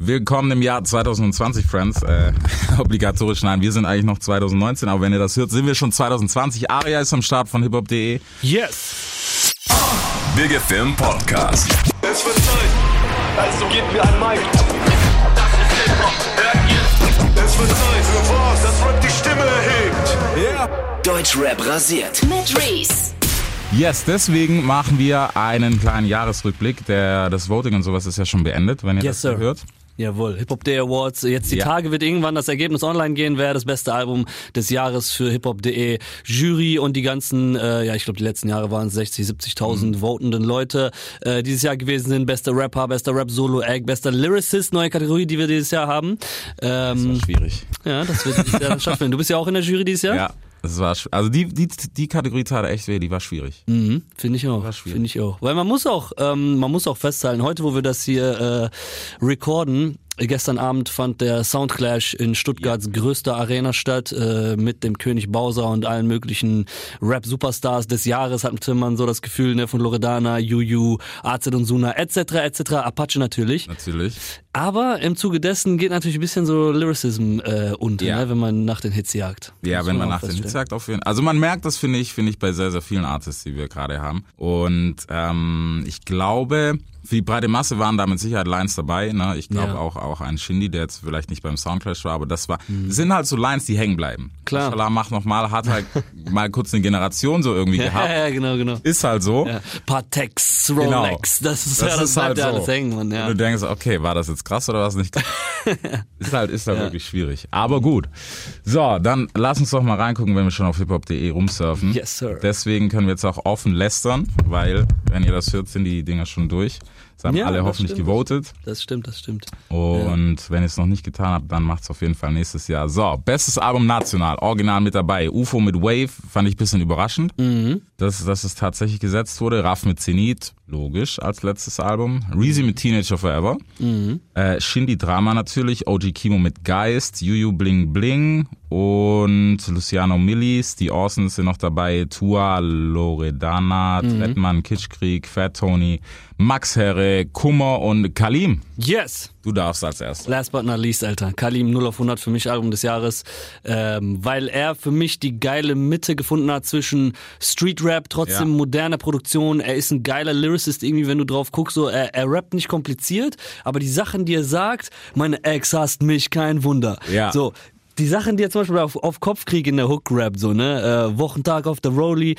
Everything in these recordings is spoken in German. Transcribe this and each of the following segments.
Willkommen im Jahr 2020, Friends. Äh, obligatorisch, nein, wir sind eigentlich noch 2019, aber wenn ihr das hört, sind wir schon 2020. Aria ist am Start von hiphop.de. Yes! Big FM Podcast. Es wird Zeit, also gebt mir ein Mic. Das ist Hip-Hop, hört ihr? Es wird Zeit für was, das Rap die Stimme erhebt. Yeah. Deutschrap rasiert. Mit Reese. Yes, deswegen machen wir einen kleinen Jahresrückblick. Der, das Voting und sowas ist ja schon beendet, wenn ihr Yes, das sir. hört. Jawohl, Hip Hop Day Awards. Jetzt die Ja. Tage wird irgendwann das Ergebnis online gehen, wer das beste Album des Jahres für hiphop.de Jury und die ganzen, äh, ja ich glaube die letzten Jahre waren es 60, 70.000 Mhm. votenden Leute äh, dieses Jahr gewesen sind. Bester Rapper, bester Rap Solo Act, bester Lyricist, neue Kategorie, die wir dieses Jahr haben. Ähm, Schwierig. ja, das wird dann stattfinden. Du bist ja auch in der Jury dieses Jahr? Ja, es war, also die, die, die Kategorie tat echt weh, die war schwierig. Mhm, finde ich auch. schwierig. Finde ich auch. Weil man muss auch, ähm, man muss auch festhalten, heute, wo wir das hier äh, recorden, gestern Abend fand der Soundclash in Stuttgarts größter Arena statt, äh, mit dem König Bowser und allen möglichen Rap-Superstars des Jahres, hatte man so das Gefühl, ne, von Loredana, Juju, AZ und Suna, etc., etc., Apache natürlich. Natürlich. Aber im Zuge dessen geht natürlich ein bisschen so Lyricism äh, unter, Ja. ne, wenn man nach den Hits jagt. Ja, wenn man nach den Hits auf jeden Also man merkt das, finde ich, finde ich bei sehr, sehr vielen Artists, die wir gerade haben. Und ähm, ich glaube, für die breite Masse waren da mit Sicherheit Lines dabei. Ne? Ich glaube Ja. auch, auch ein Shindy, der jetzt vielleicht nicht beim Soundclash war, aber das war, das sind halt so Lines, die hängen bleiben. Mhm. Klar. Inshallah macht nochmal, hat halt mal kurz eine Generation so irgendwie Ja, gehabt. ja, genau, genau. Ist halt so. Ja. Patex, Genau. Rolex, das ist ja, das ist halt ja so. alles hängen, Mann, ja. Und du denkst, okay, war das jetzt krass oder was nicht krass? ist halt, ist halt wirklich schwierig. Aber gut. So, dann lass uns doch mal reingucken, wenn wir schon auf hiphop.de rumsurfen. Yes, sir. Deswegen können wir jetzt auch offen lästern, weil, wenn ihr das hört, sind die Dinger schon durch. Es haben Ja, alle das hoffentlich stimmt. gewotet. Das stimmt, das stimmt. Und wenn ihr es noch nicht getan habt, dann macht's auf jeden Fall nächstes Jahr. So, bestes Album national, original mit dabei. UFO mit Wave, fand ich ein bisschen überraschend, dass, dass es tatsächlich gesetzt wurde. Raff mit Zenit, logisch, als letztes Album. Reezy mit Teenager Forever. Äh, Shindy Drama natürlich, OG Kimo mit Geist, Juju Bling Bling und Luciano Millis. Die Orsons sind noch dabei. Tua, Loredana, Trettmann, Kitschkrieg, Fat Tony, Max Herre, Kummer und Kalim. Yes! Du darfst als erstes. Last but not least, Alter. Kalim 0 auf 100 für mich Album des Jahres, ähm, weil er für mich die geile Mitte gefunden hat zwischen Street Rap, trotzdem Ja. moderne Produktion. Er ist ein geiler Lyricist irgendwie, wenn du drauf guckst, so er, er rappt nicht kompliziert, aber die Sachen, die er sagt, meine Ex hasst mich, kein Wunder. Ja. So. Die Sachen, die er zum Beispiel auf, auf Kopfkrieg in der Hook rappt, so, ne, äh, Wochentag auf der Rolli,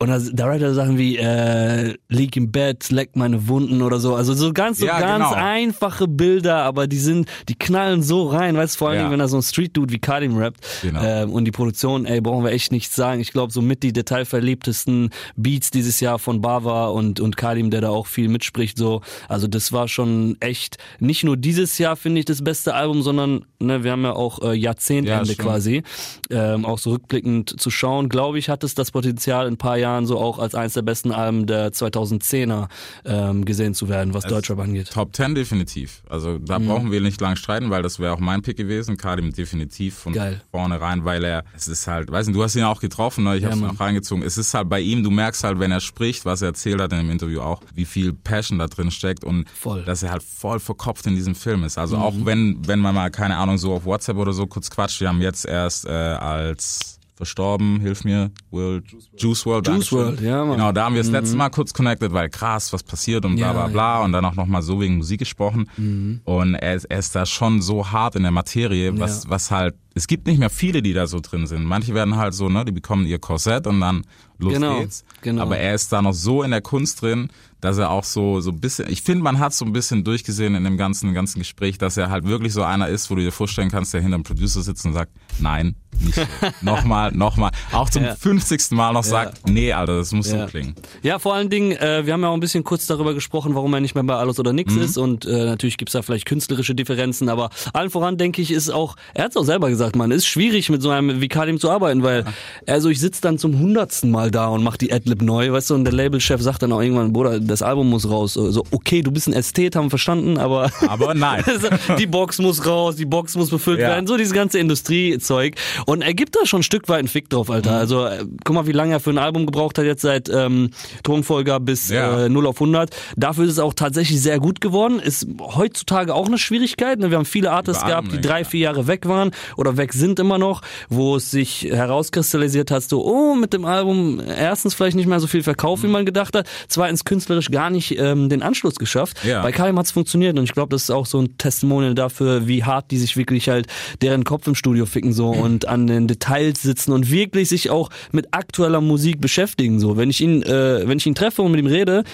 und da, da rappt er Sachen wie, äh, lieg im Bett, leck meine Wunden oder so. Also so ganz, so Ja, ganz genau. einfache Bilder, aber die sind, die knallen so rein, weißt du, vor allen Ja. Dingen, wenn er so ein Street-Dude wie Kadim rappt. Genau. Ähm, und die Produktion, ey, brauchen wir echt nichts sagen. Ich glaube, so mit die detailverliebtesten Beats dieses Jahr von Bava und, und Kadim, der da auch viel mitspricht, so. Also das war schon echt, nicht nur dieses Jahr, finde ich, das beste Album, sondern, ne, wir haben ja auch äh, Jahrzehntende Ja, quasi. Ähm, auch so rückblickend zu schauen, glaube ich, hat es das Potenzial, in ein paar Jahren so auch als eines der besten Alben der 2010er ähm, gesehen zu werden, was Deutschrap angeht. Top 10 definitiv. Also da Mhm. brauchen wir nicht lang streiten, weil das wäre auch mein Pick gewesen. Kadim definitiv von Geil. vorne rein, weil er, es ist halt, weiß nicht, du hast ihn auch getroffen, ne? ich Ja, hab's Mann. noch reingezogen. Es ist halt bei ihm, du merkst halt, wenn er spricht, was er erzählt hat in dem Interview auch, wie viel Passion da drin steckt und Voll. Mhm. dass er halt voll verkopft in diesem Film ist. Also auch wenn, wenn man mal, keine Ahnung, so auf WhatsApp oder so kurz quatscht, wir haben jetzt erst äh, als verstorben, hilf mir, World, Juice World. Juice Dankeschön. WRLD, ja, Mann. Genau, da haben wir das letzte Mal kurz connected, weil krass, was passiert und bla Ja, bla bla und dann auch nochmal so wegen Musik gesprochen. Und er, ist- er ist da schon so hart in der Materie, was, Ja. was halt, es gibt nicht mehr viele, die da so drin sind. Manche werden halt so, ne, die bekommen ihr Korsett und dann los Genau, geht's. genau. Aber er ist da noch so in der Kunst drin, dass er auch so, so ein bisschen, ich finde, man hat so ein bisschen durchgesehen in dem ganzen, ganzen Gespräch, dass er halt wirklich so einer ist, wo du dir vorstellen kannst, der hinterm Producer sitzt und sagt, nein, nicht so. nochmal, nochmal. Auch zum Ja. 50. Mal noch sagt, nee, Alter, das muss Ja. so klingen. Ja, vor allen Dingen, äh, wir haben ja auch ein bisschen kurz darüber gesprochen, warum er nicht mehr bei Alles oder Nix Mhm. ist und äh, natürlich gibt's da vielleicht künstlerische Differenzen, aber allen voran denke ich, ist auch, er hat es auch selber gesagt, man ist schwierig mit so einem wie Kalim zu arbeiten, weil also ich sitze dann zum hundertsten Mal da und mach die Adlib neu, weißt du, und der Labelchef sagt dann auch irgendwann, Bruder, das Album muss raus. So, okay, du bist ein Ästhet, haben wir verstanden, aber Aber nein. die Box muss raus, die Box muss befüllt Ja. werden, so dieses ganze Industriezeug. Und er gibt da schon ein Stück weit einen Fick drauf, Mhm. Alter. Also äh, guck mal, wie lange er für ein Album gebraucht hat, jetzt seit ähm, Thronfolger bis Ja. äh, 0 auf 100. Dafür ist es auch tatsächlich sehr gut geworden. Ist heutzutage auch eine Schwierigkeit. Ne? Wir haben viele Artists Über gehabt, die drei, vier Jahre weg waren oder weg sind immer noch, wo es sich herauskristallisiert hat, so, oh, mit dem Album erstens vielleicht nicht mehr so viel Verkauf, wie Mhm. man gedacht hat, zweitens künstlerisch gar nicht ähm, den Anschluss geschafft. Ja. Bei Kalim hat's funktioniert und ich glaube, das ist auch so ein Testimonial dafür, wie hart die sich wirklich halt deren Kopf im Studio ficken so und an den Details sitzen und wirklich sich auch mit aktueller Musik beschäftigen so. Wenn ich ihn, äh, wenn ich ihn treffe und mit ihm rede,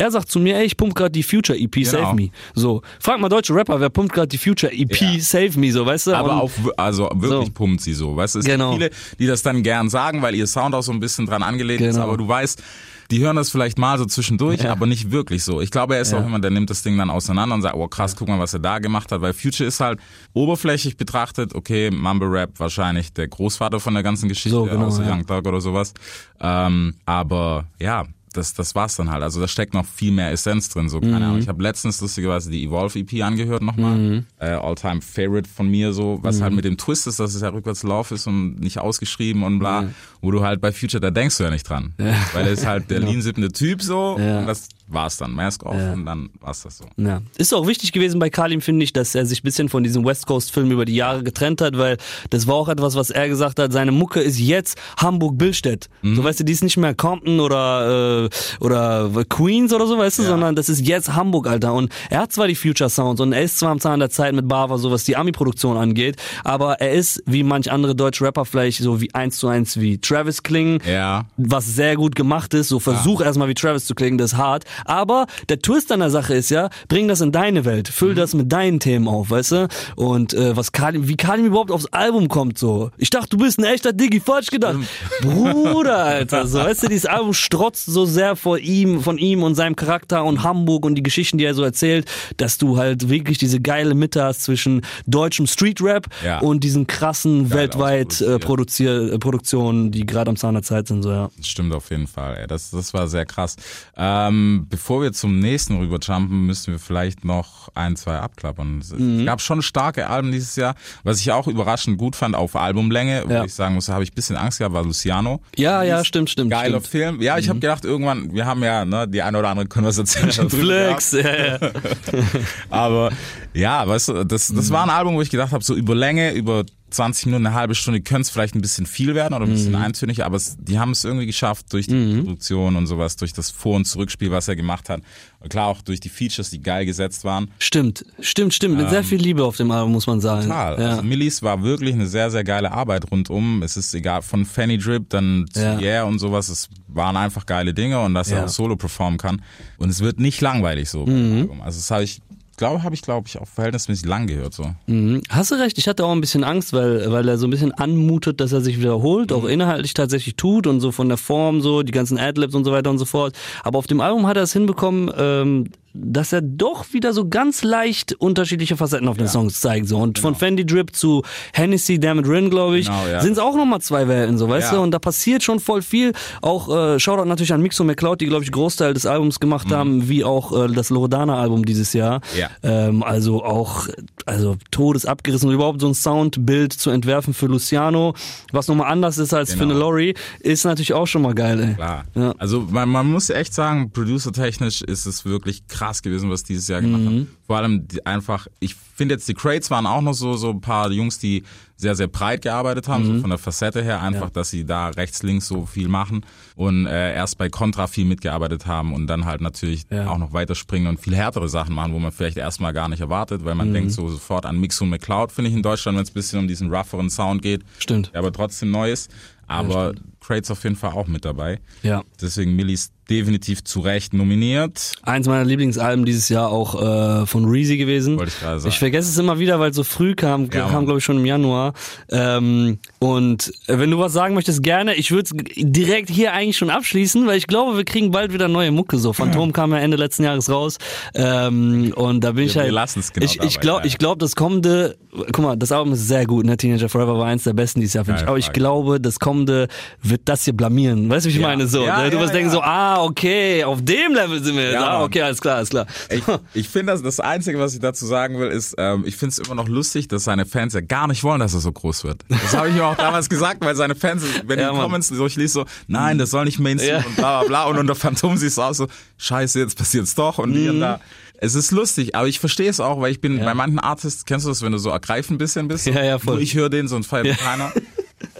er sagt zu mir, ey, ich pump gerade die Future EP, Genau. Save Me. So, frag mal deutsche Rapper, wer pumpt gerade die Future EP, Ja. Save Me, so, weißt du? Aber und, auch, w- also wirklich So. pumpt sie so. Weißt du, es Genau. gibt viele, die das dann gern sagen, weil ihr Sound auch so ein bisschen dran angelegt ist, Genau. aber du weißt, die hören das vielleicht mal so zwischendurch, Ja. aber nicht wirklich so. Ich glaube, er ist Ja. auch immer, der nimmt das Ding dann auseinander und sagt, oh krass, guck mal, was er da gemacht hat, weil Future ist halt oberflächlich betrachtet, okay, Mumble Rap wahrscheinlich der Großvater von der ganzen Geschichte, So, genau, außer ja. Young Thug oder sowas. Ähm, aber ja, das, das war's dann halt. Also da steckt noch viel mehr Essenz drin. So, keine Mhm. Ahnung. Ich habe letztens lustigerweise die Evolve EP angehört nochmal. Mhm. Äh, All-Time Favorite von mir so, was halt mit dem Twist ist, dass es ja rückwärts Lauf ist und nicht ausgeschrieben und bla, wo du halt bei Future, da denkst du ja nicht dran. Weil er ist halt der lean-sippende Typ so Ja. und das war's dann. Mask off Ja. und dann war's das so. Ja. Ist auch wichtig gewesen bei Kalim, finde ich, dass er sich ein bisschen von diesem West Coast-Film über die Jahre getrennt hat, weil das war auch etwas, was er gesagt hat, seine Mucke ist jetzt Hamburg-Billstedt. Mhm. So, weißt du, die ist nicht mehr Compton oder, äh, oder Queens oder so, weißt du, Ja. sondern das ist jetzt Hamburg, Alter. Und er hat zwar die Future Sounds und er ist zwar am Zahn der Zeit mit Bava, so was die Ami-Produktion angeht, aber er ist, wie manch andere deutsche Rapper vielleicht, so wie eins zu eins wie Travis klingen, Ja. was sehr gut gemacht ist. So versuch erstmal wie Travis zu klingen, das ist hart. Aber der Twist an der Sache ist ja, bring das in deine Welt, füll das mit deinen Themen auf, weißt du? Und äh, was Kalim, wie Kalim überhaupt aufs Album kommt, so. Ich dachte, du bist ein echter Diggi, falsch gedacht. Bruder, Alter, so, weißt du, dieses Album strotzt so sehr vor ihm, von ihm und seinem Charakter und Hamburg und die Geschichten, die er so erzählt, dass du halt wirklich diese geile Mitte hast zwischen deutschem Streetrap Ja. und diesen krassen Geil weltweit äh, produzier äh, Produktionen, die gerade am Zahn der Zeit sind, so ja. Das stimmt auf jeden Fall. Ey. Das, das war sehr krass. Ähm, bevor wir zum nächsten rüberjumpen, müssen wir vielleicht noch ein, zwei abklappern. Es Mhm. gab schon starke Alben dieses Jahr. Was ich auch überraschend gut fand auf Albumlänge, wo Ja. ich sagen muss, da habe ich ein bisschen Angst gehabt, war Luciano. Ja, ja, stimmt, stimmt. Geiler stimmt. Film. Ja, ich habe gedacht, irgendwann, wir haben ja ne, die eine oder andere Konversation schon. Flex, ja, ja. Aber ja, weißt du, das, das war ein Album, wo ich gedacht habe, so über Länge, über 20 Minuten, eine halbe Stunde könnte es vielleicht ein bisschen viel werden oder ein bisschen eintönig, aber es, die haben es irgendwie geschafft durch die Produktion und sowas, durch das Vor- und Zurückspiel, was er gemacht hat. Und klar auch durch die Features, die geil gesetzt waren. Stimmt, stimmt, stimmt. Mit sehr viel Liebe auf dem Album, muss man sagen. Total. Ja. Also Millis war wirklich eine sehr, sehr geile Arbeit rundum. Es ist egal, von Fanny Drip, dann zu Ja. Yeah und sowas. Es waren einfach geile Dinge und dass er Ja. auch solo performen kann. Und es wird nicht langweilig so. Album. Also das habe ich, glaube habe ich, glaube ich, auch verhältnismäßig lang gehört so. Mhm. Hast du recht, ich hatte auch ein bisschen Angst, weil, weil er so ein bisschen anmutet, dass er sich wiederholt, Mhm. auch inhaltlich tatsächlich tut und so von der Form so, die ganzen Adlibs und so weiter und so fort. Aber auf dem Album hat er es hinbekommen, ähm, dass er doch wieder so ganz leicht unterschiedliche Facetten auf den Songs zeigt. So. Und von Fendi Drip zu Hennessy, Damn It Rin, glaube ich, Genau, ja. sind es auch nochmal zwei Welten, so, weißt Ja. du? Und da passiert schon voll viel. Auch äh, Shoutout natürlich an Mixo McCloud, die, glaube ich, Großteil des Albums gemacht haben, wie auch äh, das Loredana-Album dieses Jahr. Mhm. Ja. Ähm, also auch, also todesabgerissen und überhaupt so ein Soundbild zu entwerfen für Luciano, was nochmal anders ist als Genau. für eine Lori, ist natürlich auch schon mal geil, ey. Klar. Ja. Also man, man muss echt sagen, producertechnisch ist es wirklich krass gewesen, was dieses Jahr gemacht Mhm. haben. Vor allem einfach, ich finde jetzt die Crates waren auch noch so so ein paar Jungs, die sehr sehr breit gearbeitet haben, Mhm. so von der Facette her einfach, dass sie da rechts links so viel machen und äh, erst bei Contra viel mitgearbeitet haben und dann halt natürlich Ja. auch noch weiterspringen und viel härtere Sachen machen, wo man vielleicht erstmal gar nicht erwartet, weil man Mhm. denkt so sofort an Mix und McCloud, finde ich in Deutschland, wenn es ein bisschen um diesen rougheren Sound geht Stimmt. der aber trotzdem neu ist. aber Crates auf jeden Fall auch mit dabei. Ja. Deswegen Millie ist definitiv zu Recht nominiert. Eins meiner Lieblingsalben dieses Jahr auch äh, von Reezy gewesen. Wollte ich gerade sagen. Ich vergesse es immer wieder, weil es so früh kam, Ja, kam glaube ich schon im Januar. Ähm, und äh, wenn du was sagen möchtest, gerne. Ich würde es direkt hier eigentlich schon abschließen, weil ich glaube, wir kriegen bald wieder neue Mucke. So Phantom kam ja Ende letzten Jahres raus. Ähm, und da bin ich Wir- wir halt. lassen's genau ich ich glaube, ja. ich glaube, das kommende. Guck mal, das Album ist sehr gut. Ne? Teenager Forever war eins der besten dieses Jahr, finde ich. Aber ich glaube, das kommende wird das hier blamieren. Weißt du, wie ich Ja. meine? So, Ja, du ja, wirst denken ja. so, ah, okay, auf dem Level sind wir jetzt. Ja, ah, okay, alles klar, alles klar. Ich, ich finde, das, das Einzige, was ich dazu sagen will, ist, ähm, ich finde es immer noch lustig, dass seine Fans ja gar nicht wollen, dass er so groß wird. Das habe ich mir auch damals gesagt, weil seine Fans, wenn Ja, die Mann. Comments ich lese so, nein, das soll nicht Mainstream Ja. und bla bla bla und unter Phantom siehst du auch so, scheiße, jetzt passiert's doch und hier Mhm. und da. Es ist lustig, aber ich verstehe es auch, weil ich bin bei manchen Artists, kennst du das, wenn du so ergreifend ein bisschen bist? Ja, ja, voll. Ich höre den, so ein feiert keiner.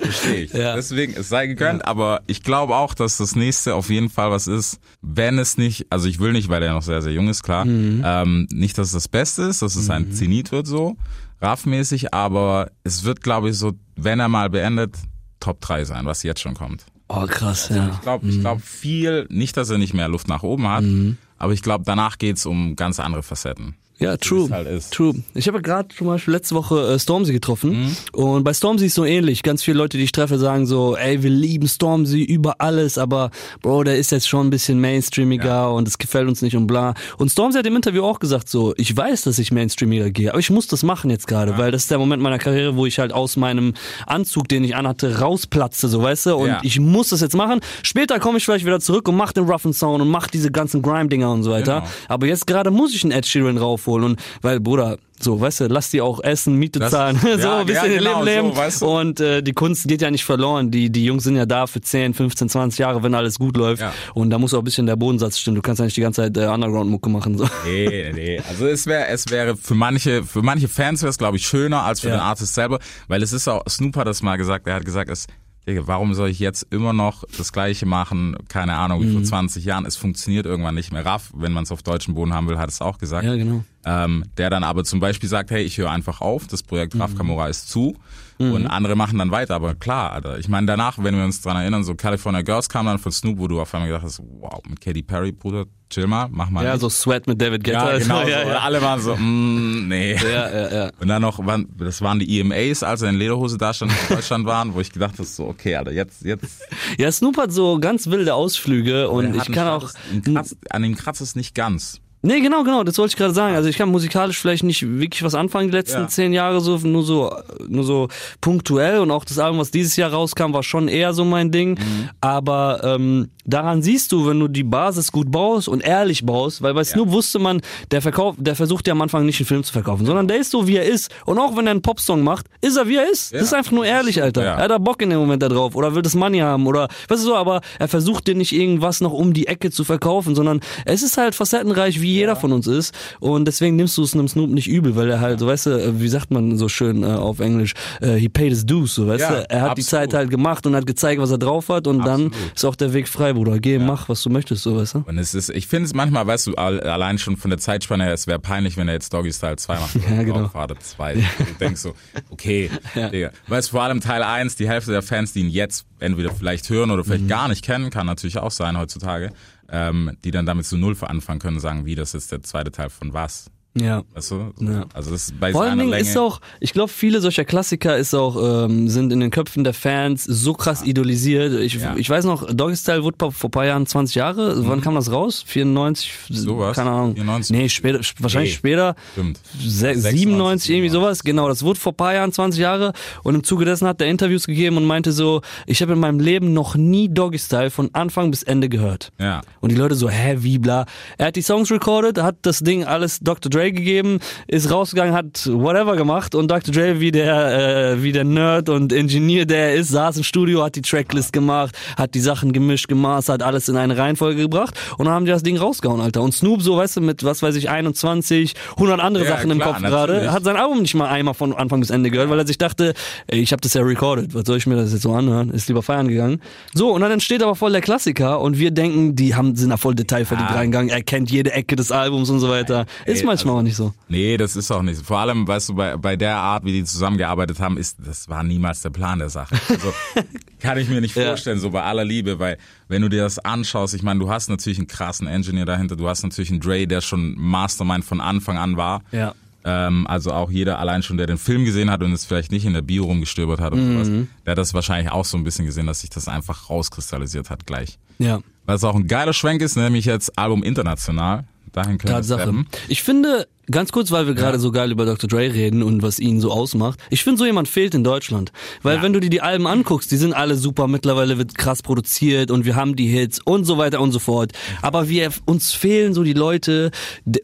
Verstehe ich. Ja. Deswegen, es sei gegönnt, aber ich glaube auch, dass das nächste auf jeden Fall was ist, wenn es nicht, also ich will nicht, weil er noch sehr, sehr jung ist, klar, Mhm. ähm, nicht, dass es das Beste ist, dass es ein Zenit wird so, raffmäßig, aber es wird, glaube ich, so, wenn er mal beendet, Top 3 sein, was jetzt schon kommt. Oh, krass, ja. Ich glaube, ich glaube viel, nicht, dass er nicht mehr Luft nach oben hat, Mhm. aber ich glaube, danach geht's um ganz andere Facetten. Ja, true. halt. True. Ich habe gerade zum Beispiel letzte Woche äh, Stormzy getroffen Mhm. und bei Stormzy ist so ähnlich. Ganz viele Leute, die ich treffe, sagen so, ey, wir lieben Stormzy über alles, aber Bro, der ist jetzt schon ein bisschen mainstreamiger und es gefällt uns nicht und bla. Und Stormzy hat im Interview auch gesagt so, ich weiß, dass ich mainstreamiger gehe, aber ich muss das machen jetzt gerade, weil das ist der Moment meiner Karriere, wo ich halt aus meinem Anzug, den ich anhatte, rausplatze, so weißt du, und Ja. ich muss das jetzt machen. Später komme ich vielleicht wieder zurück und mach den roughen Sound und mach diese ganzen Grime-Dinger und so weiter. Genau. Aber jetzt gerade muss ich einen Ed Sheeran raufholen und weil Bruder, so, weißt du, lass die auch essen, Miete Das- zahlen, so ja, ein bisschen ja, ihr genau, Leben leben. so, weißt du. Und äh, die Kunst geht ja nicht verloren. Die die Jungs sind ja da für 10, 15, 20 Jahre, wenn alles gut läuft. Ja. Und da muss auch ein bisschen der Bodensatz stimmen. Du kannst ja nicht die ganze Zeit äh, Underground-Mucke machen. So. Nee, nee. Also es wäre, es wäre für manche, für manche Fans wäre es, glaube ich, schöner als für Ja. den Artist selber, weil es ist auch, Snoop hat das mal gesagt, er hat gesagt, es, warum soll ich jetzt immer noch das Gleiche machen? Keine Ahnung, wie Mhm. vor 20 Jahren. Es funktioniert irgendwann nicht mehr. Raff, wenn man es auf deutschem Boden haben will, hat es auch gesagt. Ja, genau. Ähm, der dann aber zum Beispiel sagt, hey, ich höre einfach auf, das Projekt Mhm. Raff Kamora ist zu. Und andere machen dann weiter, aber klar, Alter. Ich meine, danach, wenn wir uns dran erinnern, so California Girls kam dann von Snoop, wo du auf einmal gedacht hast, wow, mit Katy Perry, Bruder, chill mal, mach mal. Ja, nicht. so Sweat mit David Guetta. Ja, genau. ja, so. ja. Alle waren so, mm, nee. Ja, ja, ja. Und dann noch, waren, das waren die EMAs, als er in Lederhose da stand in Deutschland waren, wo ich gedacht habe, so, okay, Alter, jetzt, jetzt. ja, Snoop hat so ganz wilde Ausflüge und ich kann einen auch. Kratz- Kratz, an dem kratzt es nicht ganz. Nee, genau, genau, das wollte ich gerade sagen. Also ich kann musikalisch vielleicht nicht wirklich was anfangen die letzten Ja. zehn Jahre, so nur so nur so punktuell und auch das Album, was dieses Jahr rauskam, war schon eher so mein Ding. Mhm. Aber ähm, daran siehst du, wenn du die Basis gut baust und ehrlich baust, weil bei Snoop wusste man, der verkauft, der versucht ja am Anfang nicht einen Film zu verkaufen, sondern der ist so wie er ist. Und auch wenn er einen Popsong macht, ist er wie er ist. Das ist einfach nur ehrlich, Alter. Ja. Er hat da Bock in dem Moment da drauf oder will das Money haben oder weißt du so, aber er versucht dir nicht irgendwas noch um die Ecke zu verkaufen, sondern es ist halt facettenreich, wie jeder von uns ist. Und deswegen nimmst du es einem Snoop nicht übel, weil er halt, so weißt du, äh, wie sagt man so schön äh, auf Englisch, äh, he paid his dues, so weißt Ja, du. Er hat die absolut. Zeit halt gemacht und hat gezeigt, was er drauf hat und dann Absolut. ist auch der Weg frei, Bruder. Geh, mach, was du möchtest, so weißt du. Und es ist, ich finde es manchmal, weißt du, all- allein schon von der Zeitspanne her, es wäre peinlich, wenn er jetzt Doggy Style 2 macht. Ja, genau. Godfather 2. Du denkst so, okay, Digga. Weißt vor allem Teil 1, die Hälfte der Fans, die ihn jetzt entweder vielleicht hören oder Mhm. vielleicht gar nicht kennen, kann natürlich auch sein heutzutage, ähm, die dann damit zu Null anfangen können, sagen, wie, das ist der zweite Teil von was. Ja. Weißt du? So. Ja. Also das ist bei Vor allen Dingen Länge. ist auch, ich glaube, viele solcher Klassiker ist auch, ähm, sind in den Köpfen der Fans so krass idolisiert. Ich, Ja. ich weiß noch, Doggy Style wurde vor ein paar Jahren 20 Jahre. Wann kam das raus? 94? Sowas. Keine Ahnung. 94. Nee, später, wahrscheinlich Nee. später. Stimmt. Se 96, 97, irgendwie sowas, genau, das wurde vor ein paar Jahren, 20 Jahre und im Zuge dessen hat er Interviews gegeben und meinte so, ich habe in meinem Leben noch nie Doggy Style von Anfang bis Ende gehört. Ja. Und die Leute so, hä, wie bla. Er hat die Songs recorded, hat das Ding alles Dr. Dre gegeben, ist rausgegangen, hat whatever gemacht und Dr. Dre, wie der, äh, wie der Nerd und Ingenieur, der er ist, saß im Studio, hat die Tracklist gemacht, hat die Sachen gemischt, gemastert, alles in eine Reihenfolge gebracht und dann haben die das Ding rausgehauen, Alter. Und Snoop, so, weißt du, mit, was weiß ich, 21, 100 andere Ja, Sachen im klar, Kopf gerade, hat sein Album nicht mal einmal von Anfang bis Ende gehört, weil er sich dachte, ey, ich habe das ja recorded, was soll ich mir das jetzt so anhören? Ist lieber feiern gegangen. So, und dann entsteht aber voll der Klassiker und wir denken, die haben, sind da voll detailverliebt Ja. reingegangen, er kennt jede Ecke des Albums und so weiter. Ist manchmal also- auch nicht so. Nee, das ist auch nicht. so. Vor allem, weißt du, bei, bei der Art, wie die zusammengearbeitet haben, ist, das war niemals der Plan der Sache. Also, Kann ich mir nicht Ja. vorstellen, so bei aller Liebe, weil wenn du dir das anschaust, ich meine, du hast natürlich einen krassen Engineer dahinter, du hast natürlich einen Dre, der schon Mastermind von Anfang an war. Ja. Ähm, also auch jeder allein schon, der den Film gesehen hat und es vielleicht nicht in der Bio rumgestöbert hat und Mhm. sowas, der hat das wahrscheinlich auch so ein bisschen gesehen, dass sich das einfach rauskristallisiert hat gleich. Ja. Was auch ein geiler Schwenk ist, nämlich jetzt Album international. Dahin können Tatsache. Ich finde, ganz kurz, weil wir gerade so geil über Dr. Dre reden und was ihn so ausmacht, ich finde, so jemand fehlt in Deutschland. Weil Ja. wenn du dir die Alben anguckst, die sind alle super, mittlerweile wird krass produziert und wir haben die Hits und so weiter und so fort. Aber wir, uns fehlen so die Leute,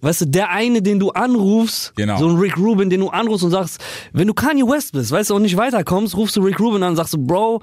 weißt du, der eine, den du anrufst, Genau. so ein Rick Rubin, den du anrufst und sagst, wenn du Kanye West bist, weißt du, und nicht weiterkommst, rufst du Rick Rubin an und sagst du, Bro,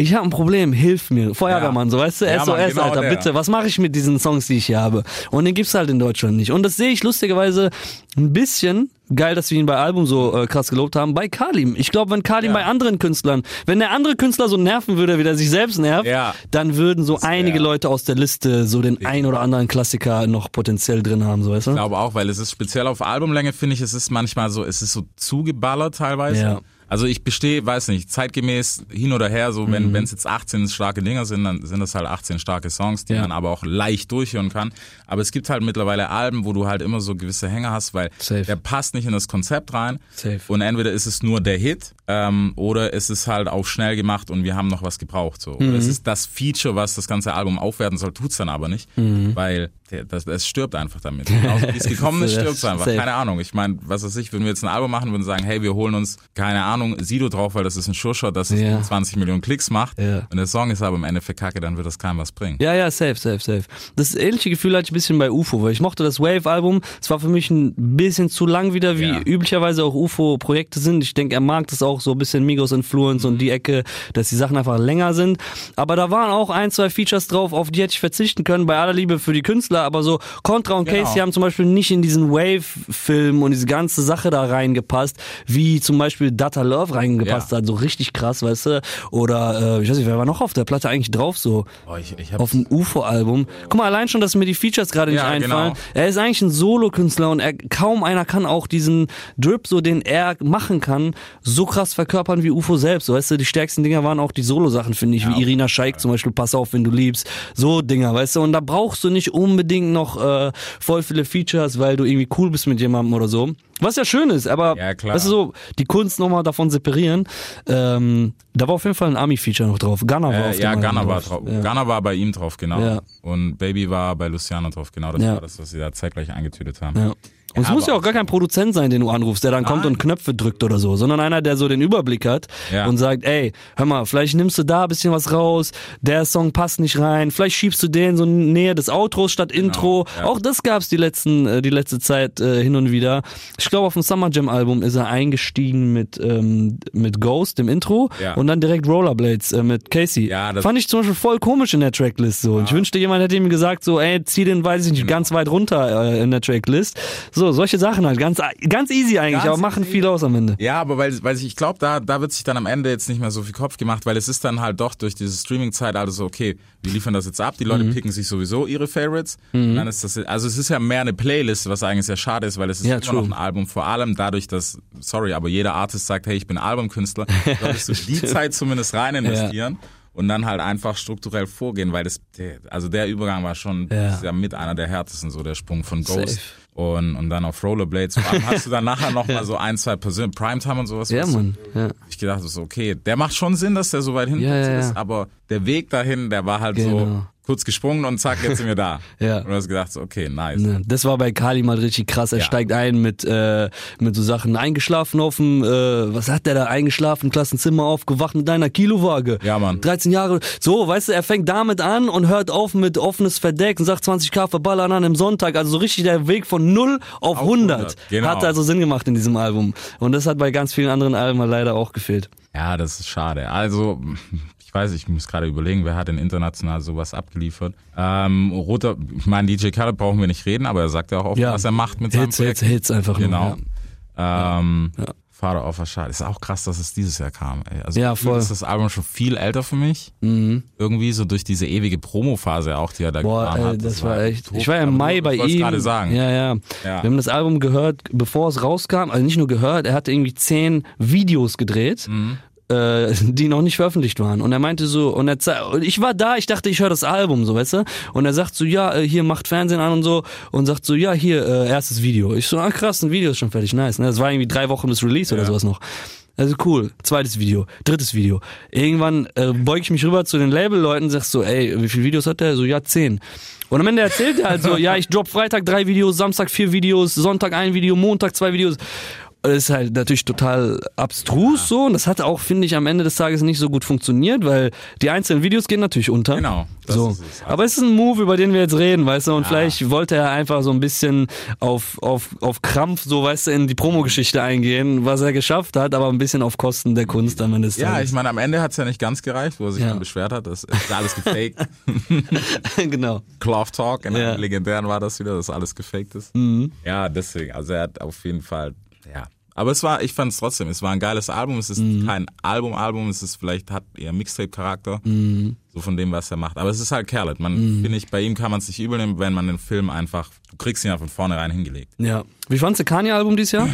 ich habe ein Problem, hilf mir. Feuerwehrmann, so weißt du, Ja, SOS, Mann, genau Alter, der. bitte, was mache ich mit diesen Songs, die ich hier habe? Und den gibt's halt in Deutschland nicht. Und das sehe ich lustigerweise ein bisschen, geil, dass wir ihn bei Album so äh, krass gelobt haben, bei Kalim. Ich glaube, wenn Kalim bei anderen Künstlern, wenn der andere Künstler so nerven würde, wie der sich selbst nervt, Ja. dann würden so einige Leute aus der Liste so den ein oder anderen Klassiker noch potenziell drin haben, so weißt du? Ich glaube auch, weil es ist speziell auf Albumlänge, finde ich, es ist manchmal so, es ist so zugeballert teilweise. Ja. Also ich bestehe, weiß nicht, zeitgemäß hin oder her, so Mhm. wenn wenn es jetzt 18 starke Dinger sind, dann sind das halt 18 starke Songs, die Ja. man aber auch leicht durchhören kann. Aber es gibt halt mittlerweile Alben, wo du halt immer so gewisse Hänger hast, weil Safe. der passt nicht in das Konzept rein. Safe. Und entweder ist es nur der Hit ähm, oder es ist halt auch schnell gemacht und wir haben noch was gebraucht. So. Mhm. Oder es ist das Feature, was das ganze Album aufwerten soll, tut's dann aber nicht, Mhm. weil das, es stirbt einfach damit. Genauso wie es gekommen ist, stirbt es einfach. safe. Keine Ahnung. Ich meine, was weiß ich, wenn wir jetzt ein Album machen würden sagen, hey, wir holen uns, keine Ahnung, Sido drauf, weil das ist ein Sure-Shot, das es Ja. 20 Millionen Klicks macht. Ja. Und der Song ist aber im Endeffekt kacke, dann wird das keinem was bringen. Ja, ja, safe, safe, safe. Das ähnliche Gefühl hatte ich ein bisschen bei UFO, weil ich mochte das Wave-Album. Es war für mich ein bisschen zu lang wieder, wie Ja. üblicherweise auch UFO-Projekte sind. Ich denke, er mag das auch so ein bisschen Migos-Influence und die Ecke, dass die Sachen einfach länger sind. Aber da waren auch ein, zwei Features drauf, auf die hätte ich verzichten können, bei aller Liebe für die Künstler. Aber so Contra und Genau. Casey haben zum Beispiel nicht in diesen Wave-Film und diese ganze Sache da reingepasst, wie zum Beispiel Data Love reingepasst Ja. hat. So richtig krass, weißt du? Oder, äh, ich weiß nicht, wer war noch auf der Platte eigentlich drauf so? Boah, ich, ich auf dem UFO-Album. Guck mal, allein schon, dass mir die Features gerade nicht Ja, einfallen. genau. Er ist eigentlich ein Solo-Künstler und er, kaum einer kann auch diesen Drip, so den er machen kann, so krass verkörpern wie UFO selbst. So, weißt du, die stärksten Dinger waren auch die Solo-Sachen, finde ich, wie Irina Scheik zum Beispiel, Pass auf, wenn du liebst. So Dinger, weißt du, und da brauchst du nicht unbedingt noch äh, voll viele Features, weil du irgendwie cool bist mit jemandem oder so. Was ja schön ist, aber Ja, klar. weißt du so, die Kunst nochmal davon separieren. Ähm, da war auf jeden Fall ein Army-Feature noch drauf. Gunner war äh, auf dem ja, war drauf. Ja. Gunner war bei ihm drauf, genau. Ja. Und Baby war bei Luciano drauf, genau. Das Ja. war das, was sie da zeitgleich eingetütet haben. Ja. Und es Ja, muss ja auch gar kein Produzent sein, den du anrufst, der dann kommt Nein. und Knöpfe drückt oder so, sondern einer, der so den Überblick hat Ja. und sagt, ey, hör mal, vielleicht nimmst du da ein bisschen was raus, der Song passt nicht rein, vielleicht schiebst du den so näher des Outros statt Intro. ja. Auch das gab's die letzten, äh, die letzte Zeit äh, hin und wieder. Ich glaube, auf dem Summer Jam Album ist er eingestiegen mit ähm, mit Ghost im Intro und dann direkt Rollerblades äh, mit Casey. Ja, das- Fand ich zum Beispiel voll komisch in der Tracklist so. Und ich wünschte, jemand hätte ihm gesagt so, ey, zieh den, weiß ich nicht, Genau. ganz weit runter äh, in der Tracklist. So, solche Sachen halt, ganz ganz easy eigentlich, Ganz aber machen easy. viel aus am Ende. Ja, aber weil, weil ich, ich glaube, da, da wird sich dann am Ende jetzt nicht mehr so viel Kopf gemacht, weil es ist dann halt doch durch diese Streaming-Zeitalter so, okay, wir liefern das jetzt ab, die Mhm. Leute picken sich sowieso ihre Favorites. Und dann ist das, also es ist ja mehr eine Playlist, was eigentlich sehr schade ist, weil es ist Ja, immer true. noch ein Album, vor allem dadurch, dass, sorry, aber jeder Artist sagt, hey, ich bin Albumkünstler, solltest du die Zeit zumindest rein investieren. Und dann halt einfach strukturell vorgehen, weil das, der, also der Übergang war schon Ja. ja mit einer der härtesten, so der Sprung von Ghost Safe. Und, und dann auf Rollerblades. Vor allem hast du dann nachher noch mal so ein, zwei Persön Primetime und sowas. Ja, Mann. Ja. Ich gedacht, so, okay, der macht schon Sinn, dass der so weit hinten Ja, ja, ist, aber der Weg dahin, der war halt so Genau. Kurz gesprungen und zack, jetzt sind wir da. Ja. Und du hast gedacht, so, okay, nice. Ne, Das war bei Kali mal richtig krass. Er Ja. steigt ein mit äh, mit so Sachen eingeschlafen auf dem, äh, was hat der da eingeschlafen, Klassenzimmer aufgewacht mit deiner Kilowaage. Ja, Mann. 13 Jahre. So, weißt du, er fängt damit an und hört auf mit offenes Verdeck und sagt 20k verballern an einem Sonntag. Also so richtig der Weg von 0 auf, Auf 100. 100, genau. Hat also Sinn gemacht in diesem Album. Und das hat bei ganz vielen anderen Alben leider auch gefehlt. Ja, das ist schade. Also, ich weiß, ich muss gerade überlegen, wer hat denn international sowas abgeliefert. Ähm, Roter, ich meine, DJ Khaled brauchen wir nicht reden, aber er sagt ja auch oft, Ja. was er macht mit seinem Hits, Projekt. Hits, Hits einfach Genau. nur. Ähm, Ja. Father of a Child. Ist auch krass, dass es dieses Jahr kam. Ey. Also Ja, voll. ist das Album schon viel älter für mich. Mhm. Irgendwie so durch diese ewige Promo-Phase auch, die er da Boah, ey, hat. das, war echt. tot. Ich war ja im Aber Mai bei ich ihm. gerade sagen. Ja, ja, Ja. Wir haben das Album gehört, bevor es rauskam. Also nicht nur gehört, er hatte irgendwie zehn Videos gedreht. Mhm. Äh, die noch nicht veröffentlicht waren. Und er meinte so, und er und ich war da, ich dachte, ich höre das Album, so, weißt du? Und er sagt so, ja, äh, hier macht Fernsehen an und so und sagt so, ja, hier, äh, erstes Video. Ich so, ah krass, ein Video ist schon fertig, nice. Ne? Das war irgendwie drei Wochen bis Release oder sowas noch. Also cool. Zweites Video, drittes Video. Irgendwann äh, beug ich mich rüber zu den Label-Leuten, sagst so, ey, wie viele Videos hat der? So, ja, zehn. Und am Ende erzählt er halt so, ja, ich drop Freitag drei Videos, Samstag vier Videos, Sonntag ein Video, Montag zwei Videos. Ist halt natürlich total abstrus so und das hat auch, finde ich, am Ende des Tages nicht so gut funktioniert, weil die einzelnen Videos gehen natürlich unter. Genau, so. es. Aber es ist ein Move, über den wir jetzt reden, weißt du, und vielleicht wollte er einfach so ein bisschen auf, auf, auf Krampf, so, weißt du, in die Promogeschichte eingehen, was er geschafft hat, aber ein bisschen auf Kosten der Kunst am Ende des Ja, ich meine, am Ende hat's ja nicht ganz gereicht, wo er sich Ja. dann beschwert hat. Das ist alles gefaked. genau. Cloth Talk, in Ja. einem legendären war das wieder, dass alles gefaked ist. Ja, deswegen, also er hat auf jeden Fall, ja. Aber es war, ich fand es trotzdem, es war ein geiles Album. Es ist kein Album-Album, es ist vielleicht, hat eher Mixtape-Charakter. So von dem, was er macht. Aber es ist halt Khaled. Man, finde ich, bei ihm kann man es nicht übel nehmen, wenn man den Film einfach, du kriegst ihn ja von vornherein hingelegt. Ja. Wie fandst du Kanye-Album dieses Jahr?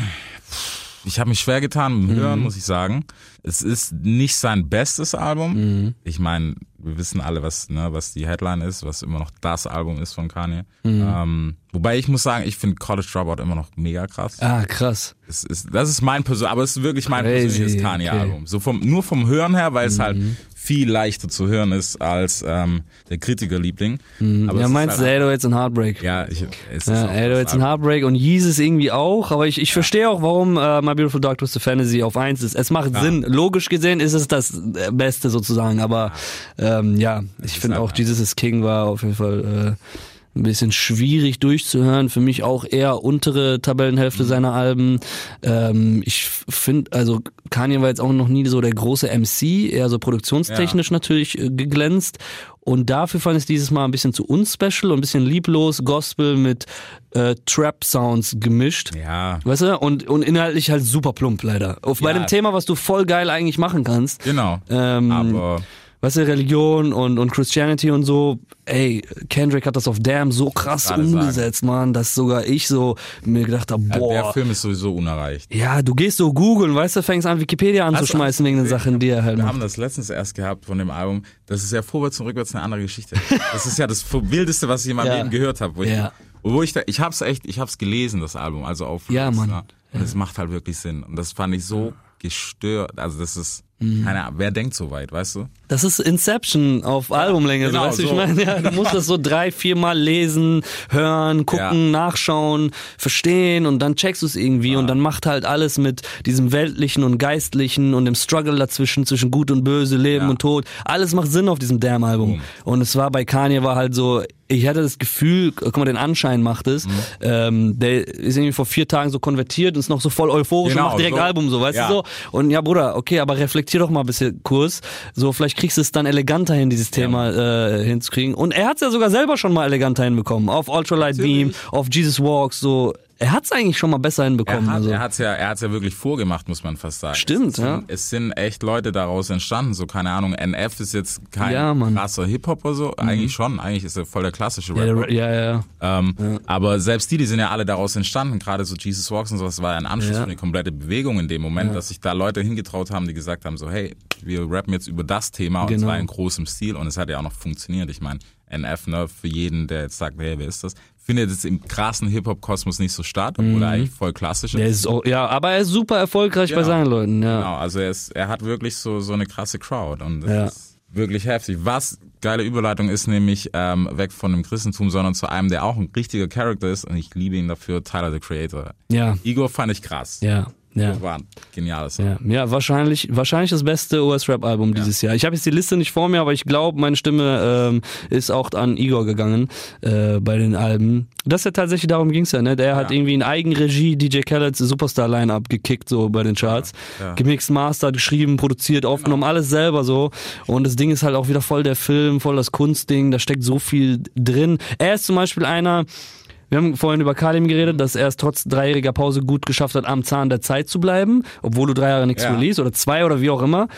Ich habe mich schwer getan mit dem Hören, muss ich sagen. Es ist nicht sein bestes Album. Ich meine, wir wissen alle, was, ne, was die Headline ist, was immer noch das Album ist von Kanye. Ähm, wobei ich muss sagen, ich finde College Dropout immer noch mega krass. Ah, krass. Ist, das ist mein persönliches, aber es ist wirklich mein Crazy, persönliches Kanye-Album. So vom, nur vom Hören her, weil es halt viel leichter zu hören ist als ähm, der Kritikerliebling. Aber es Ja, ist meinst du halt, 808s und Heartbreak? Ja, ich, es ist Ja, 808s das und Album. Heartbreak und Yeezus irgendwie auch, aber ich, ich verstehe auch, warum äh, My Beautiful Dark Twisted Fantasy auf eins ist. Es macht Sinn. Logisch gesehen ist es das äh, Beste sozusagen, aber ähm, ja, ich finde halt auch Jesus is King war auf jeden Fall äh, ein bisschen schwierig durchzuhören. Für mich auch eher untere Tabellenhälfte Mhm. seiner Alben. Ähm, ich finde, also Kanye war jetzt auch noch nie so der große MC, eher so produktionstechnisch natürlich äh, geglänzt. Und dafür fand ich dieses Mal ein bisschen zu unspecial und ein bisschen lieblos, Gospel mit äh, Trap-Sounds gemischt. Ja, Weißt du? Und, und inhaltlich halt super plump leider. Auf bei Ja. einem Thema, was du voll geil eigentlich machen kannst. genau. Ähm, aber weißt du, Religion und, und Christianity und so, ey, Kendrick hat das auf Damn so krass umgesetzt, man, dass sogar ich so mir gedacht habe, ja, boah. der Film ist sowieso unerreicht. ja, du gehst so googeln, weißt du, fängst an, Wikipedia anzuschmeißen wegen den Sachen, die er halt Wir macht. haben das letztens erst gehabt von dem Album. Das ist ja vorwärts und rückwärts eine andere Geschichte. Das ist ja das wildeste, was ich in meinem Ja. Leben gehört habe. Wo Ja. ich, wo ich da, ich hab's echt, ich hab's gelesen, das Album, also auf Ja, Mann. ne? Und es macht halt wirklich Sinn. Und das fand ich so gestört. Also das ist, Mhm. keine Ahnung, wer denkt so weit, weißt du? Das ist Inception auf Albumlänge, genau, so, weißt du, ich so. meine, ja, du musst das so drei, viermal lesen, hören, gucken, Ja. nachschauen, verstehen und dann checkst du es irgendwie und dann macht halt alles mit diesem weltlichen und geistlichen und dem Struggle dazwischen, zwischen Gut und Böse, Leben Ja. und Tod. Alles macht Sinn auf diesem Damn-Album. Und es war bei Kanye war halt so, ich hatte das Gefühl, guck mal, den Anschein macht es, Mhm. ähm, der ist irgendwie vor vier Tagen so konvertiert und ist noch so voll euphorisch Genau, und macht direkt so. Album, so, weißt Ja. du so? Und ja, Bruder, okay, aber reflektier doch mal ein bisschen Kurs. So, vielleicht kriegst du es dann eleganter hin, dieses Thema äh, hinzukriegen. Und er hat es ja sogar selber schon mal eleganter hinbekommen. Auf Ultralight Beam, auf Jesus Walks, so. Er hat es eigentlich schon mal besser Er hinbekommen. hat also. er hat's ja, er hat's ja wirklich vorgemacht, muss man fast sagen. Stimmt, es sind, ja. Es sind echt Leute daraus entstanden, so keine Ahnung. NF ist jetzt kein Ja. Mhm. krasser Hip-Hop oder so. Eigentlich schon, eigentlich ist er voll der klassische ja, Rapper. der- ja, ja. Ähm, Aber selbst die, die sind ja alle daraus entstanden, gerade so Jesus Walks und sowas, war ja ein Anschluss Ja. für eine komplette Bewegung in dem Moment, dass sich da Leute hingetraut haben, die gesagt haben, so hey, wir rappen jetzt über das Thema und Genau. zwar in großem Stil und es hat ja auch noch funktioniert. Ich meine, NF, ne, für jeden, der jetzt sagt, hey, wer ist das, findet jetzt im krassen Hip-Hop-Kosmos nicht so statt, obwohl er eigentlich voll klassisch Mhm. Ist. auch, ja, aber er ist super erfolgreich bei Genau. seinen Leuten, ja. Genau, also er, ist, er hat wirklich so, so eine krasse Crowd und das Ja. ist wirklich heftig. Was geile Überleitung ist nämlich ähm, weg von dem Christentum, sondern zu einem, der auch ein richtiger Charakter ist und ich liebe ihn dafür, Tyler the Creator. Ja, Igor fand ich krass. ja, ja. War ein geniales Song. Ja, ja wahrscheinlich, wahrscheinlich das beste US-Rap-Album dieses Jahr. Ich habe jetzt die Liste nicht vor mir, aber ich glaube, meine Stimme ähm, ist auch an Igor gegangen äh, bei den Alben. Das ja tatsächlich darum ging's ja, ne? Der hat Ja. irgendwie in Eigenregie DJ Khaled's Superstar-Line-Up gekickt, so bei den Charts. Ja, ja. Gemixt, mastered, geschrieben, produziert, aufgenommen, alles selber so. Und das Ding ist halt auch wieder voll der Film, voll das Kunstding, da steckt so viel drin. Er ist zum Beispiel einer, wir haben vorhin über Kalim geredet, dass er es trotz dreijähriger Pause gut geschafft hat, am Zahn der Zeit zu bleiben, obwohl du drei Jahre nichts Ja. release oder zwei oder wie auch immer.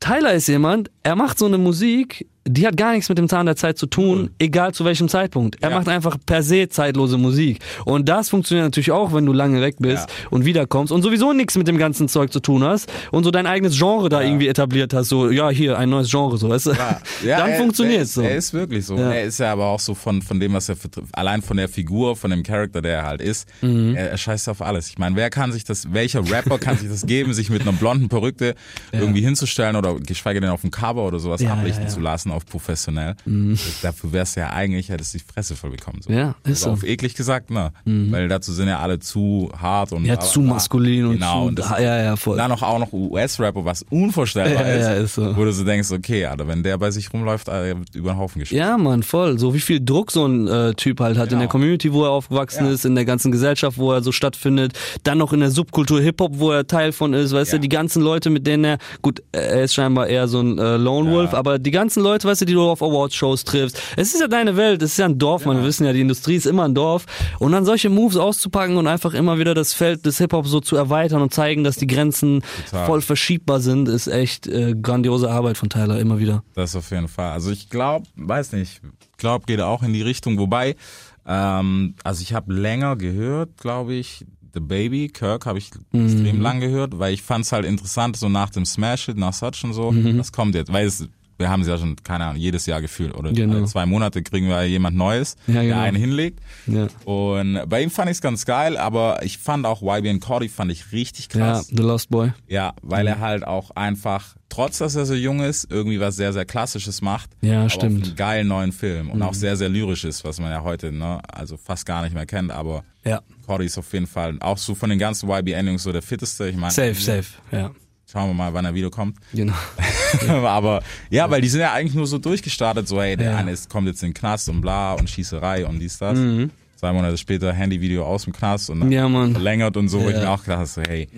Tyler ist jemand, er macht so eine Musik, die hat gar nichts mit dem Zahn der Zeit zu tun, egal zu welchem Zeitpunkt. Er Ja. macht einfach per se zeitlose Musik. Und das funktioniert natürlich auch, wenn du lange weg bist Ja. und wiederkommst und sowieso nichts mit dem ganzen Zeug zu tun hast und so dein eigenes Genre da irgendwie etabliert hast. So, ja, hier, ein neues Genre, so, weißt du? Dann er- funktioniert er es so. Er ist wirklich so. Ja. Er ist ja aber auch so von, von dem, was er allein von der Figur, von dem Charakter, der er halt ist, Mhm. er, er scheißt auf alles. Ich meine, wer kann sich das, welcher Rapper kann sich das geben, sich mit einer blonden Perücke irgendwie hinzustellen oder geschweige denn auf dem Cover oder sowas Ja, ablichten ja, zu lassen auf professionell? Dafür wär's ja eigentlich, hättest du die Fresse voll bekommen. So. Ja, ist also so. Mhm. Auf eklig gesagt, ne? Weil dazu sind ja alle zu hart und Ja, bla, zu maskulin und genau, zu- und das, ja, ja, voll. Dann noch auch noch US-Rapper, was unvorstellbar ist, ja, ist so. wo du so denkst, okay, Alter, wenn der bei sich rumläuft, Alter, wird über den Haufen geschmissen. Ja, Mann, voll. So wie viel Druck so ein äh, Typ halt hat in Genau. der Community, wo er aufgewachsen ist, in der ganzen Gesellschaft, wo er so stattfindet, dann noch in der Subkultur Hip-Hop, wo er Teil von ist, weißt du, die ganzen Leute, mit denen er, gut, er ist scheinbar eher so ein äh, Lone Wolf, aber die ganzen Leute, weißt du, die du auf Awards-Shows triffst, es ist ja deine Welt, es ist ja ein Dorf, man, wir wissen ja, die Industrie ist immer ein Dorf und dann solche Moves auszupacken und einfach immer wieder das Feld des Hip-Hop so zu erweitern und zeigen, dass die Grenzen Total. voll verschiebbar sind, ist echt äh, grandiose Arbeit von Tyler, immer wieder. Das auf jeden Fall. Also ich glaube, weiß nicht, glaube geht auch in die Richtung. Wobei, ähm, also ich habe länger gehört, glaube ich. The Baby, Kirk, habe ich extrem lang gehört, weil ich fand's halt interessant, so nach dem Smash It, nach Such und so, was kommt jetzt? Weil es, wir haben es ja schon, keine Ahnung, jedes Jahr gefühlt oder Genau. zwei Monate kriegen wir jemand Neues, Ja, genau. der einen hinlegt. Ja. Und bei ihm fand ich's ganz geil, aber ich fand auch YBN Cordy fand ich richtig Ja, krass. The Lost Boy. Ja, weil er halt auch einfach, trotz dass er so jung ist, irgendwie was sehr, sehr Klassisches macht. Ja, aber stimmt. Auf einen geilen neuen Film und auch sehr, sehr lyrisch ist, was man ja heute, ne, also fast gar nicht mehr kennt, aber Ja. Cordy ist auf jeden Fall auch so von den ganzen YBN-Jungs so der fitteste. Ich meine, Safe, safe, ja. Schauen wir mal, wann er wiederkommt. Genau. aber ja, weil die sind ja eigentlich nur so durchgestartet, so hey, der Ja. eine ist, kommt jetzt in den Knast und bla und Schießerei und dies, das. Zwei Monate später Handyvideo aus dem Knast und dann Mhm. Ja, verlängert und so, wo ich Ja. mir auch gedacht habe, so, hey,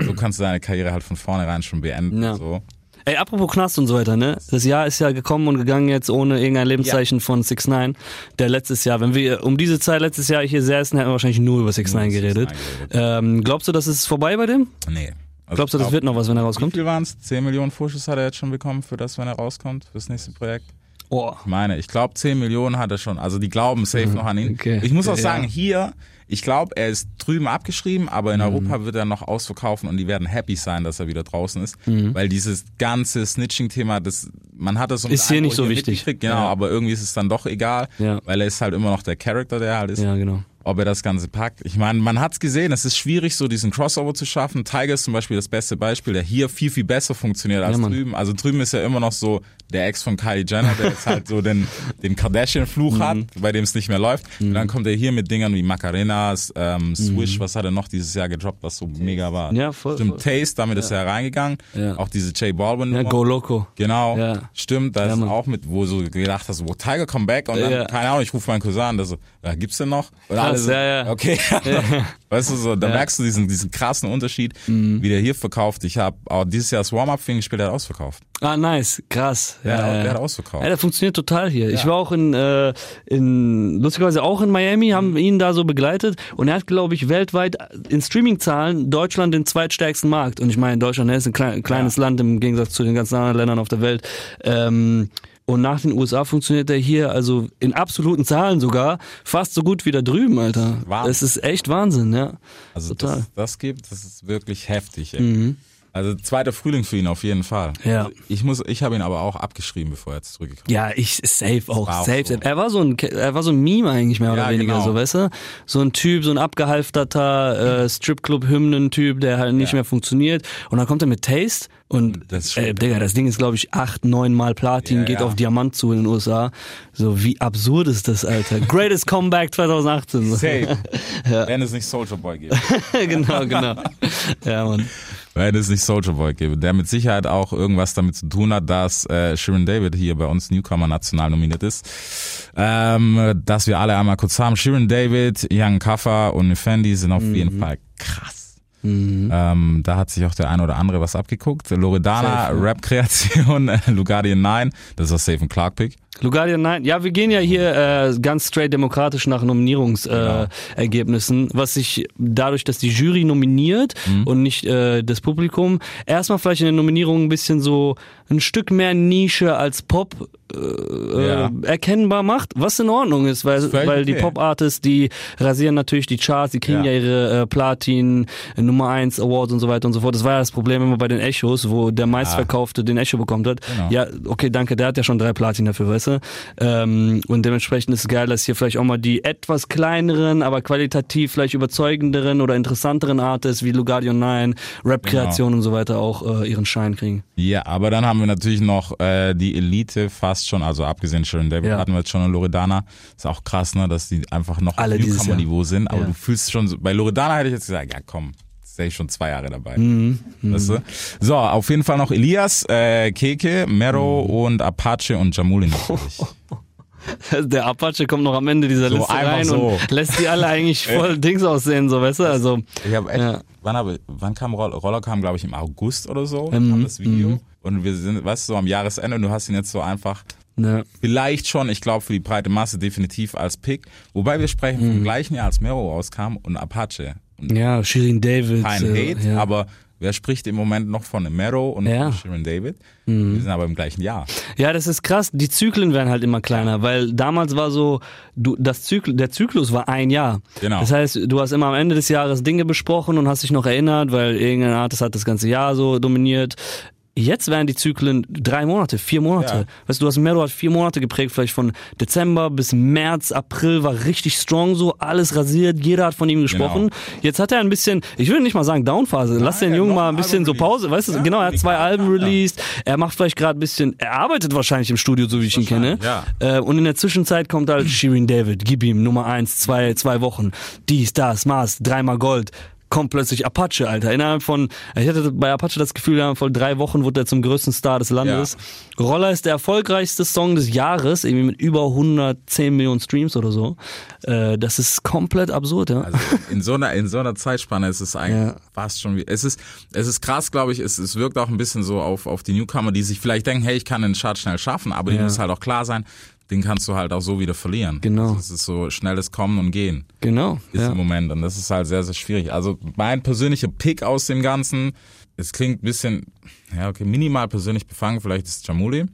so kannst du deine Karriere halt von vornherein schon beenden. Ja. So. Ey, apropos Knast und so weiter, ne? Das Jahr ist ja gekommen und gegangen jetzt ohne irgendein Lebenszeichen von 6 9 Der letztes Jahr, wenn wir um diese Zeit letztes Jahr hier säßen, hätten wir wahrscheinlich nur über 6 9 Nur über geredet. 6ix9ine Ähm, glaubst du, das ist vorbei bei dem? Nee. Also Glaubst du, das glaub, wird noch was, wenn er Wie rauskommt? viel waren es? 10 Millionen Vorschuss hat er jetzt schon bekommen für das, wenn er rauskommt, fürs nächste Projekt? Oh. Ich meine, ich glaube 10 Millionen hat er schon. Also die glauben safe noch an ihn. Okay. Ich muss auch Ja. sagen, hier, ich glaube, er ist drüben abgeschrieben, aber Mhm. in Europa wird er noch ausverkaufen und die werden happy sein, dass er wieder draußen ist. Weil dieses ganze Snitching-Thema, das, man hat das so Mhm. Ist hier nicht so wichtig. Genau, Ja. aber irgendwie ist es dann doch egal, Ja. weil er ist halt immer noch der Charakter, der halt ist Ja, genau. Ob er das Ganze packt. Ich meine, man hat's gesehen, es ist schwierig, so diesen Crossover zu schaffen. Tiger ist zum Beispiel das beste Beispiel, der hier viel, viel besser funktioniert als Ja, drüben. Also drüben ist ja immer noch so der Ex von Kylie Jenner, der jetzt halt so den, den Kardashian-Fluch Mhm. hat, bei dem es nicht mehr läuft. Und dann kommt er hier mit Dingern wie Macarenas, ähm, Swish, was hat er noch dieses Jahr gedroppt, was so mega war. Mhm. Ja, voll, Stimmt, voll. Taste, damit ist er reingegangen. Ja. Auch diese J Balvin. Ja, Go Loco. Genau, Ja. stimmt, da Ja, ist auch mit, wo so gedacht hast, wo Tiger come back und dann, Ja. keine Ahnung, ich rufe meinen Cousin an, der so, ja, gibt's denn noch? Und Krass, so, ja, ja. Okay, weißt du so, da merkst du diesen, diesen krassen Unterschied, Mhm. wie der hier verkauft. Ich habe auch dieses Jahr das Warm-Up-Thing gespielt, der hat ausverkauft. Ah, nice, krass. Der, Ja, hat, ja. der hat ausverkauft. Ja, der funktioniert total hier. Ich war auch in, äh, in, lustigerweise auch in Miami, haben ihn da so begleitet und er hat, glaube ich, weltweit in Streaming-Zahlen Deutschland den zweitstärksten Markt. Und ich meine, Deutschland ne, ist ein klein, kleines Land im Gegensatz zu den ganzen anderen Ländern auf der Welt. Ähm, und nach den USA funktioniert er hier, also in absoluten Zahlen sogar, fast so gut wie da drüben, Alter. Wahnsinn. Es ist echt Wahnsinn, ja. also total. Mhm. das, das gibt, das ist wirklich heftig. Ey. Also zweiter Frühling für ihn auf jeden Fall. Ja. Also ich muss, ich habe ihn aber auch abgeschrieben, bevor er jetzt zurückgekommen ist. Ja, ich safe auch, auch safe, so. safe. Er war so ein, er war so ein Meme eigentlich mehr oder Ja, weniger, genau. so weißt du, so ein Typ, so ein abgehalfterter äh, Stripclub-Hymnen-Typ, der halt nicht Ja. mehr funktioniert. Und dann kommt er mit Taste und Das äh, Digga, das Ding ist glaube ich acht, neun Mal Platin, Ja, geht ja. auf Diamant zu in den USA. So wie absurd ist das, Alter? Greatest Comeback 2018. Safe. Wenn es nicht Soldier Boy gibt. genau, genau. Ja, Mann. Wenn es nicht Soldier Boy gäbe, der mit Sicherheit auch irgendwas damit zu tun hat, dass äh, Sharon David hier bei uns Newcomer national nominiert ist. Ähm, dass wir alle einmal kurz haben. Sharon David, Young Kaffa und Nefendi sind auf jeden Fall krass. Ähm, da hat sich auch der ein oder andere was abgeguckt. Loredana, ja. Rap-Kreation, Lugardian 9, das ist das Safe und Clark Pick. Lugardia, nein. Ja, wir gehen ja hier äh, ganz straight demokratisch nach Nominierungsergebnissen, äh, Ergebnissen, was sich dadurch, dass die Jury nominiert und nicht äh, das Publikum, erstmal vielleicht in der Nominierung ein bisschen so ein Stück mehr Nische als Pop äh, Ja. äh, erkennbar macht, was in Ordnung ist, weil, weil die okay. Pop-Artists, die rasieren natürlich die Charts, die kriegen ja, Ja. ihre äh, Platin, äh, Nummer 1 Awards und so weiter und so fort. Das war ja das Problem immer bei den Echos, wo der meistverkaufte den Echo bekommt hat. Genau. Ja, okay, danke, der hat ja schon drei Platin dafür, weißt du? Ähm, und dementsprechend ist es geil, dass hier vielleicht auch mal die etwas kleineren, aber qualitativ vielleicht überzeugenderen oder interessanteren Artists wie Lugardio 9, Rap-Kreation und so weiter auch äh, ihren Schein kriegen. Ja, aber dann haben wir natürlich noch äh, die Elite fast schon, also abgesehen Sharon David Ja. hatten wir jetzt schon und Loredana. Ist auch krass, ne, dass die einfach noch Alle auf. Newcomer-Niveau sind. Aber Ja. du fühlst schon, so, bei Loredana hätte ich jetzt gesagt, ja komm, sehe ich schon zwei Jahre dabei. Mhm, Weißt du? So, auf jeden Fall noch Elias, äh, Keke, Mero Mhm. und Apache und Jamuli natürlich. Der Apache kommt noch am Ende dieser So, Liste rein so. und lässt die alle eigentlich voll Dings aussehen, so, weißt du? Also, Ich habe echt, Ja. wann, hab, wann kam Roller? Roller kam, glaube ich, im August oder so, Ähm, kam das Video. mhm. Und wir sind, weißt du, so am Jahresende und du hast ihn jetzt so einfach ne. Vielleicht schon, ich glaube für die breite Masse definitiv als Pick. Wobei wir sprechen Mhm. vom gleichen Jahr, als Mero rauskam und Apache. Ja, Shirin David. kein äh, Hate, ja. aber wer spricht im Moment noch von Mero und Ja. Mhm. Sharon David? Wir sind aber im gleichen Jahr. Ja, das ist krass. Die Zyklen werden halt immer kleiner, weil damals war so, du, das Zyklus, der Zyklus war ein Jahr. Genau. Das heißt, du hast immer am Ende des Jahres Dinge besprochen und hast dich noch erinnert, weil irgendein Artist hat das ganze Jahr so dominiert. Jetzt werden die Zyklen drei Monate, vier Monate. Ja. Weißt du, du hast Mero hat vier Monate geprägt, vielleicht von Dezember bis März, April war richtig strong so, alles rasiert, jeder hat von ihm gesprochen. Genau. Jetzt hat er ein bisschen, ich will nicht mal sagen Downphase, lass den Jungen mal ein bisschen so Pause, weißt du, released. genau, er Ja, hat zwei Alben released, er macht vielleicht gerade ein bisschen, er arbeitet wahrscheinlich im Studio, so wie ich ihn kenne. Wahrscheinlich, Äh, und in der Zwischenzeit kommt halt Shirin David, gib ihm Nummer eins, zwei, zwei Wochen, dies, das, Mars, dreimal Gold. Kommt plötzlich Apache, Alter. Innerhalb von, ich hatte bei Apache das Gefühl, innerhalb von drei Wochen wurde er zum größten Star des Landes. Roller ist der erfolgreichste Song des Jahres, irgendwie mit über 110 Millionen Streams oder so. Äh, das ist komplett absurd, ja. Also in so einer in so einer Zeitspanne ist es eigentlich Ja. fast schon wie es ist es ist krass, glaube ich. Es, es wirkt auch ein bisschen so auf auf die Newcomer, die sich vielleicht denken, hey, ich kann den Chart schnell schaffen, aber Ja. die muss halt auch klar sein, den kannst du halt auch so wieder verlieren. Genau. Es ist so schnelles Kommen und Gehen. Genau. ist Ja. im Moment und das ist halt sehr, sehr schwierig. Also mein persönlicher Pick aus dem Ganzen, es klingt ein bisschen, ja okay, minimal persönlich befangen, vielleicht ist Jamuli.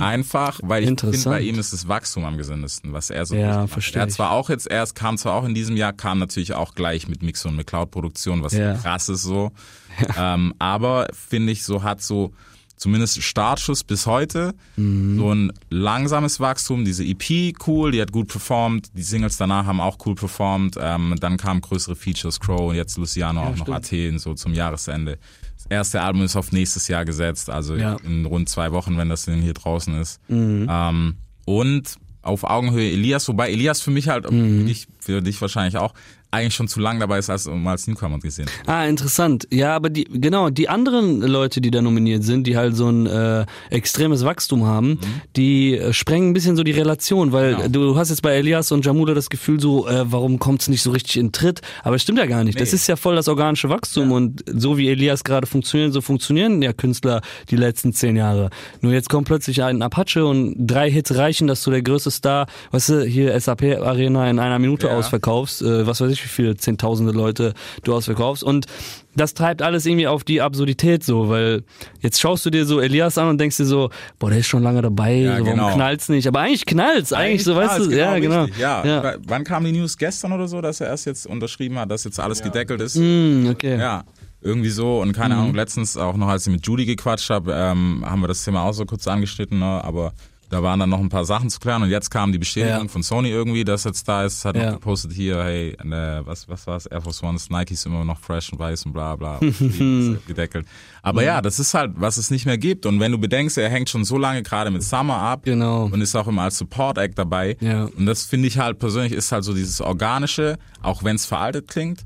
Einfach, weil ich finde, Hm. Bei ihm ist das Wachstum am gesündesten, was er so Ja, verstehe Er hat zwar auch jetzt erst, kam zwar auch in diesem Jahr, kam natürlich auch gleich mit Mix und mit Cloud-Produktion, was Ja. krass ist so. Ähm, aber finde ich, so hat so zumindest Startschuss bis heute Mhm. so ein langsames Wachstum. Diese EP cool, die hat gut performt. Die Singles danach haben auch cool performt. Ähm, dann kamen größere Features, Crow und jetzt Luciano auch noch Athen so zum Jahresende. Das erste Album ist auf nächstes Jahr gesetzt, also Ja. in rund zwei Wochen, wenn das Ding hier draußen ist. Ähm, und auf Augenhöhe Elias, wobei Elias für mich halt, für, dich, für dich wahrscheinlich auch, eigentlich schon zu lang dabei ist, als um als Newcomer gesehen. Ah, interessant. Ja, aber die, genau, die anderen Leute, die da nominiert sind, die halt so ein äh, extremes Wachstum haben, die äh, sprengen ein bisschen so die Relation, weil Genau. du hast jetzt bei Elias und Jamula das Gefühl so, äh, warum kommt es nicht so richtig in Tritt? Aber es stimmt ja gar nicht. Das Nee. ist ja voll das organische Wachstum und so wie Elias gerade funktionieren, so funktionieren ja Künstler die letzten zehn Jahre. Nur jetzt kommt plötzlich ein Apache und drei Hits reichen, dass du der größte Star, weißt du, hier SAP Arena in einer Minute Ja. ausverkaufst, äh, was weiß ich, wie viele zehntausende Leute du ausverkaufst und das treibt alles irgendwie auf die Absurdität so, weil jetzt schaust du dir so Elias an und denkst dir so, boah, der ist schon lange dabei, Ja, so, warum genau. knallt's nicht? Aber eigentlich knallt's, eigentlich, so, weißt du, ist ja, genau. Ja. ja. Wann kam die News gestern oder so, dass er erst jetzt unterschrieben hat, dass jetzt alles gedeckelt ist? Hm, okay. Ja, irgendwie so. Und keine Mhm. Ahnung, letztens auch noch, als ich mit Judy gequatscht habe, ähm, haben wir das Thema auch so kurz angeschnitten, ne? aber da waren dann noch ein paar Sachen zu klären und jetzt kam die Bestätigung Ja. von Sony irgendwie, dass jetzt da ist, hat Ja. noch gepostet hier, hey, äh, was, was war's, Air Force Ones, Nike ist immer noch fresh und weiß und bla bla, gedeckelt. Aber ja, das ist halt, was es nicht mehr gibt und wenn du bedenkst, er hängt schon so lange gerade mit Summer ab Genau. und ist auch immer als Support Act dabei Ja. und das finde ich halt persönlich ist halt so dieses Organische, auch wenn es veraltet klingt.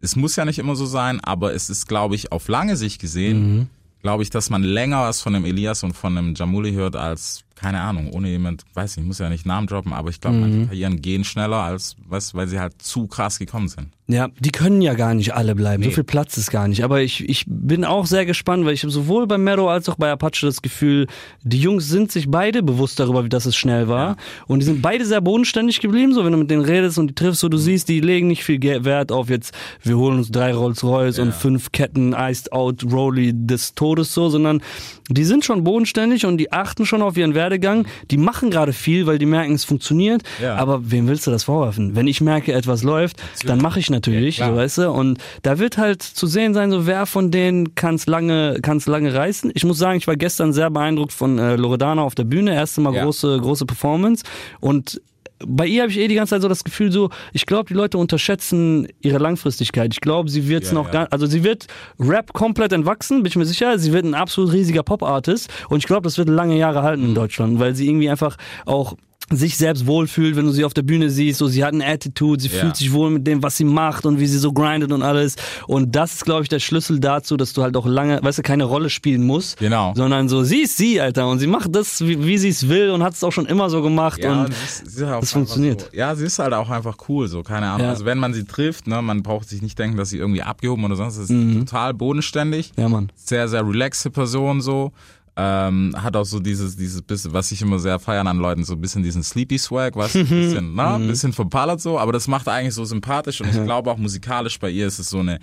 Es muss ja nicht immer so sein, aber es ist, glaube ich, auf lange Sicht gesehen, Mhm. glaube ich, dass man länger was von dem Elias und von dem Jamuli hört als, keine Ahnung, ohne jemand, weiß nicht, muss ja nicht Namen droppen, aber ich glaube, manche Karrieren gehen schneller als, was, weil sie halt zu krass gekommen sind. Ja, die können ja gar nicht alle bleiben. So Nee. viel Platz ist gar nicht. Aber ich, ich bin auch sehr gespannt, weil ich habe sowohl bei Mero als auch bei Apache das Gefühl, die Jungs sind sich beide bewusst darüber, dass es schnell war. Und die sind beide sehr bodenständig geblieben. So, wenn du mit denen redest und die triffst, so du siehst, die legen nicht viel Wert auf jetzt, wir holen uns drei Rolls Royce und fünf Ketten Iced Out Rolly des Todes so, sondern die sind schon bodenständig und die achten schon auf ihren Werdegang. Die machen gerade viel, weil die merken, es funktioniert. Ja. Aber wem willst du das vorwerfen? Wenn ich merke, etwas läuft, dann mache ich natürlich, Ja, so weißt du. Und da wird halt zu sehen sein, so wer von denen kann's lange, kann's lange reißen. Ich muss sagen, ich war gestern sehr beeindruckt von äh, Loredana auf der Bühne. Erste Mal Ja. große, große Performance. Und bei ihr habe ich eh die ganze Zeit so das Gefühl, so, ich glaube, die Leute unterschätzen ihre Langfristigkeit. Ich glaube, sie wird Ja, noch ja. gar, also sie wird Rap komplett entwachsen, bin ich mir sicher. Sie wird ein absolut riesiger Pop-Artist und ich glaube, das wird lange Jahre halten in Deutschland, weil sie irgendwie einfach auch sich selbst wohlfühlt, wenn du sie auf der Bühne siehst, so sie hat eine Attitude, sie Ja. fühlt sich wohl mit dem, was sie macht und wie sie so grindet und alles. Und das ist, glaube ich, der Schlüssel dazu, dass du halt auch lange, weißt du, keine Rolle spielen musst. Genau. Sondern so, sie ist sie, Alter. Und sie macht das, wie, wie sie es will und hat es auch schon immer so gemacht. Ja, und und sie ist, ist das funktioniert. So, ja, sie ist halt auch einfach cool, so, keine Ahnung. Ja. Also wenn man sie trifft, ne, man braucht sich nicht denken, dass sie irgendwie abgehoben oder sonst, was. ist Mhm. total bodenständig. ja, Mann. Sehr, sehr relaxte Person, so. Ähm, hat auch so dieses, dieses bisschen, was ich immer sehr feiern an Leuten, so ein bisschen diesen Sleepy Swag, was ein bisschen, ne, Mhm. ein bisschen verballert so, aber das macht eigentlich so sympathisch und ich glaube auch musikalisch bei ihr ist es so eine,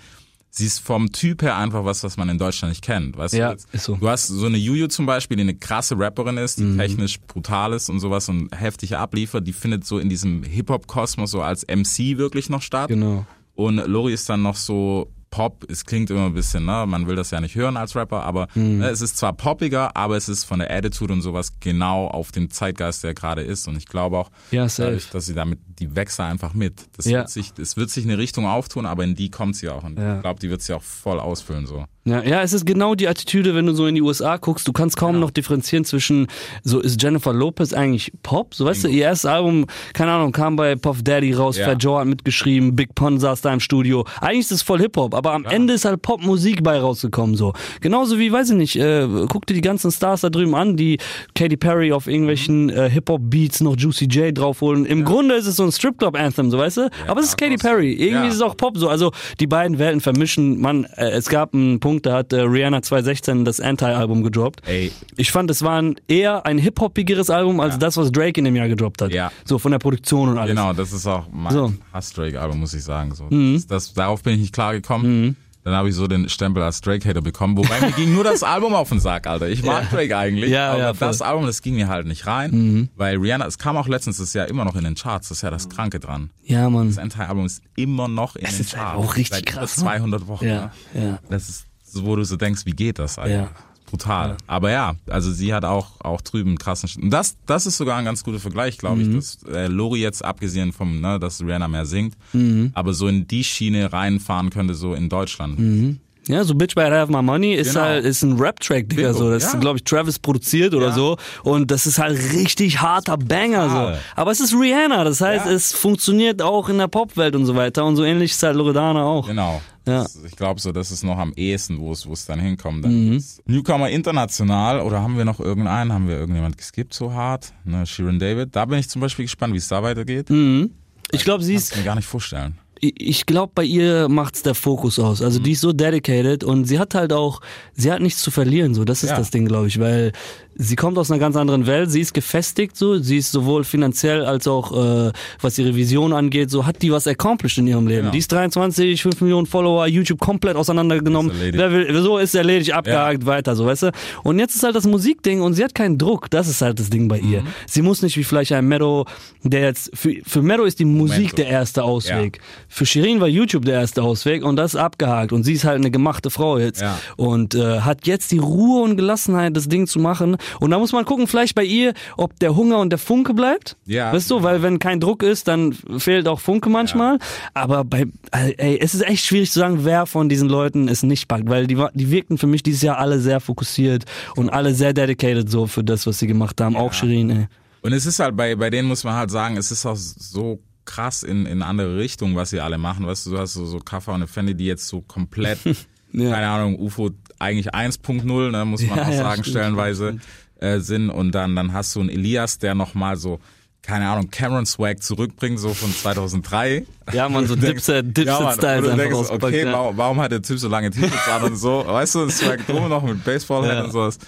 sie ist vom Typ her einfach was, was man in Deutschland nicht kennt, weißt Ja, du? Jetzt, ist so. Du hast so eine Juju zum Beispiel, die eine krasse Rapperin ist, die Mhm. technisch brutal ist und sowas und heftig abliefert, die findet so in diesem Hip-Hop-Kosmos so als MC wirklich noch statt. Genau. Und Lori ist dann noch so Pop, es klingt immer ein bisschen, ne, man will das ja nicht hören als Rapper, aber Mhm. ne, es ist zwar poppiger, aber es ist von der Attitude und sowas genau auf dem Zeitgeist, der gerade ist. Und ich glaube auch, Ja, dadurch, dass sie damit, die wächst da einfach mit. Das Ja. wird sich, es wird sich eine Richtung auftun, aber in die kommt sie auch. Und Ja. ich glaube, die wird sie auch voll ausfüllen, so. Ja, ja, es ist genau die Attitüde, wenn du so in die USA guckst. Du kannst kaum noch differenzieren zwischen, so ist Jennifer Lopez eigentlich Pop? So weißt du, ihr erstes Album, keine Ahnung, kam bei Puff Daddy raus, Ja. Fat Joe hat mitgeschrieben, Big Pun saß da im Studio. Eigentlich ist es voll Hip-Hop, aber am Ende ist halt Popmusik bei rausgekommen, so. Genauso wie, weiß ich nicht, äh, guck dir die ganzen Stars da drüben an, die Katy Perry auf irgendwelchen äh, Hip-Hop-Beats noch Juicy J draufholen. Im Grunde ist es so ein Strip-Club-Anthem, so weißt du? aber es ist Katy. Perry. Irgendwie Ja. ist es auch Pop so. Also die beiden Welten vermischen. Man, äh, es gab einen Punkt, da hat äh, Rihanna 2016 das Anti-Album gedroppt. Ey, Ich fand, es war ein, eher ein hip-hopigeres Album als das, was Drake in dem Jahr gedroppt hat. Ja. So von der Produktion und alles. Genau, das ist auch mein So. Mhm. Hass-Drake-Album, muss ich sagen. So. Das, das, darauf bin ich nicht klar gekommen. Dann habe ich so den Stempel als Drake-Hater bekommen. Wobei mir ging nur das Album auf den Sack, Alter. Ich mag Drake eigentlich, Ja, aber ja. Mhm. das Album, das ging mir halt nicht rein. Weil Rihanna, es kam auch letztens, das ist ja immer noch in den Charts, das ist ja das Kranke dran. Ja, Mann. Das Anti-Album ist immer noch in den ist Charts. auch richtig Seit krass, über ne? 200 Wochen. Ja, ne? ja. Das ist wo du so denkst, wie geht das eigentlich? Ja. Brutal. Aber ja, also sie hat auch, auch drüben einen krassen Sch- Und das, das ist sogar ein ganz guter Vergleich, glaube Mhm. ich, dass äh, Lori jetzt abgesehen vom, ne, dass Rihanna mehr singt, Mhm. aber so in die Schiene reinfahren könnte, so in Deutschland. Ja, so Bitch Better Have My Money ist Genau. halt ist ein Rap-Track, Digga. So. Das ja. ist, glaube ich, Travis produziert oder Ja. so. Und das ist halt richtig harter Banger. So. Aber es ist Rihanna, das heißt, Ja. es funktioniert auch in der Popwelt und so weiter. Und so ähnlich ist halt Loredana auch. Genau. Ja. Das, ich glaube so, das ist noch am ehesten, wo es, wo es dann hinkommt. Dann Mhm. Newcomer international oder haben wir noch irgendeinen? Haben wir irgendjemand geskippt so hart? Ne, Sharon David. Da bin ich zum Beispiel gespannt, wie es da weitergeht. Mhm. Ich glaube, sie ist mir gar nicht vorstellen. ich glaube, bei ihr macht's der Fokus aus. Mhm. Also die ist so dedicated und sie hat halt auch, sie hat nichts zu verlieren. So, das ist Ja. das Ding, glaube ich, weil sie kommt aus einer ganz anderen Welt. Sie ist gefestigt, so, sie ist sowohl finanziell als auch äh, was ihre Vision angeht, so hat die was accomplished in ihrem Leben. Genau. Die ist 23, 5 Millionen Follower, YouTube komplett auseinandergenommen. Ist will, so ist erledigt, abgehakt, weiter, so, weißt du. Und jetzt ist halt das Musikding und sie hat keinen Druck. Das ist halt das Ding bei Mhm. ihr. Sie muss nicht wie vielleicht ein Meadow, der jetzt für für Meadow ist die Musik Momento. der erste Ausweg. Für Shirin war YouTube der erste Ausweg und das ist abgehakt und sie ist halt eine gemachte Frau jetzt Ja. und äh, hat jetzt die Ruhe und Gelassenheit, das Ding zu machen und da muss man gucken, vielleicht bei ihr, ob der Hunger und der Funke bleibt. Ja. Weißt du, weil wenn kein Druck ist, dann fehlt auch Funke manchmal. Aber bei, äh, ey, es ist echt schwierig zu sagen, wer von diesen Leuten es nicht packt, weil die, die wirkten für mich dieses Jahr alle sehr fokussiert und alle sehr dedicated so für das, was sie gemacht haben. Auch Shirin, ey. Und es ist halt bei, bei denen muss man halt sagen, es ist auch so krass in, in andere Richtungen, was sie alle machen. Weißt du, du hast so, so Kaffer und Fendi, die jetzt so komplett, Ja. keine Ahnung, UFO eigentlich 1.0, ne, muss man Ja, auch ja, sagen, stimmt, stellenweise. äh, sind und dann, dann hast du einen Elias, der nochmal so, keine Ahnung, Cameron Swag zurückbringt, so von 2003. Ja, man, so denkst- Dipset, ja, Mann, denkst, Okay, ja. warum, warum hat der Typ so lange T-Shirts an und so? Weißt du, Swag drum noch mit Baseballhead Ja. und sowas.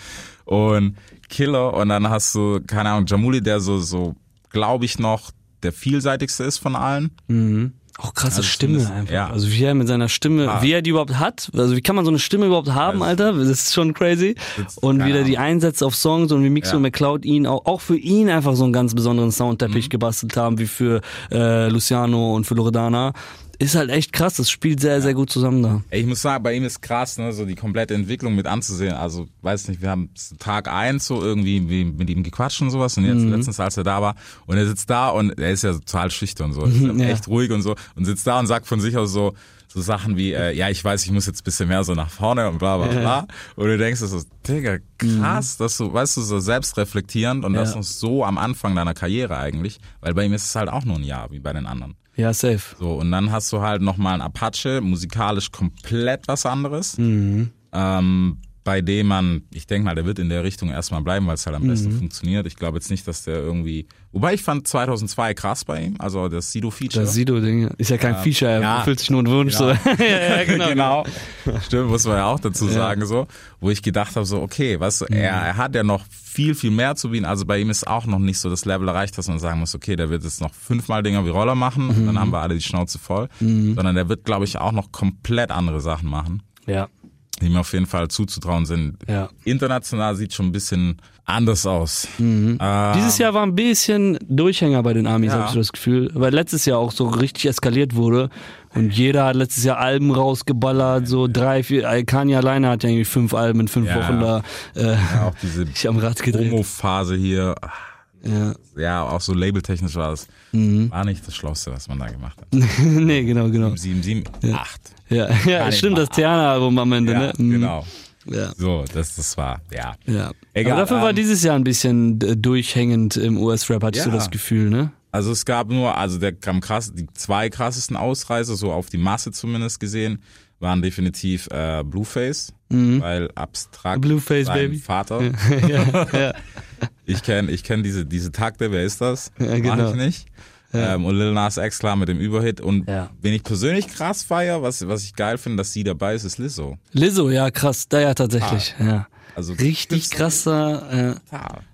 Und Killer und dann hast du, keine Ahnung, Jamuli, der so, so, glaube ich noch, der vielseitigste ist von allen. Auch krasse Also Stimme einfach. ja. Also wie er mit seiner Stimme, Ah. wie er die überhaupt hat. Also wie kann man so eine Stimme überhaupt haben, Das- Alter? Das ist schon crazy. Und wie der die einsetzt auf Songs und wie Mixo Ja. und McCloud ihn auch, auch für ihn einfach so einen ganz besonderen Soundteppich Mhm. gebastelt haben, wie für äh, Luciano und für Loredana. Ist halt echt krass. Das spielt sehr, sehr gut zusammen da. Ey, Ich muss sagen, bei ihm ist krass, ne, so die komplette Entwicklung mit anzusehen. Also, weiß nicht, wir haben Tag eins so irgendwie wie mit ihm gequatscht und sowas und jetzt Mhm. letztens, als er da war und er sitzt da und er ist ja total schüchtern so, ist ja Ja. echt ruhig und so und sitzt da und sagt von sich aus so, so Sachen wie, äh, ja, ich weiß, ich muss jetzt ein bisschen mehr so nach vorne und bla bla bla. Und du denkst so, Digga, krass, dass du, weißt du, so selbstreflektierend und das Ja. noch so am Anfang deiner Karriere eigentlich, weil bei ihm ist es halt auch nur ein Jahr, wie bei den anderen. Ja, safe. So, und dann hast du halt nochmal ein Apache, musikalisch komplett was anderes. Ähm, bei dem man, ich denke mal, der wird in der Richtung erstmal bleiben, weil es halt am besten funktioniert. Ich glaube jetzt nicht, dass der irgendwie. Wobei ich fand 2002 krass bei ihm, also das Sido-Feature. Das Sido-Ding ist ja kein Feature, er Ja. erfüllt sich nur einen Wunsch. Genau. So. ja, ja, genau. genau. Stimmt, muss man ja auch dazu sagen, so. Wo ich gedacht habe, so, okay, weißt du, Mhm. er, er hat ja noch viel, viel mehr zu bieten. Also bei ihm ist auch noch nicht so das Level erreicht, dass man sagen muss, okay, der wird jetzt noch fünfmal Dinger wie Roller machen und Mhm. dann haben wir alle die Schnauze voll. Sondern der wird, glaube ich, auch noch komplett andere Sachen machen. Ja, die mir auf jeden Fall zuzutrauen sind. ja. International sieht schon ein bisschen anders aus. Mhm. Äh, Dieses Jahr war ein bisschen Durchhänger bei den Amis, Ja. habe ich so das Gefühl. Weil letztes Jahr auch so richtig eskaliert wurde. Und jeder hat letztes Jahr Alben rausgeballert, so drei, vier. äh, Kanye alleine hat ja irgendwie fünf Alben in fünf Ja. Wochen da äh, ja, auch diese am Rad gedreht. Homo-Phase hier, Ja. ja, auch so labeltechnisch war es, Mhm. war nicht das Schlauste, was man da gemacht hat. nee, genau, genau. 7, 7, 8. Ja, ja ich stimmt, das Theater-Album am Ende, Ja, ne? Mhm. genau. Ja. So, das, das war, ja. Ja. Egal, Aber dafür war ähm, dieses Jahr ein bisschen äh, durchhängend im US-Rap, hatte ich so Ja. das Gefühl, ne? Also es gab nur, also der kam krass, die zwei krassesten Ausreißer, so auf die Masse zumindest gesehen, waren definitiv äh, Blueface, weil abstrakt Mhm. Blueface, sein Baby. Vater. ja, ja. Ich kenne ich kenn diese, diese Takte, wer ist das? Ja, Mach genau. ich nicht. Ähm, und Lil Nas X klar mit dem Überhit. Und Ja. wen ich persönlich krass feier, was, was ich geil finde, dass sie dabei ist, ist Lizzo. Lizzo, ja, krass, da ja tatsächlich, ja. Also Richtig krasser,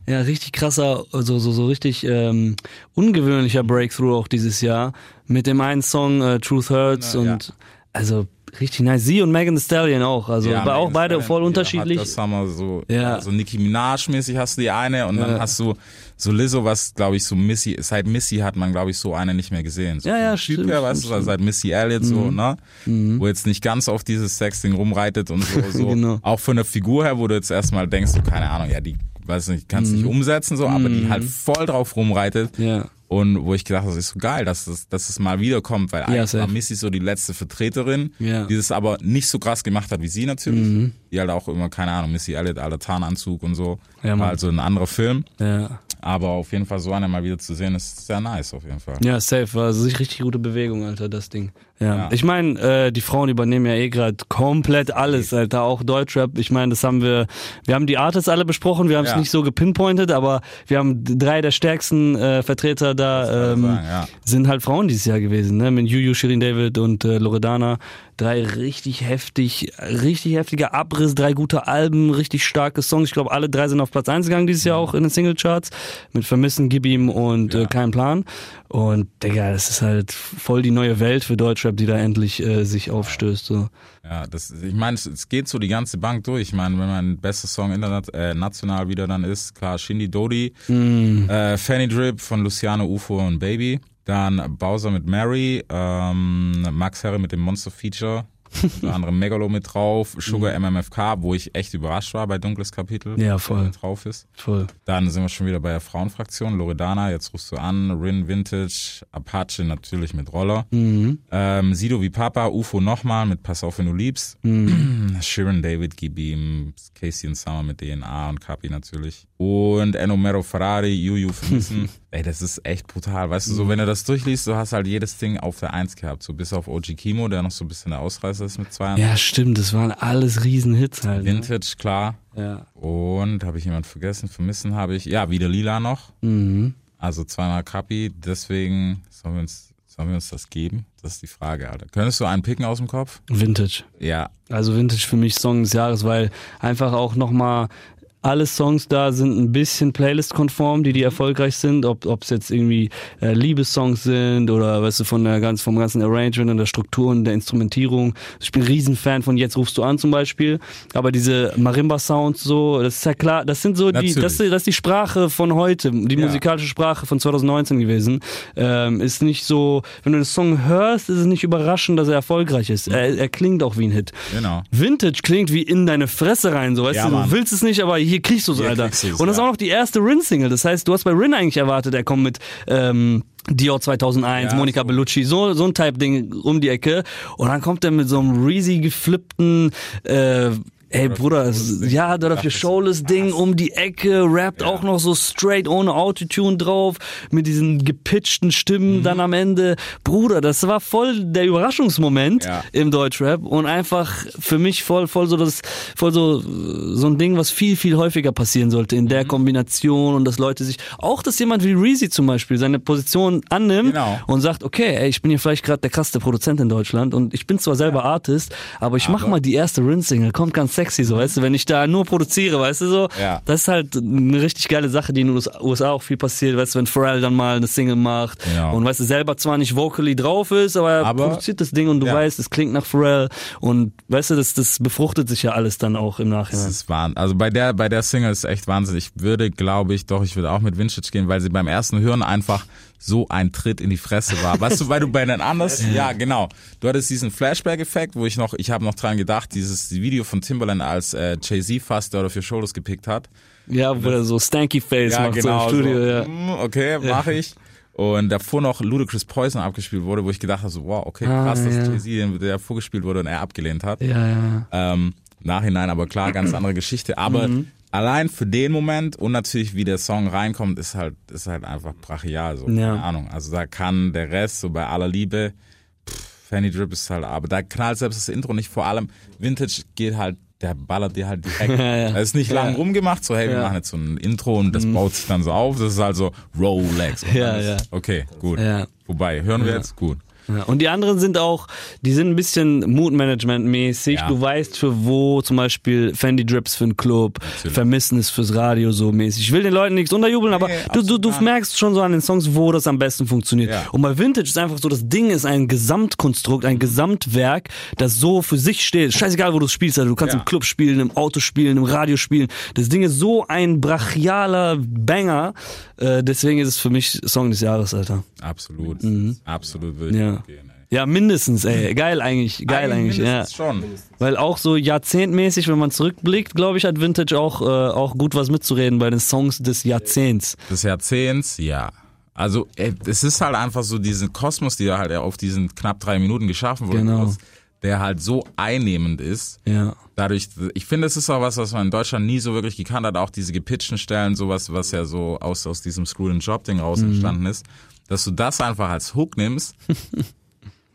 äh, ja, richtig krasser, so, so, so richtig ähm, ungewöhnlicher Breakthrough auch dieses Jahr mit dem einen Song äh, Truth Hurts Ja, und also richtig nice. Sie und Megan Thee Stallion auch, also Ja, auch Megan beide Thee voll Stallion, unterschiedlich. Das haben wir so, Ja. so Nicki Minaj-mäßig hast du die eine und dann Ja. hast du so Lizzo, was glaube ich so Missy, seit Missy hat man glaube ich so eine nicht mehr gesehen. So Ja, ja, vom Typ stimmt, her, weißt stimmt, Mhm. du, seit Missy Elliott so, ne? Wo jetzt nicht ganz auf dieses Sexding rumreitet und so, so. Genau. Auch von der Figur her, wo du jetzt erstmal denkst, so, keine Ahnung, ja, die, weiß nicht, kannst Mhm. nicht umsetzen, so, aber die halt voll drauf rumreitet. Ja. Und wo ich gedacht habe, das ist so geil, dass es, dass es mal wiederkommt, weil eigentlich safe. war Missy so die letzte Vertreterin, Ja. Mhm. die das aber nicht so krass gemacht hat wie sie natürlich. Die halt auch immer, keine Ahnung, Missy Elliott, alter Tarnanzug und so. Ja, war also ein anderer Film. Ja. Aber auf jeden Fall so eine mal wieder zu sehen, ist sehr nice auf jeden Fall. Ja, safe. War also richtig gute Bewegung, Alter, das Ding. Ja. Ja. Ich meine, äh, die Frauen übernehmen ja eh gerade komplett alles, Alter. Auch Deutschrap. Ich meine, das haben wir, wir haben die Artists alle besprochen, wir haben es Ja. nicht so gepinpointet, aber wir haben drei der stärksten äh, Vertreter da, ähm, sagen, ja. sind halt Frauen dieses Jahr gewesen, ne? Mit Juju, Shirin David und äh, Loredana. Drei richtig heftig, richtig heftiger Abriss, drei gute Alben, richtig starke Songs. Ich glaube, alle drei sind auf Platz eins gegangen dieses Jahr auch in den Singlecharts. Mit Vermissen, Gib ihm und äh. Kein Plan. Und Digga, das ist halt voll die neue Welt für Deutschrap, die da endlich äh, sich aufstößt. So. Ja, das, ich meine, es, es geht so die ganze Bank durch. Ich meine, wenn mein bester Song internet, äh, national wieder dann ist, klar, Shindy Dodi, äh, Fanny Drip von Luciano Ufo und Baby, dann Bowser mit Mary, ähm, Max Herre mit dem Monster Feature, unter anderem Megalo mit drauf, Sugar MMFK, wo ich echt überrascht war bei Dunkles Kapitel, Ja, voll. mit drauf ist. Voll. Dann sind wir schon wieder bei der Frauenfraktion. Loredana, jetzt rufst du an. Rin Vintage, Apache natürlich mit Roller. Mhm. Ähm, Sido wie Papa, UFO nochmal mit Pass auf, wenn du liebst. Mhm. Sharon David, gib ihm. Casey und Summer mit DNA und Kapi natürlich. Und Enomero Ferrari, Juju vermissen. Ey, das ist echt brutal. Weißt du, so wenn du das durchliest, du hast halt jedes Ding auf der Eins gehabt. So bis auf OG Kimo, der noch so ein bisschen der Ausreißer ist mit zwei. Ja, stimmt, das waren alles Riesenhits halt. Ne? Vintage, klar. Ja. Und habe ich jemand vergessen? Vermissen habe ich. Ja, wieder Lila noch. Mhm. Also zweimal Kapi. Deswegen sollen wir uns, sollen wir uns das geben? Das ist die Frage, Alter. Könntest du einen picken aus dem Kopf? Vintage. Ja. Also Vintage für mich Song des Jahres, weil einfach auch nochmal alle Songs da sind ein bisschen Playlist-konform, die die erfolgreich sind, ob es jetzt irgendwie äh, Liebessongs sind oder weißt du von der ganz vom ganzen Arrangement und der Struktur und der Instrumentierung. Ich bin ein Riesenfan von Jetzt rufst du an zum Beispiel, aber diese Marimba-Sounds so, das ist ja klar, das sind so die, Natürlich. das, ist- das ist die Sprache von heute, die Ja. musikalische Sprache von 2019 gewesen. Ähm, ist nicht so, wenn du den Song hörst, ist es nicht überraschend, dass er erfolgreich ist. Er, er klingt auch wie ein Hit. Genau. Vintage klingt wie in deine Fresse rein, so weißt Ja, du, du willst es nicht, aber hier kriegst du Hier Alter. Und das ist auch noch die erste Rin-Single. Das heißt, du hast bei Rin eigentlich erwartet, er kommt mit ähm, Dior 2001, Ja, Monica so. Bellucci, so so ein Type-Ding um die Ecke. Und dann kommt er mit so einem Reezy geflippten äh, Ey Bruder, ja, da für Showless Ding um die Ecke, rappt auch noch so straight ohne Autotune drauf, mit diesen gepitchten Mhm. Stimmen dann am Ende. Bruder, das war voll der Überraschungsmoment Ja. im Deutschrap und einfach für mich voll voll so das voll so so ein Ding, was viel viel häufiger passieren sollte in Mhm. der Kombination und dass Leute sich auch dass jemand wie Reezy zum Beispiel seine Position annimmt Genau. und sagt, okay, ey, ich bin hier vielleicht gerade der krasseste Produzent in Deutschland und ich bin zwar selber Artist, aber ich mach Aber- mal die erste Rin-Single, kommt ganz sexy so, weißt du, wenn ich da nur produziere, weißt du so, Ja. das ist halt eine richtig geile Sache, die in den USA auch viel passiert, weißt du, wenn Pharrell dann mal eine Single macht Genau. und weißt du, selber zwar nicht vocally drauf ist, aber er Aber- produziert das Ding und du Ja. weißt, es klingt nach Pharrell und weißt du, das, das befruchtet sich ja alles dann auch im Das Nachhinein. ist Wahnsinn. Also bei der, bei der Single ist echt Wahnsinn. Ich würde, glaube ich, doch, ich würde auch mit Vintage gehen, weil sie beim ersten Hören einfach so ein Tritt in die Fresse war. Weißt du, weil du bei den anders, ja genau, du hattest diesen Flashback-Effekt, wo ich noch, ich habe noch dran gedacht, dieses Video von Timbaland als äh, Jay-Z fast Dirt of Your Shoulders gepickt hat. Ja, wo er so Stanky Face Ja, macht genau. so im Studio, so, ja. mm, Okay, mache ich. Und davor noch Ludacris Poison abgespielt wurde, wo ich gedacht habe, so, wow, okay, Ah, krass, dass ja. Jay-Z, der vorgespielt wurde und er abgelehnt hat. Ja, ja. Ähm, Nachhinein aber klar, ganz andere Geschichte. Aber Mhm. Allein für den Moment und natürlich wie der Song reinkommt, ist halt, ist halt einfach brachial. So, Ja. keine Ahnung. Also da kann der Rest, so bei aller Liebe, pff, Fanny Drip ist halt, aber da knallt selbst das Intro nicht. Vor allem Vintage geht halt, der ballert dir halt direkt. Ja, ja. Da ist nicht lang Ja. rumgemacht, so hey, wir Ja. Mhm. machen jetzt so ein Intro und das baut sich dann so auf. Das ist halt so Rolex. Ja, ja. Okay, gut. Wobei, hören wir jetzt? Gut. Ja, und die anderen sind auch, die sind ein bisschen Mood-Management-mäßig. Ja. Du weißt für wo, zum Beispiel Fendi Drips für einen Club, Natürlich. Vermissen ist fürs Radio so mäßig. Ich will den Leuten nichts unterjubeln, aber Nee, du, du, absolut du merkst schon so an den Songs, wo das am besten funktioniert. Ja. Und bei Vintage ist einfach so, das Ding ist ein Gesamtkonstrukt, ein Gesamtwerk, das so für sich steht. Scheißegal, wo du es spielst, also du kannst Ja. im Club spielen, im Auto spielen, im Radio spielen. Das Ding ist so ein brachialer Banger, äh, deswegen ist es für mich Song des Jahres, Alter. Absolut. Absolut würde ich Mhm. Ja. mitgehen, ey. Ja, mindestens, ey. Geil eigentlich, geil eigentlich, ja. schon. Weil auch so jahrzehntmäßig, wenn man zurückblickt, glaube ich, hat Vintage auch, äh, auch gut was mitzureden bei den Songs des Jahrzehnts. des Jahrzehnts, ja. Also ey, es ist halt einfach so diesen Kosmos, der halt auf diesen knapp drei Minuten geschaffen wurde, Genau. der halt so einnehmend ist. Ja. Dadurch, ich finde, es ist auch was, was man in Deutschland nie so wirklich gekannt hat, auch diese gepitchten Stellen, sowas, was ja so aus, aus diesem Screw and Job Ding raus Mhm. entstanden ist, dass du das einfach als Hook nimmst.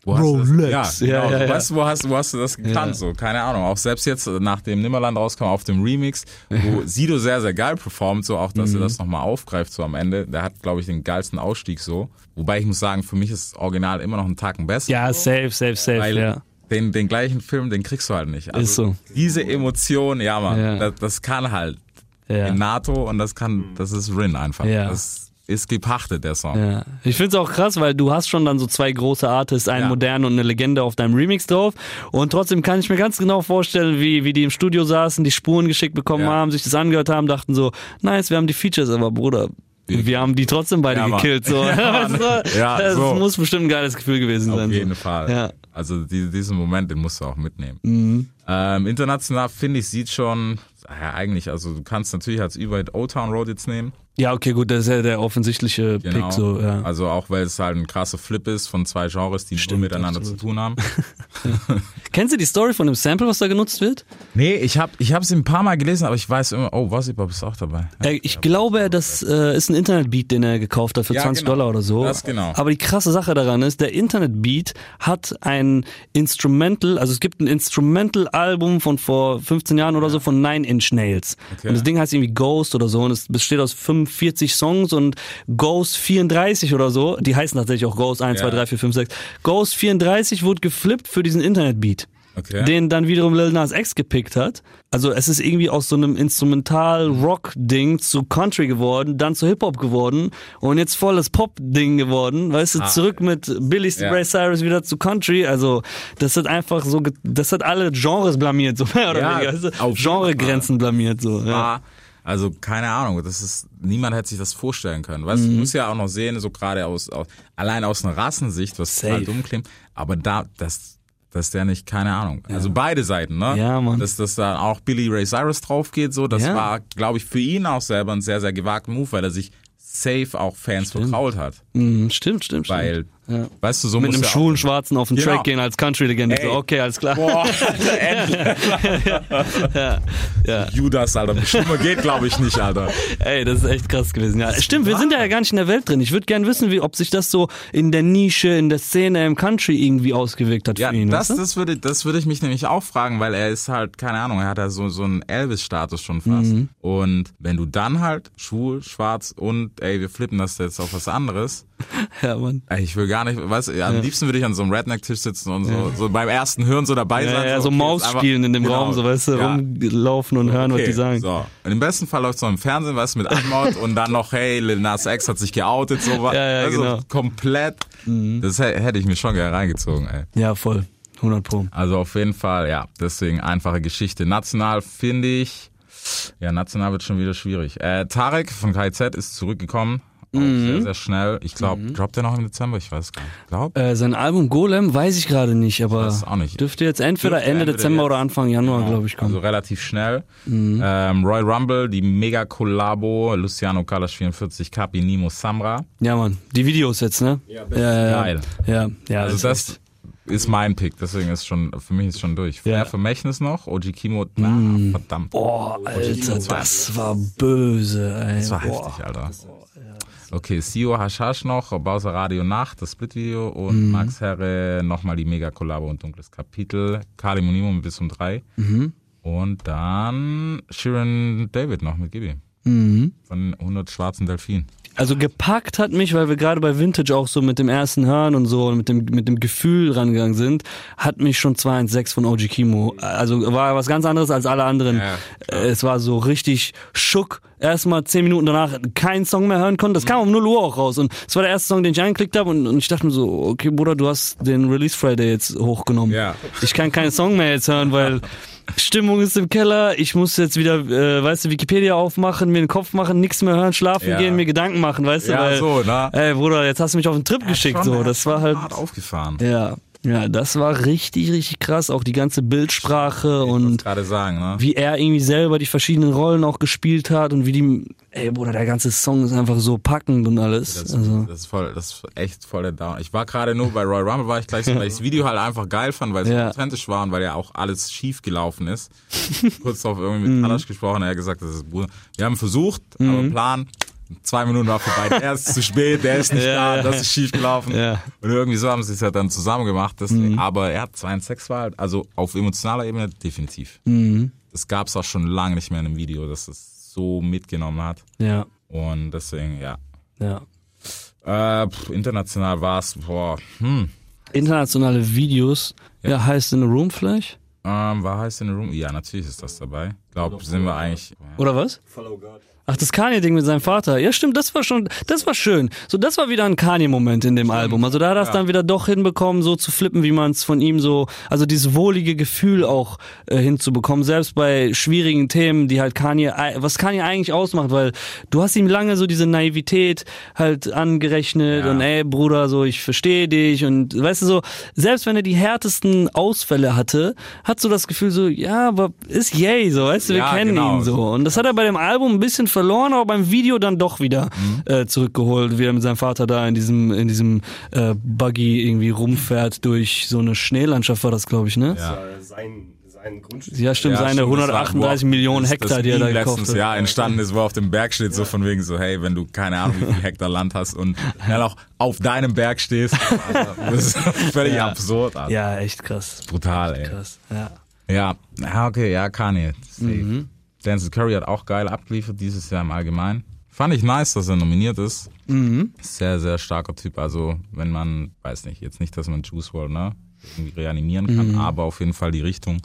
Wo hast Rolex. Du das? Ja, Ja, genau. ja, ja. Weißt du, wo hast, wo hast du das gekannt? Ja. So, keine Ahnung. Auch selbst jetzt, nachdem Nimmerland rauskam auf dem Remix, wo Sido sehr, sehr geil performt, so auch, dass Mhm. er das nochmal aufgreift, so am Ende. Der hat, glaube ich, den geilsten Ausstieg so. Wobei ich muss sagen, für mich ist das Original immer noch einen Tacken besser. Ja, safe, safe, safe, Weil ja. den, den gleichen Film, den kriegst du halt nicht. Also Ist so. Diese Emotion, ja man, Ja. Das, das kann halt Ja. in NATO und das kann, das ist Rin einfach. Ja. Das ist gepachtet, der Song. Ja. Ich find's auch krass, weil du hast schon dann so zwei große Artists, einen Ja. modernen und eine Legende auf deinem Remix drauf. Und trotzdem kann ich mir ganz genau vorstellen, wie, wie die im Studio saßen, die Spuren geschickt bekommen Ja. haben, sich das angehört haben, dachten so, nice, wir haben die Features, aber Bruder, wir haben die trotzdem beide Ja, gekillt. So. Ja? Ja, das so. muss bestimmt ein geiles Gefühl gewesen Auf sein. jeden so. Fall. Also die, diesen Moment, den musst du auch mitnehmen. Mhm. Ähm, international finde ich, sieht schon, Ja, eigentlich, also du kannst natürlich als Überhit Old Town Road jetzt nehmen. Ja, okay, gut, das ist ja der offensichtliche Genau. Pick so, ja. Also auch weil es halt ein krasser Flip ist von zwei Genres, die Stimmt, miteinander absolut. zu tun haben. Kennst du die Story von dem Sample, was da genutzt wird? Nee, ich habe ich es ein paar Mal gelesen, aber ich weiß immer, oh, Wasipop ist auch dabei. Äh, ich glaube, das äh, ist ein Internetbeat, den er gekauft hat für Ja, 20 genau. Dollar oder so. Das genau. Aber die krasse Sache daran ist, der Internetbeat hat ein Instrumental, also es gibt ein Instrumental-Album von vor 15 Jahren oder so von Nine Inch Nails. Okay. Und das Ding heißt irgendwie Ghost oder so und es besteht aus 45 Songs und Ghost 34 oder so, die heißen tatsächlich auch Ghost 1, Ja. 2, 3, 4, 5, 6. Ghost 34 wurde geflippt für diesen Internetbeat Okay. den dann wiederum Lil Nas X gepickt hat. Also es ist irgendwie aus so einem Instrumental-Rock-Ding zu Country geworden, dann zu Hip-Hop geworden und jetzt volles Pop-Ding geworden. Weißt du, zurück mit Billy Ja. Ray Cyrus wieder zu Country. Also das hat einfach so, das hat alle Genres blamiert, so mehr oder Ja, weniger. Weißt du? Genregrenzen blamiert, so. Ja. war, also keine Ahnung, das ist, niemand hätte sich das vorstellen können. Weißt Mhm. du musst ja auch noch sehen, so gerade aus, aus, allein aus einer Rassensicht, was Safe. total dumm klingt, aber da, das, dass der nicht, keine Ahnung. Also beide Seiten, ne? Ja, Mann. Dass, dass da auch Billy Ray Cyrus drauf geht, so, das Ja. war, glaube ich, für ihn auch selber ein sehr, sehr gewagter Move, weil er sich safe auch Fans vertraut hat. Mhm, stimmt, stimmt, stimmt. Weil, Ja. weißt du, so mit einem ja schwulen Schwarzen auf den Genau. Track gehen als Country-Legende. So, okay, alles klar. Boah, endlich. Ja. Judas, Alter. Schlimmer geht, glaube ich, nicht, Alter. Ey, das ist echt krass gewesen. Ja, stimmt, wir sind ja gar nicht in der Welt drin. Ich würde gerne wissen, wie, ob sich das so in der Nische, in der Szene im Country irgendwie ausgewirkt hat Ja, für ihn. das, weißt du? das würde, das würde ich mich nämlich auch fragen, weil er ist halt, keine Ahnung, er hat ja so, so einen Elvis-Status schon fast. Mhm. Und wenn du dann halt schwul, schwarz und, ey, wir flippen das jetzt auf was anderes. ja, Mann. Ich will gar nicht, weißt du, am liebsten würde ich an so einem Redneck-Tisch sitzen und so, so beim ersten Hören so dabei Ja, sein. ja, so okay, Maus spielen in dem genau, Raum, so weißt du, ja. rumlaufen und hören, was Okay, die sagen. So. Und im besten Fall läuft es noch im Fernsehen, weißt du, mit Anmod und dann noch, hey, Lil Nas X hat sich geoutet, so was. Ja, ja, also genau. komplett. Das hä- hätte ich mir schon gerne reingezogen, ey. Ja, voll. 100 Pro. Also auf jeden Fall, ja, deswegen einfache Geschichte. National finde ich, ja, national wird schon wieder schwierig. Äh, Tarek von KZ ist zurückgekommen, Mhm. sehr, sehr schnell. Ich glaube, droppt er noch im Dezember? Ich weiß gar nicht. Glaub? Äh, sein Album Golem weiß ich gerade nicht, aber weiß auch nicht. dürfte jetzt entweder Dürfte Ende entweder Dezember oder Anfang Januar, glaube ich, kommen. Also relativ schnell. Mhm. Ähm, Roy Rumble, die Mega-Kollabo, Luciano Kalash 44, Kapi, Nimo, Samra. ja, Mann. Die Videos jetzt, ne? Ja, ja, ja. Geil. Ja, ja. Also das ist mein Pick, deswegen ist schon, für mich ist schon durch. Ja. Vermächtnis noch, OG Kimo, ah, verdammt. Boah, Alter, das war böse, ey. Das war Boah. heftig, Alter. Okay, Sio Hashash noch, Bowser Radio Nacht, das Split-Video und Max Herre nochmal die Mega-Kollabo und Dunkles Kapitel. Kali Monimo mit bis um drei. Und dann Sharon David noch mit Gibi. Von 100 schwarzen Delfinen. Also gepackt hat mich, weil wir gerade bei Vintage auch so mit dem ersten Hören und so und mit dem, mit dem Gefühl rangegangen sind, hat mich schon 216 von OG Kimo. Also war was ganz anderes als alle anderen. Ja, es war so richtig schock. Erstmal zehn Minuten danach keinen Song mehr hören konnte. Das kam um 0 Uhr auch raus. Und es war der erste Song, den ich angeklickt habe und, und ich dachte mir so, okay, Bruder, du hast den Release Friday jetzt hochgenommen. Ja. Ich kann keinen Song mehr jetzt hören, weil Stimmung ist im Keller. Ich muss jetzt wieder, äh, weißt du, Wikipedia aufmachen, mir den Kopf machen, nichts mehr hören, schlafen Ja. gehen, mir Gedanken machen, weißt du, Ja, weil, so, ne? ey Bruder, jetzt hast du mich auf den Trip geschickt, Schon, so, das war halt, hart aufgefahren. ja, ja, das war richtig, richtig krass, auch die ganze Bildsprache Ich und gerade sagen, ne? wie er irgendwie selber die verschiedenen Rollen auch gespielt hat und wie die, ey Bruder, der ganze Song ist einfach so packend und alles, Das, also, das ist voll, das ist echt voll der Down. Ich war gerade nur bei Roy Rumble, war ich gleich so, weil ich das Video halt einfach geil fand, weil es Ja. authentisch war und weil ja auch alles schief gelaufen ist. Kurz darauf irgendwie mit Kalash gesprochen, er hat gesagt, das ist. Wir haben versucht, aber Plan, zwei Minuten war vorbei, der ist zu spät, der ist nicht Ja, da, ja. das ist schief gelaufen. Ja. Und irgendwie so haben sie es ja dann zusammen gemacht. Deswegen, Aber er hat 2 Sex war halt, also auf emotionaler Ebene definitiv. Das gab es auch schon lange nicht mehr in einem Video, dass es so mitgenommen hat. ja, Und deswegen, ja. ja. Äh, pff, international war es, boah, hm. Internationale Videos, ja, heißt in a Room vielleicht? Ähm, war heißt in the Room? Ja, natürlich ist das dabei. Ich glaube, sind wir eigentlich. Oder was? Ach, das Kanye-Ding mit seinem Vater. Ja, stimmt, das war schon, das war schön. So, das war wieder ein Kanye-Moment in dem Album. Also da hat er es dann wieder doch hinbekommen, so zu flippen, wie man es von ihm so, also dieses wohlige Gefühl auch äh, hinzubekommen, selbst bei schwierigen Themen, die halt Kanye, was Kanye eigentlich ausmacht, weil du hast ihm lange so diese Naivität halt angerechnet Ja. und ey, Bruder, so, ich verstehe dich und weißt du so, selbst wenn er die härtesten Ausfälle hatte, hat so das Gefühl so, ja, aber ist yay, so, weißt weißt du, wir Ja, kennen genau. ihn so. Und das hat er bei dem Album ein bisschen verloren, aber beim Video dann doch wieder Mhm. äh, zurückgeholt, wie er mit seinem Vater da in diesem, in diesem äh, Buggy irgendwie rumfährt durch so eine Schneelandschaft war das, glaube ich, ne? Ja. Sein. Ja, stimmt, seine stimmt, das war- 138 wo- Millionen das- Hektar, das die er da gekauft letztens hat. Jahr entstanden ist, wo auf dem Berg steht, so von wegen so, hey, wenn du keine Ahnung wie viel Hektar Land hast und dann auch auf deinem Berg stehst, Alter, das ist völlig Ja. absurd. Alter. Ja, echt krass. Brutal, ey. Krass, ja. Ja, ja, okay, ja, Kanye. Mhm. Denzel Curry hat auch geil abgeliefert dieses Jahr im Allgemeinen. Fand ich nice, dass er nominiert ist. Mhm. Sehr, sehr starker Typ. Also, wenn man, weiß nicht, jetzt nicht, dass man Juice WRLD, ne, irgendwie reanimieren kann, Mhm. aber auf jeden Fall die Richtung.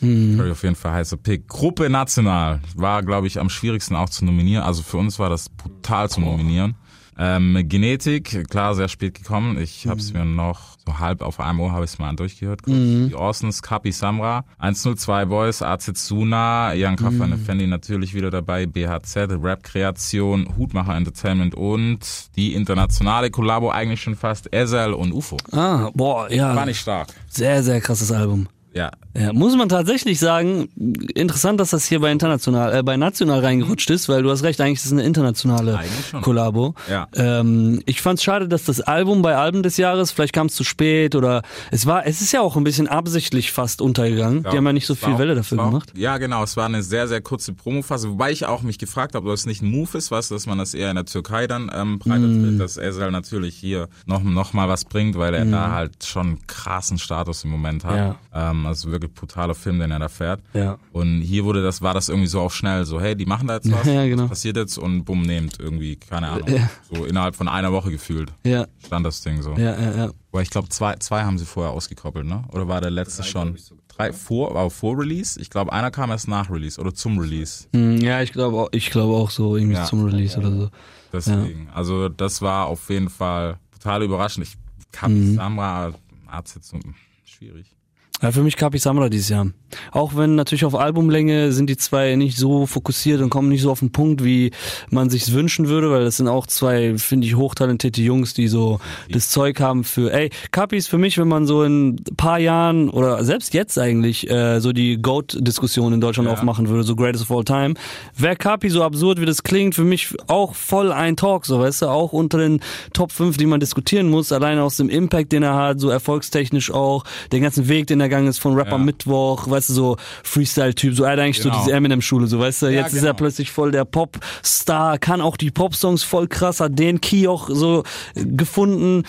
Curry auf jeden Fall heißer Pick. Gruppe National war, glaube ich, am schwierigsten auch zu nominieren. Also für uns war das brutal zu nominieren. Ähm, Genetik, klar, sehr spät gekommen. Ich habe es mir noch so halb auf einem Ohr habe ich es mal durchgehört. kurz. Die Orsons, Kapi Samra, 102 Boys, AZ Suna, Jan Kaffer mhm. Fendi natürlich wieder dabei, BHZ, Rap Kreation, Hutmacher Entertainment und die internationale Kollabo eigentlich schon fast, Ezel und UFO. Ah, boah, ja. War nicht stark. Sehr, sehr krasses Album. Ja, Ja, muss man tatsächlich sagen, interessant, dass das hier bei international, äh, bei national reingerutscht ist, weil du hast recht, eigentlich ist es eine internationale. Kollabo. Ja. Ähm, ich fand's schade, dass das Album bei Alben des Jahres, vielleicht kam es zu spät oder es war, es ist ja auch ein bisschen absichtlich fast untergegangen. Die haben ja nicht so Es viel auch- Welle es dafür auch- gemacht. Ja, genau. Es war eine sehr, sehr kurze Promophase, wobei ich auch mich gefragt habe, ob das nicht ein Move ist, du, dass man das eher in der Türkei dann ähm, breiter Mm. dass Ezel natürlich hier noch, noch mal was bringt, weil er da halt schon einen krassen Status im Moment hat. Mm. Ja. Ähm, also wirklich brutaler Film, den er da fährt. Ja. Und hier wurde das, war das irgendwie so auf schnell, so, hey, die machen da jetzt was, Ja, genau. was passiert jetzt und bumm, nehmt irgendwie, keine Ahnung. Ja. So innerhalb von einer Woche gefühlt Ja, stand das Ding so. ja, ja, ja. Aber ich glaube, zwei, zwei haben sie vorher ausgekoppelt, ne? Oder war der letzte schon? Drei vor, war vor Release? Ich glaube, einer kam erst nach Release oder zum Release. Hm, Ja, ich glaube auch, ich glaube auch so irgendwie Ja. zum Release oder so. Deswegen. Also, das war auf jeden Fall total überraschend. Ich kann Mhm. Samra hat's jetzt so schwierig. Ja, für mich Kapi Samra dieses Jahr. Auch wenn natürlich auf Albumlänge sind die zwei nicht so fokussiert und kommen nicht so auf den Punkt, wie man sich's wünschen würde, weil das sind auch zwei, finde ich, hochtalentierte Jungs, die so das Zeug haben für, ey, Kapi ist für mich, wenn man so in ein paar Jahren oder selbst jetzt eigentlich äh, so die GOAT-Diskussion in Deutschland Ja. aufmachen würde, so Greatest of All Time, wäre Kapi so absurd, wie das klingt, für mich auch voll ein Talk, so weißt du, auch unter den Top 5, die man diskutieren muss, alleine aus dem Impact, den er hat, so erfolgstechnisch auch, den ganzen Weg, den er gegangen ist von Rapper Ja. Mittwoch, weißt du, so Freestyle-Typ, so er hat eigentlich Genau. so diese Eminem-Schule, so weißt du, Ja, jetzt ist er genau. plötzlich voll der Pop-Star, kann auch die Pop-Songs voll krass, hat den Key auch so gefunden.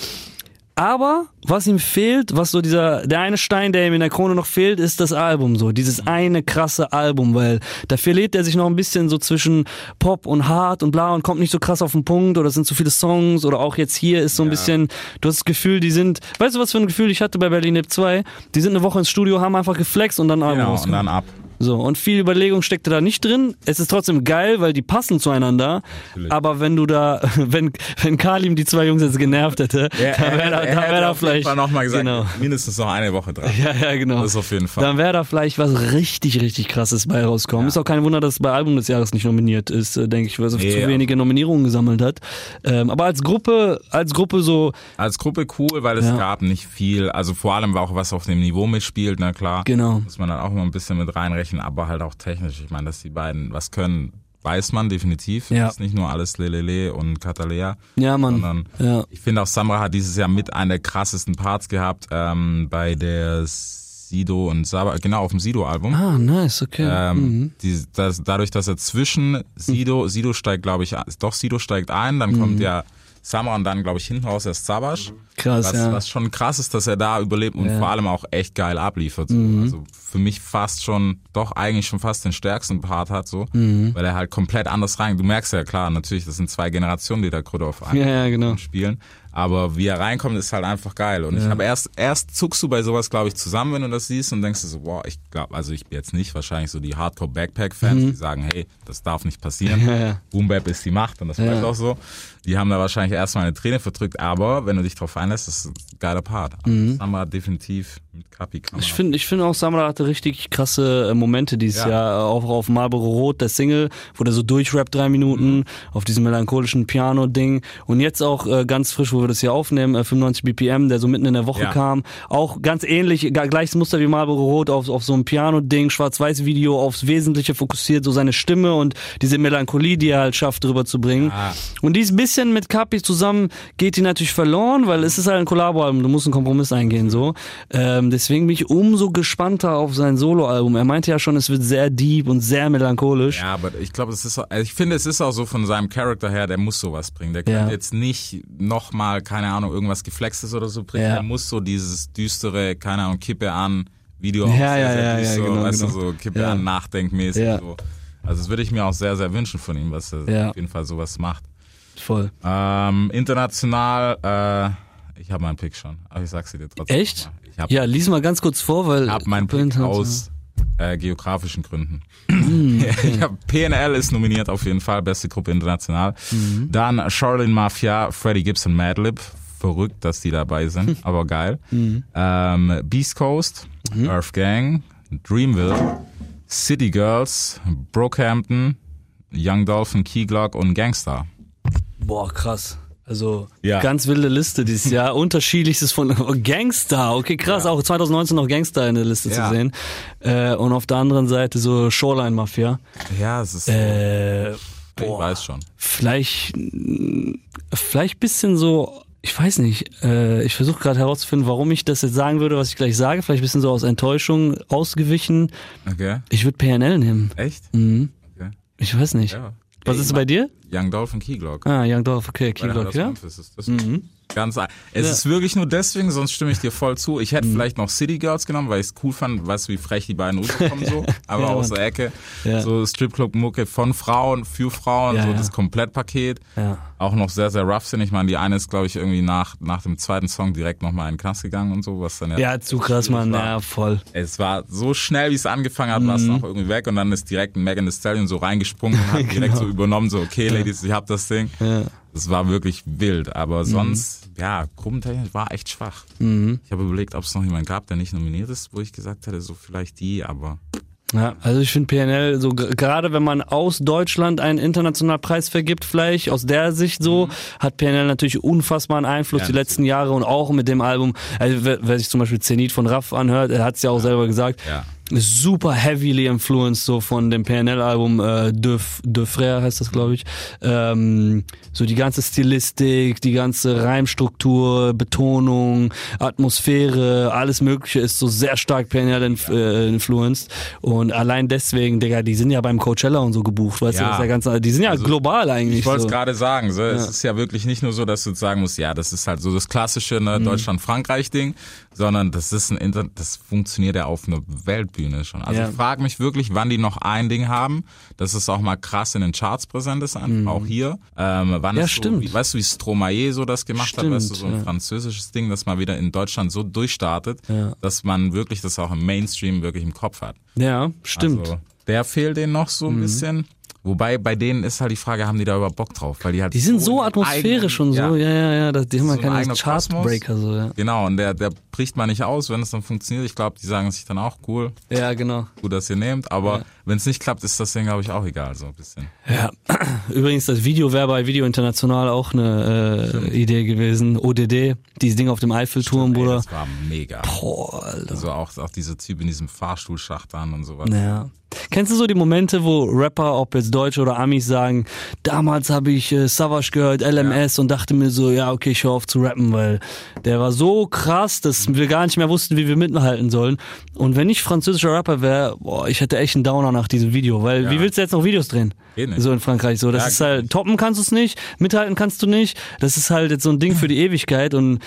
Aber was ihm fehlt, was so dieser, der eine Stein, der ihm in der Krone noch fehlt, ist das Album so. Dieses eine krasse Album, weil da verliert er sich noch ein bisschen so zwischen Pop und Hard und bla und kommt nicht so krass auf den Punkt oder es sind zu viele Songs oder auch jetzt hier ist so ein Ja. bisschen, du hast das Gefühl, die sind, weißt du was für ein Gefühl ich hatte bei Berlin Hip 2? Die sind eine Woche ins Studio, haben einfach geflext und dann Album Genau, und dann ab. So, und viel Überlegung steckte da nicht drin. Es ist trotzdem geil, weil die passen zueinander. Natürlich. Aber wenn du da, wenn, wenn Kalim die zwei Jungs jetzt genervt hätte, dann wäre da, dann wär da vielleicht. Noch mal gesagt, Genau. mindestens noch eine Woche dran. Ja, ja, genau. Das ist auf jeden Fall. Dann wäre da vielleicht was richtig, richtig krasses bei rauskommen. Ist auch kein Wunder, dass es bei Album des Jahres nicht nominiert ist, äh, denke ich, weil es Nee, zu ja. wenige Nominierungen gesammelt hat. Ähm, aber als Gruppe, als Gruppe so, Als Gruppe cool, weil es Ja. gab nicht viel, also vor allem auch was auf dem Niveau mitspielt, na klar. Genau. Muss man dann auch immer ein bisschen mit reinrechnen, aber halt auch technisch. Ich meine, dass die beiden was können, weiß man definitiv. Ja. Ist nicht nur alles Lelele und Katalea. ja, Mann. Sondern Ja. ich finde auch Samra hat dieses Jahr mit einer der krassesten Parts gehabt ähm, bei der Sido und Saba, genau auf dem Sido-Album. Ah, nice, okay. Ähm, mhm. die, das, dadurch, dass er zwischen Sido, Sido steigt, glaube ich, doch Sido steigt ein, dann Mhm. kommt ja Samra und dann, glaube ich, hinten raus erst Sabash. Krass, was, ja. was schon krass ist, dass er da überlebt und Ja. Mhm. vor allem auch echt geil abliefert. So. Also für mich fast schon, doch eigentlich schon fast den stärksten Part hat, so, Mhm. weil er halt komplett anders rein. Du merkst ja klar, natürlich, das sind zwei Generationen, die da gerade auf einen Ja, ja, genau. spielen. Aber wie er reinkommt, ist halt einfach geil. Und ich habe erst, erst zuckst du bei sowas, glaube ich, zusammen, wenn du das siehst und denkst du so, boah, ich glaube, also ich bin jetzt nicht wahrscheinlich so die Hardcore-Backpack-Fans, die sagen, hey, das darf nicht passieren. Mhm. Ja, ja. Boom Bap ist die Macht und das bleibt auch so. Die haben da wahrscheinlich erstmal eine Träne verdrückt, aber wenn du dich drauf einlässt, das ist ein geiler Part. Mhm. Samra definitiv mit Kapi man Ich finde, ich finde auch Samra hatte richtig krasse äh, Momente dieses Ja. Jahr, auch auf Marlboro Rot, der Single, wo der so durchrappt drei Minuten, Mhm. auf diesem melancholischen Piano-Ding und jetzt auch äh, ganz frisch, wo wo wir das hier aufnehmen, äh, 95 BPM, der so mitten in der Woche Ja. kam. Auch ganz ähnlich, gleiches Muster wie Marlboro Rot auf, auf so einem Piano-Ding, Schwarz-Weiß-Video, aufs Wesentliche fokussiert, so seine Stimme und diese Melancholie, die er halt schafft, drüber zu bringen. Ah. Und dies bisschen mit Capi zusammen geht die natürlich verloren, weil es ist halt ein Kollabo-Album, du musst einen Kompromiss eingehen, so. Ähm, deswegen bin ich umso gespannter auf sein Solo-Album. Er meinte ja schon, es wird sehr deep und sehr melancholisch. Ja, aber ich glaube, es ist, also ich finde, es ist auch so von seinem Charakter her, der muss sowas bringen. Der kann Ja. jetzt nicht nochmal, keine Ahnung, irgendwas Geflextes oder so bringen. Ja. Der muss so dieses düstere, keine Ahnung, Kippe an Video Ja, auch ja, sehr, ja, sehr ja, so, genau, weißt genau. du, so Kippe Ja. an, nachdenkmäßig Ja. so. Also das würde ich mir auch sehr, sehr wünschen von ihm, was er Ja. auf jeden Fall sowas macht. Voll. Ähm, international, äh, ich habe meinen Pick schon, aber ich sag's dir trotzdem. Echt? mal. Ich habe Ja, lies mal ganz kurz vor, weil. hab meinen Pick aus äh, geografischen Gründen. Ich hab, PNL ist nominiert auf jeden Fall, beste Gruppe international. Mhm. Dann Charlene Mafia, Freddie Gibson, Madlib. Verrückt, dass die dabei sind, aber geil. Mhm. Ähm, Beast Coast, Earth Gang, Dreamville, City Girls, Brockhampton, Young Dolphin, Key Glock und Gangstar. Boah, krass. Also Ja. ganz wilde Liste dieses Jahr. Unterschiedlichstes von oh, Gangster. Okay, krass. Auch 2019 noch Gangster in der Liste Ja. zu sehen. Äh, und auf der anderen Seite so Shoreline Mafia. Ja, es ist, Äh, ich boah. weiß schon. Vielleicht, vielleicht bisschen so. Ich weiß nicht. Äh, ich versuche gerade herauszufinden, warum ich das jetzt sagen würde, was ich gleich sage. Vielleicht bisschen so aus Enttäuschung ausgewichen. Okay. Ich würde PNL nehmen. Echt? Mhm. Okay. Ich weiß nicht. Ja. Was ist bei dir? Young Dolphin, Key Glock. Ah, Young Dolph, okay, Weil Keyglock, das ja? Ist. Das Ganz, es Ja. ist wirklich nur deswegen, sonst stimme ich dir voll zu. Ich hätte Mhm. vielleicht noch City Girls genommen, weil ich es cool fand, weißt du, wie frech die beiden rüberkommen so, aber Ja, aus Mann. der Ecke. Ja. So Stripclub-Mucke von Frauen, für Frauen, Ja, so ja. das Komplettpaket. Ja. Auch noch sehr, sehr rough sind. Ich meine, die eine ist, glaube ich, irgendwie nach, nach dem zweiten Song direkt nochmal in den Knast gegangen und so, was dann ja. Ja, zu krass, Mann. war. Ja, voll. Es war so schnell, wie es angefangen hat, war es Mhm. noch irgendwie weg und dann ist direkt ein Megan Thee Stallion so reingesprungen und hat direkt Genau. so übernommen, so, okay, Ladies, ich hab das Ding. Ja. Das war wirklich wild, Mhm. aber sonst, ja, gruppentechnisch war echt schwach. Ich habe überlegt, ob es noch jemanden gab, der nicht nominiert ist, wo ich gesagt hätte, so vielleicht die, aber Ja, also ich finde PNL so gerade wenn man aus Deutschland einen internationalen Preis vergibt, vielleicht aus der Sicht so, hat PNL natürlich unfassbaren Einfluss Ja, die letzten Jahre und auch mit dem Album. Also wer, wer sich zum Beispiel Zenit von Raff anhört, er hat es ja auch selber gesagt. ja. Super heavily influenced so von dem PNL-Album äh, De, De Frère heißt das, glaube ich. Ähm, so die ganze Stilistik, die ganze Reimstruktur, Betonung, Atmosphäre, alles Mögliche ist so sehr stark PNL inf äh, influenced. Und allein deswegen, Digga, die sind ja beim Coachella und so gebucht, weißt du, Ja. das ist ja ganz, die sind ja Also, global eigentlich. Ich wollte es so. gerade sagen, so, es Ja. ist ja wirklich nicht nur so, dass du sagen musst, ja, das ist halt so das klassische ne, Mhm. Deutschland-Frankreich-Ding, sondern das ist ein Inter das funktioniert ja auf einer Weltbühne schon. Also Ja. ich frage mich wirklich, wann die noch ein Ding haben, dass es auch mal krass in den Charts präsent ist, einfach auch hier. Ähm, wann Mhm. Ja, es so, stimmt. wie, weißt du, wie Stromae so das gemacht hat, weißt du, so ein Stimmt, ja. französisches Ding, das mal wieder in Deutschland so durchstartet, Ja. dass man wirklich das auch im Mainstream wirklich im Kopf hat. Ja, stimmt. Also, der fehlt denen noch so ein Mhm. bisschen. Wobei bei denen ist halt die Frage, haben die da überhaupt Bock drauf? Weil die halt die sind so atmosphärisch eigenen- und so, ja, ja, ja, das, die haben ja So ein keine. Chartbreaker, so, ja. Genau, und der, der bricht mal nicht aus, wenn es dann funktioniert. Ich glaube, die sagen sich dann auch cool, Ja, genau. gut, dass ihr nehmt. Aber wenn es nicht klappt, ist das denen, glaube ich, auch egal, so ein bisschen. Ja, übrigens das Video wäre bei Video International auch eine äh, Idee gewesen. ODD, dieses Ding auf dem Eiffelturm, Bruder. das war mega. Boah, Alter. Also auch, auch dieser Typ in diesem Fahrstuhlschacht an und sowas. Ja. Kennst du so die Momente, wo Rapper, ob jetzt Deutsche oder Amis, sagen, damals habe ich äh, Savage gehört, LMS und dachte mir so, ja, okay, ich höre auf zu rappen, weil der war so krass, dass wir gar nicht mehr wussten, wie wir mithalten sollen. Und wenn ich französischer Rapper wäre, ich hätte echt einen Downer nach diesem Video, weil Ja. wie willst du jetzt noch Videos drehen? Geht nicht. So in Frankreich so. Das Ja, ist halt, toppen kannst du es nicht, mithalten kannst du nicht. Das ist halt jetzt so ein Ding für die Ewigkeit und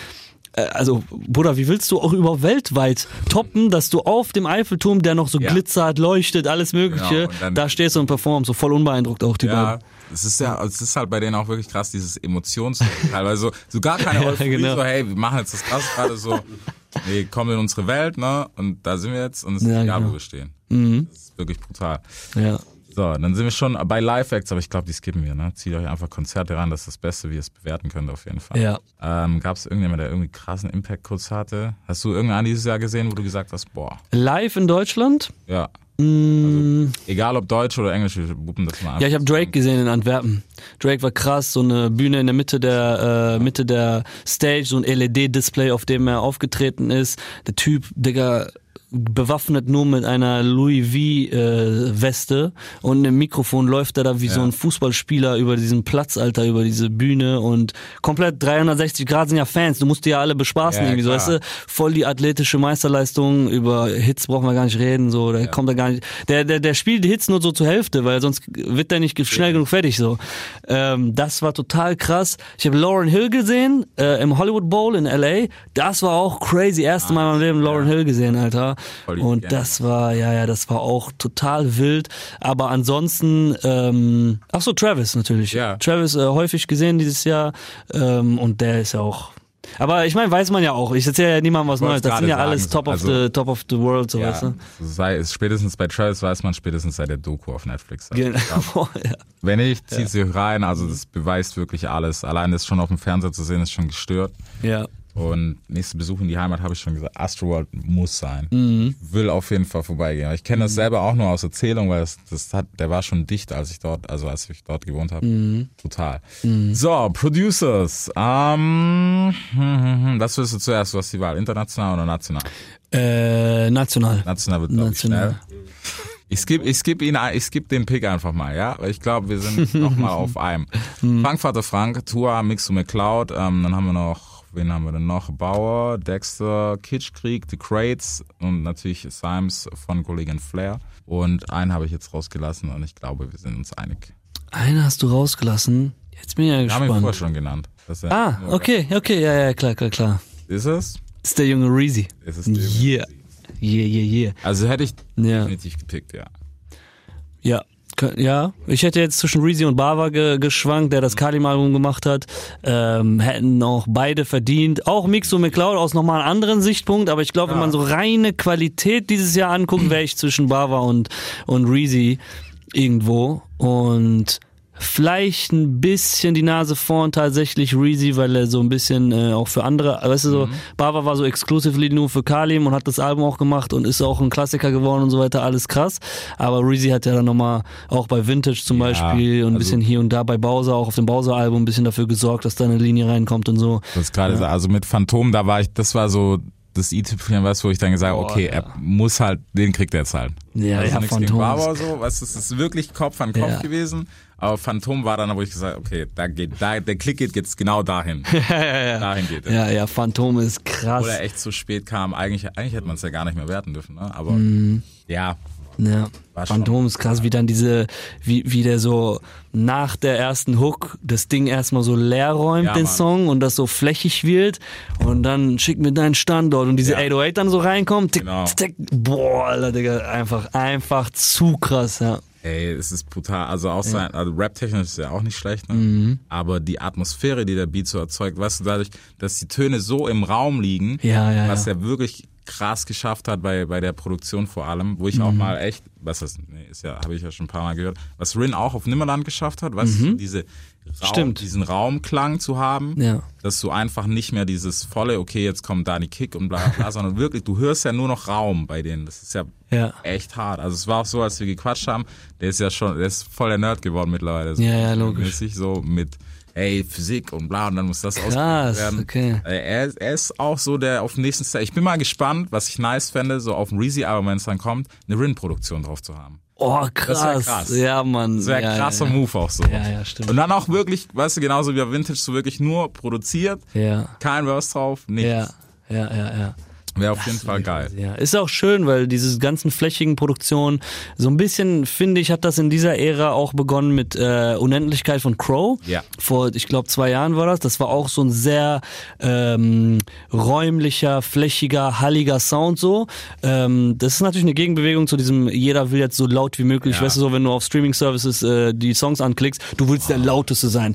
äh, also, Bruder, wie willst du auch über weltweit toppen, dass du auf dem Eiffelturm, der noch so Ja. glitzert, leuchtet, alles Mögliche, Genau, und dann- da stehst du und performst, so voll unbeeindruckt auch die Ja, beiden. es ist ja, es ist halt bei denen auch wirklich krass, dieses Emotionsteil, weil so, so gar keine Ja, Euphorie, genau. so hey, wir machen jetzt das krass gerade so, nee, kommen in unsere Welt, ne, und da sind wir jetzt und es ist Ja, egal, genau. wo wir stehen. Mhm. Das ist wirklich brutal. Ja. So, dann sind wir schon bei Live-Acts, aber ich glaube, die skippen wir, ne? Zieht euch einfach Konzerte ran, das ist das Beste, wie ihr es bewerten könnt, auf jeden Fall. Ja. Ähm, Gab es irgendjemand, der irgendwie krassen Impact kurz hatte? Hast du irgendeinen dieses Jahr gesehen, wo du gesagt hast, boah, Live in Deutschland? ja, Mm, Egal ob Deutsch oder Englisch, wir wuppen das mal Ja, ich habe Drake gesehen in Antwerpen. Drake war krass, so eine Bühne in der Mitte der äh, Mitte der Stage, so ein LED-Display, auf dem er aufgetreten ist. Der Typ, Digga, bewaffnet nur mit einer Louis V äh, Weste und im Mikrofon läuft er da wie so ein Fußballspieler über diesen Platz, Alter, über diese Bühne und komplett 360 Grad sind ja Fans. Du musst die ja alle bespaßen Ja, irgendwie, so, klar. weißt du? Voll die athletische Meisterleistung. Über Hits brauchen wir gar nicht reden, so, der kommt da gar nicht. Der, der, der spielt die Hits nur so zur Hälfte, weil sonst wird der nicht schnell genug fertig, so. Ähm, das war total krass. Ich habe Lauren Hill gesehen, äh, im Hollywood Bowl in LA. Das war auch crazy. Erste Mal in meinem Leben Lauren Hill gesehen, Alter. Und das war, ja, ja, das war auch total wild. Aber ansonsten, ähm, ach so, Travis natürlich. Ja. Travis äh, häufig gesehen dieses Jahr. Ähm, und der ist ja auch. Aber ich meine, weiß man ja auch. Ich erzähle ja niemandem was Neues. Das sind ja sagen, alles top of also- the top of the world, so weißt Ja, du. sei es spätestens bei Travis weiß man spätestens seit der Doku auf Netflix. Also, Genau. ja. Wenn nicht, zieht sie euch rein. Also das beweist wirklich alles. Allein das schon auf dem Fernseher zu sehen, ist schon gestört. ja. Und nächster Besuch in die Heimat habe ich schon gesagt, Astroworld muss sein. Mhm. Will auf jeden Fall vorbeigehen. Ich kenne das selber auch nur aus Erzählung, weil das, das hat, der war schon dicht, als ich dort, also als ich dort gewohnt habe. Mhm. Total. So, Producers. Ähm, hm, hm, hm. was willst du zuerst? Du hast die Wahl, international oder national? Äh, national. National wird, glaube ich, National. schnell. Ich skip, ich skip ihn, ich skip den Pick einfach mal, ja, weil ich glaube, wir sind noch mal auf einem. Frank Vater Frank, Tua, Mixu McCloud, ähm, dann haben wir noch, wen haben wir denn noch? Bauer, Dexter, Kitschkrieg, The Crates und natürlich Symes von Kollegin Flair. Und einen habe ich jetzt rausgelassen und ich glaube, wir sind uns einig. Einen hast du rausgelassen. Jetzt bin ich ja Wir haben ihn vorher gespannt. schon genannt. Ah, okay, okay, ja, ja, klar, klar, klar. Ist es? Ist der junge Reezy. Ist es der junge Yeah. Yeah, yeah, yeah. Also hätte ich Ja. definitiv gepickt, ja. Ja. Ja, ich hätte jetzt zwischen Reezy und Bava ge geschwankt, der das Kalim-Album gemacht hat. Ähm, hätten auch beide verdient. Auch Mixo McCloud aus nochmal einem anderen Sichtpunkt, aber ich glaube, wenn man so reine Qualität dieses Jahr anguckt, wäre ich zwischen Bava und, und Reezy irgendwo. Und vielleicht ein bisschen die Nase vorn tatsächlich Reezy, weil er so ein bisschen äh, auch für andere, weißt du so, Bava war so exclusively nur für Kalim und hat das Album auch gemacht und ist auch ein Klassiker geworden und so weiter, alles krass. Aber Reezy hat ja dann nochmal auch bei Vintage zum Ja, Beispiel und ein also- bisschen hier und da bei Bowser, auch auf dem Bowser-Album ein bisschen dafür gesorgt, dass da eine Linie reinkommt und so. Das ist gerade so, also mit Phantom, da war ich, das war so das i-Tüpfelchen, was, wo ich dann gesagt habe, okay, er muss halt, den kriegt er jetzt halt. Ja, also ja, gegen Phantom Barber so, was, das ist wirklich Kopf an Kopf Ja. gewesen. Aber Phantom war dann, wo ich gesagt habe, okay, da geht, da, der Klick geht jetzt genau dahin. Dahin geht er. Ja, ja, Phantom ist krass. Oder echt zu spät kam, eigentlich, eigentlich hätte man es ja gar nicht mehr werten dürfen, ne? Aber Mhm. ja, Ja, War Phantom ist krass, wie dann diese, wie, wie der so nach der ersten Hook das Ding erstmal so leer räumt, Ja, den Mann. Song, und das so flächig wird und dann schick mir deinen Standort und diese Ja. 808 dann so reinkommt. Tick, Genau. tick, boah, Alter, Digga, einfach, einfach zu krass, ja. Ey, es ist brutal. Also auch sein, also Rap-technisch ist ja auch nicht schlecht, ne? Mhm. Aber die Atmosphäre, die der Beat so erzeugt, weißt du, dadurch, dass die Töne so im Raum liegen, Ja, ja, was ja. er wirklich krass geschafft hat bei, bei der Produktion vor allem, wo ich Mhm. auch mal echt, was das, nee, ist ja, habe ich ja schon ein paar Mal gehört, was Rin auch auf Nimmerland geschafft hat, weißt du, diese Raum, Mhm. Stimmt. diesen Raumklang zu haben, Ja. dass du einfach nicht mehr dieses volle, okay, jetzt kommt da die Kick und bla bla bla, sondern wirklich, du hörst ja nur noch Raum bei denen. Das ist ja, Ja. echt hart. Also es war auch so, als wir gequatscht haben, der ist ja schon, der ist voll der Nerd geworden mittlerweile. So Ja, ja, logisch. Mäßig so mit, hey, Physik und bla, und dann muss das Krass, werden. okay. Äh, Er, ist- er ist auch so der auf dem nächsten Step. Ich bin mal gespannt, was ich nice fände, so auf dem Reezy-Album, wenn es dann kommt, eine Rin-Produktion drauf zu haben. Oh, krass. krass. Ja, Mann. Das wäre ja, ein krasser ja, Move auch so. Ja, ja, stimmt. Und dann auch wirklich, weißt du, genauso wie bei Vintage, so wirklich nur produziert, Ja. kein Verse drauf, nichts. Ja, ja, ja, ja. Wäre auf jeden Fall geil. Ja, ist auch schön, weil diese ganzen flächigen Produktionen, so ein bisschen, finde ich, hat das in dieser Ära auch begonnen mit äh, Unendlichkeit von Crow. Ja. Vor, ich glaube, zwei Jahren war das. Das war auch so ein sehr ähm, räumlicher, flächiger, halliger Sound so. Ähm, das ist natürlich eine Gegenbewegung zu diesem, jeder will jetzt so laut wie möglich, Ja. weißt du so, wenn du auf Streaming-Services äh, die Songs anklickst, du willst der lauteste sein.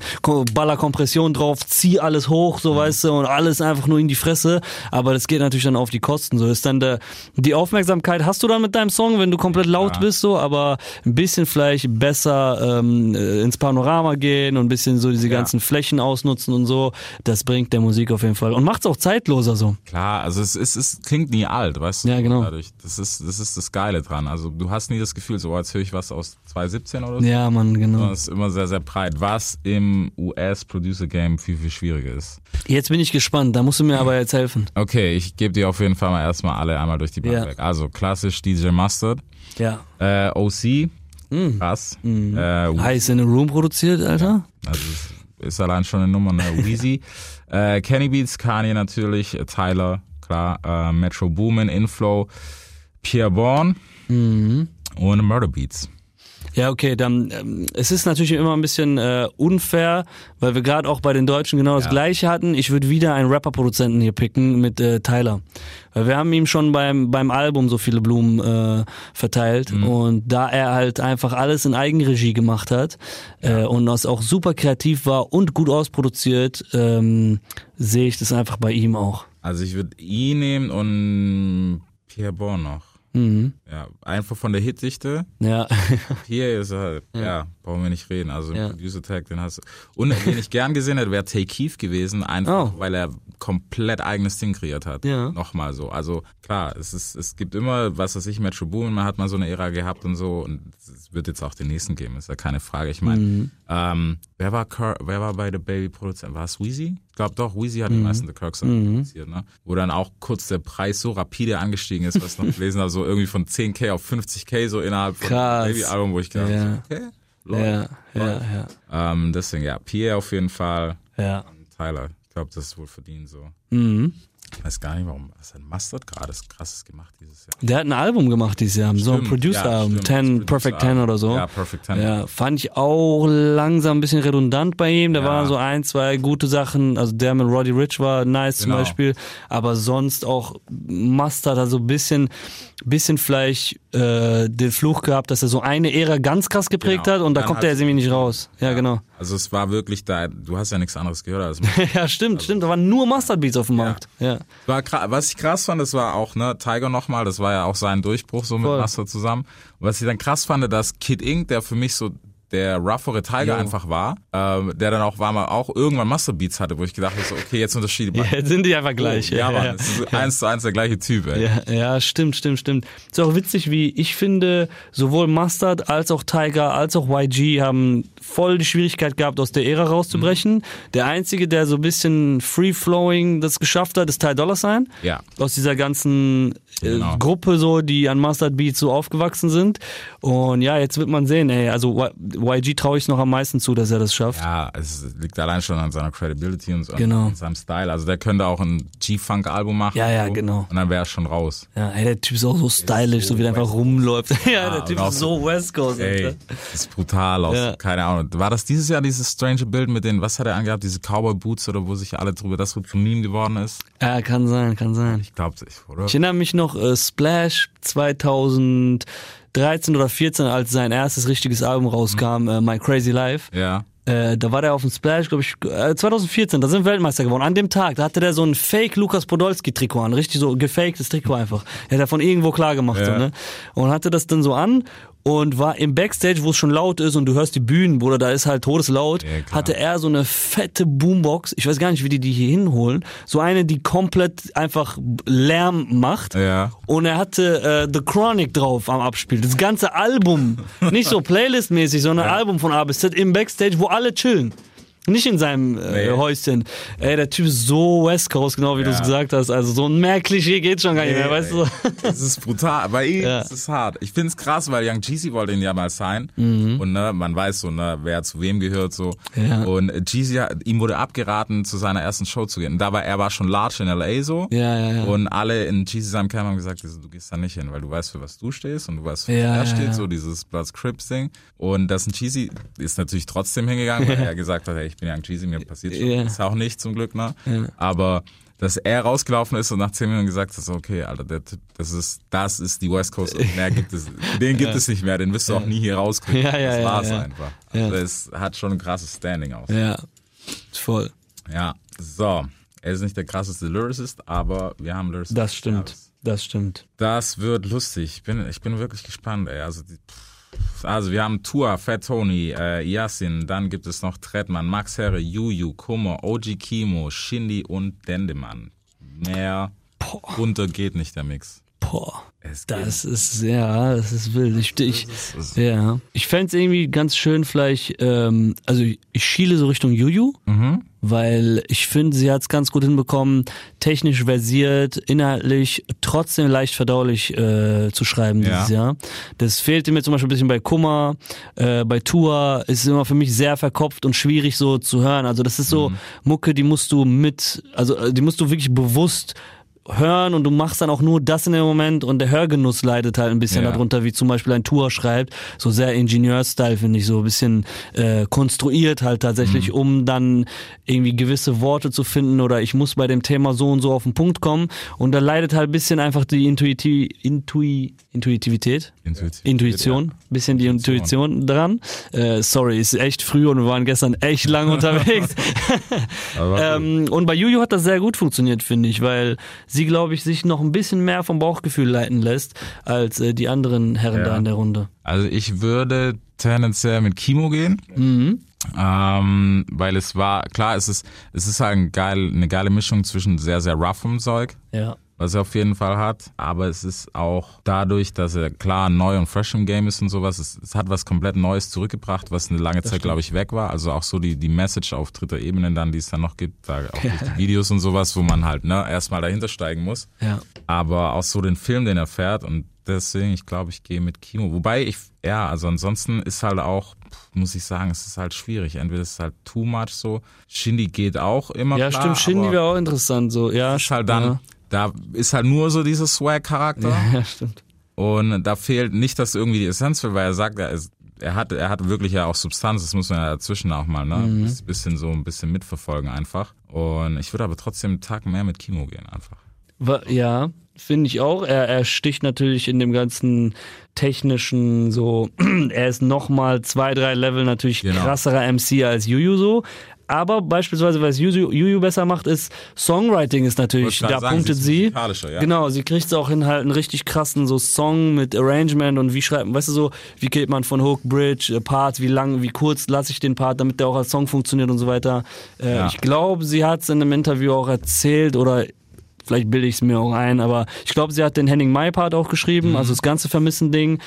Baller Kompression drauf, zieh alles hoch, so weißt du, und alles einfach nur in die Fresse. Aber das geht natürlich dann auf auf die Kosten. So ist dann der, die Aufmerksamkeit hast du dann mit deinem Song, wenn du komplett laut Ja. bist, so, aber ein bisschen vielleicht besser ähm, äh, ins Panorama gehen und ein bisschen so diese Ja. ganzen Flächen ausnutzen und so. Das bringt der Musik auf jeden Fall. Und macht's auch zeitloser so. Klar, also es, ist, es klingt nie alt, weißt du? Ja, genau. Dadurch. Das ist, das ist das Geile dran. Also du hast nie das Gefühl, so als höre ich was aus 2017 oder so. Ja, Mann, genau. Es ist immer sehr, sehr breit, was im US-Producer-Game viel, viel schwieriger ist. Jetzt bin ich gespannt, da musst du mir aber jetzt helfen. Okay, ich gebe dir auf jeden Fall mal erstmal alle einmal durch die Bank Ja. weg. Also klassisch DJ Mustard, Ja. äh, OC, Mhm. krass. Äh, Heiß in a Room produziert, Alter? Also es ist allein schon eine Nummer, ne? Weezy. äh, Kenny Beats, Kanye natürlich, Tyler, klar, äh, Metro Boomin, Inflow, Pierre Bourne Mhm. und Murder Beats. Ja, okay, dann ähm, es ist natürlich immer ein bisschen äh, unfair, weil wir gerade auch bei den Deutschen genau das Ja. gleiche hatten. Ich würde wieder einen Rapper-Produzenten hier picken mit äh, Tyler. Weil wir haben ihm schon beim, beim Album so viele Blumen äh, verteilt Mhm. und da er halt einfach alles in Eigenregie gemacht hat äh, und das auch super kreativ war und gut ausproduziert, ähm, sehe ich das einfach bei ihm auch. Also ich würde ihn nehmen und Pierre Bourne noch. Mhm. Ja, einfach von der Hitdichte. Ja. Hier ist er, ja. brauchen wir nicht reden. Also Ja. Producer Tag, den hast du. Und den ich gern gesehen hätte, wäre Tay Keith gewesen, einfach Oh. weil er komplett eigenes Ding kreiert hat. Ja. Nochmal so. Also klar, es ist, es gibt immer, was weiß ich, Metro Boomin, man hat mal so eine Ära gehabt und so und es wird jetzt auch den nächsten geben, ist ja keine Frage. Ich meine, Mhm. ähm, wer war wer war bei The Baby Produzent? War es Weezy? Ich glaube doch, Weezy Mhm. hat die meisten The Kirks produziert, ne? Wo dann auch kurz der Preis so rapide angestiegen ist, was noch gelesen habe, so irgendwie von 10k auf 50k so innerhalb von Krass. dem Baby-Album, wo ich gedacht Ja. habe, okay, läuft. ja, ja, ja, Ähm, deswegen, ja, Pierre auf jeden Fall, ja. Tyler, ich glaube, das ist wohl verdient so. Mhm. Ich weiß gar nicht, warum, was hat Mustard gerade krasses gemacht dieses Jahr? Der hat ein Album gemacht dieses Jahr, so ein Stimmt, Producer-Album, ja, stimmt, Ten, Perfect Ten oder so. Ja, Perfect Ten. Ja, fand ich auch langsam ein bisschen redundant bei ihm. Da Ja. waren so ein, zwei gute Sachen. Also der mit Roddy Rich war nice zum Genau. Beispiel. Aber sonst auch Mustard hat so ein bisschen, bisschen vielleicht äh, den Fluch gehabt, dass er so eine Ära ganz krass geprägt Genau. hat und da Dann kommt er jetzt irgendwie nicht raus. Ja, genau. Also es war wirklich da, du hast ja nichts anderes gehört als ja, stimmt, stimmt. Da waren nur Mustard Beats auf dem Markt. Ja. War was ich krass fand, das war auch, ne, Tiger nochmal, das war ja auch sein Durchbruch so mit Voll. Master zusammen. Und was ich dann krass fand, dass Kid Ink, der für mich so der roughere Tiger Jo. einfach war, ähm, der dann auch war mal auch irgendwann Master Beats hatte, wo ich gedacht habe, so, okay, jetzt unterschiede ja, jetzt sind die einfach gleich. Ja, Mann, das ist eins zu eins der gleiche Typ, ey. Ja, ja, stimmt, stimmt, stimmt. Ist auch witzig, wie ich finde, sowohl Mustard als auch Tiger als auch YG haben voll die Schwierigkeit gehabt, aus der Ära rauszubrechen. Der einzige, der so ein bisschen free-flowing das geschafft hat, ist Ty Dolla Sign. Ja. Aus dieser ganzen äh, Genau. Gruppe so, die an Mustard Beats so aufgewachsen sind. Und ja, jetzt wird man sehen, ey, also YG traue ich noch am meisten zu, dass er das schafft. Ja, es liegt allein schon an seiner Credibility und so Genau. seinem Style. Also der könnte auch ein G-Funk-Album machen. Ja, ja, so, genau. Und dann wäre er schon raus. Ja, ey, der Typ ist auch so stylisch, so, wie der einfach rumläuft. ja, der und Typ auch ist so West Coast. Ey, ist brutal aus, Ja. keine Ahnung. War das dieses Jahr dieses strange Bild mit den, was hat er angehabt, diese Cowboy Boots oder wo sich alle drüber, das zum Meme geworden ist? Ja, kann sein, kann sein. Ich glaube nicht, oder? Ich erinnere mich noch, äh, Splash 2013 oder 14, als sein erstes richtiges Album rauskam, äh, My Crazy Life. Ja. Äh, da war der auf dem Splash, glaube ich, äh, 2014, da sind Weltmeister geworden. An dem Tag, da hatte der so ein Fake Lukas Podolski Trikot an, richtig so gefaktes Trikot einfach. Er hat er von irgendwo klar gemacht, so, Ja. ne? Und hatte das dann so an und war im Backstage, wo es schon laut ist und du hörst die Bühnen, Bruder, da ist halt todeslaut, Ja, hatte er so eine fette Boombox, ich weiß gar nicht, wie die die hier hinholen, so eine, die komplett einfach Lärm macht. Ja. Und er hatte äh, The Chronic drauf am Abspiel. Das ganze Album. Nicht so Playlist-mäßig, sondern Album von A bis Z im Backstage, wo alle chillen. Nicht in seinem äh, Nee. Häuschen. Ey, der Typ ist so West Coast, genau wie du es Ja. gesagt hast. Also so ein mehr Klischee geht schon gar nicht mehr, Ey, weißt du? Das ist brutal. Bei ihm Ja. ist es hart. Ich find's krass, weil Young Jeezy wollte ihn ja mal sein. Und ne, man weiß so, ne, wer zu wem gehört so. Mhm. Ja. Und Jeezy, hat- ihm wurde abgeraten, zu seiner ersten Show zu gehen. Und da war er war schon large in L.A. so. Ja, ja, ja. Und alle in Jeezy seinem Camp haben gesagt, du gehst da nicht hin, weil du weißt, für was du stehst und du weißt, für was Ja, er ja, steht, ja. so dieses Bloods Crips Ding. Und das ein Jeezy ist natürlich trotzdem hingegangen, weil er gesagt hat, hey, ich bin Young Jeezy, mir passiert schon. Ja. Ist auch nicht zum Glück, ne? Aber dass er rausgelaufen ist und nach zehn Minuten gesagt hat, okay, Alter, der Typ, das ist, das ist die West Coast und mehr gibt es, den gibt es nicht mehr, den wirst du auch nie hier rauskriegen. Ja, ja, das ja, war's ja. einfach. Ja. Also es hat schon ein krasses Standing aus. Ja, voll. Ja, so. Er ist nicht der krasseste Lyricist, aber wir haben Lyricist. Das stimmt. Das stimmt. Das wird lustig. Ich bin, ich bin wirklich gespannt, ey. Also, die, pff, also wir haben Tua, Fat Tony, äh, Yasin, dann gibt es noch Trettmann, Max Herre, Juju, Kummer, OG Kimo, Shindy und Dendemann. Mehr runter geht nicht der Mix. Boah. Es Das ist, ja, das ist wild. Ich, ich, ja. Ich fänd's irgendwie ganz schön vielleicht, ähm, also ich schiele so Richtung Juju, weil ich finde, sie hat's ganz gut hinbekommen, technisch versiert, inhaltlich, trotzdem leicht verdaulich äh, zu schreiben Ja. dieses Jahr. Das fehlte mir zum Beispiel ein bisschen bei Kummer, äh, bei Tua ist es immer für mich sehr verkopft und schwierig so zu hören. Also das ist so Mucke, die musst du mit, also äh, die musst du wirklich bewusst hören und du machst dann auch nur das in dem Moment und der Hörgenuss leidet halt ein bisschen Ja. darunter, wie zum Beispiel ein Tour schreibt, so sehr Ingenieur-Style finde ich, so ein bisschen äh, konstruiert halt tatsächlich, um dann irgendwie gewisse Worte zu finden oder ich muss bei dem Thema so und so auf den Punkt kommen und da leidet halt ein bisschen einfach die Intuiti Intui Intuitivität, Intuitiv. Intuition, bisschen die Intuition dran. Äh, sorry, ist echt früh und wir waren gestern echt lang unterwegs. Ähm, und bei Juju hat das sehr gut funktioniert, finde ich, weil sie, glaube ich, sich noch ein bisschen mehr vom Bauchgefühl leiten lässt als äh, die anderen Herren Ja. da in der Runde. Also ich würde tendenziell mit Kimo gehen. Ähm, weil es war, klar, es ist, es ist halt ein geil, eine geile Mischung zwischen sehr, sehr roughem Zeug, Ja. Was er auf jeden Fall hat, aber es ist auch dadurch, dass er klar neu und fresh im Game ist und sowas, es, es hat was komplett Neues zurückgebracht, was eine lange Zeit, glaube ich, weg war. Also auch so die, die Message auf dritter Ebene dann, die es dann noch gibt, da auch die Videos und sowas, wo man halt ne, erstmal dahinter steigen muss. Ja. Aber auch so den Film, den er fährt und deswegen, ich glaube, ich gehe mit Kimo. Wobei ich, ja, also ansonsten ist halt auch, muss ich sagen, es ist halt schwierig. Entweder ist es halt too much so. Shindy geht auch immer Ja, klar, stimmt, Shindy wäre auch interessant, so, ja. ist halt dann, da ist halt nur so dieser Swag-Charakter. Ja, ja stimmt. Und da fehlt nicht, dass irgendwie die Essenz fehlt, weil er sagt, er, ist, er hat, er hat wirklich ja auch Substanz, das muss man ja dazwischen auch mal, ne? Mhm. Ein bisschen so ein bisschen mitverfolgen einfach. Und ich würde aber trotzdem einen Tag mehr mit Kimo gehen einfach. Ja, finde ich auch. Er, er sticht natürlich in dem ganzen technischen so, er ist nochmal zwei, drei Level natürlich Genau. krasserer MC als Juju so. Aber beispielsweise, was Juju, Juju besser macht, ist Songwriting ist natürlich, da sagen, punktet sie sie. ja. Genau, sie kriegt auch hin halt einen richtig krassen so Song mit Arrangement und wie schreibt, weißt du so, wie geht man von Hook, Bridge, äh, Part, wie lang, wie kurz lasse ich den Part, damit der auch als Song funktioniert und so weiter. Äh, Ja. Ich glaube, sie hat es in einem Interview auch erzählt oder vielleicht bilde ich es mir auch ein, aber ich glaube, sie hat den Henning Mai Part auch geschrieben, also das ganze Vermissen-Ding.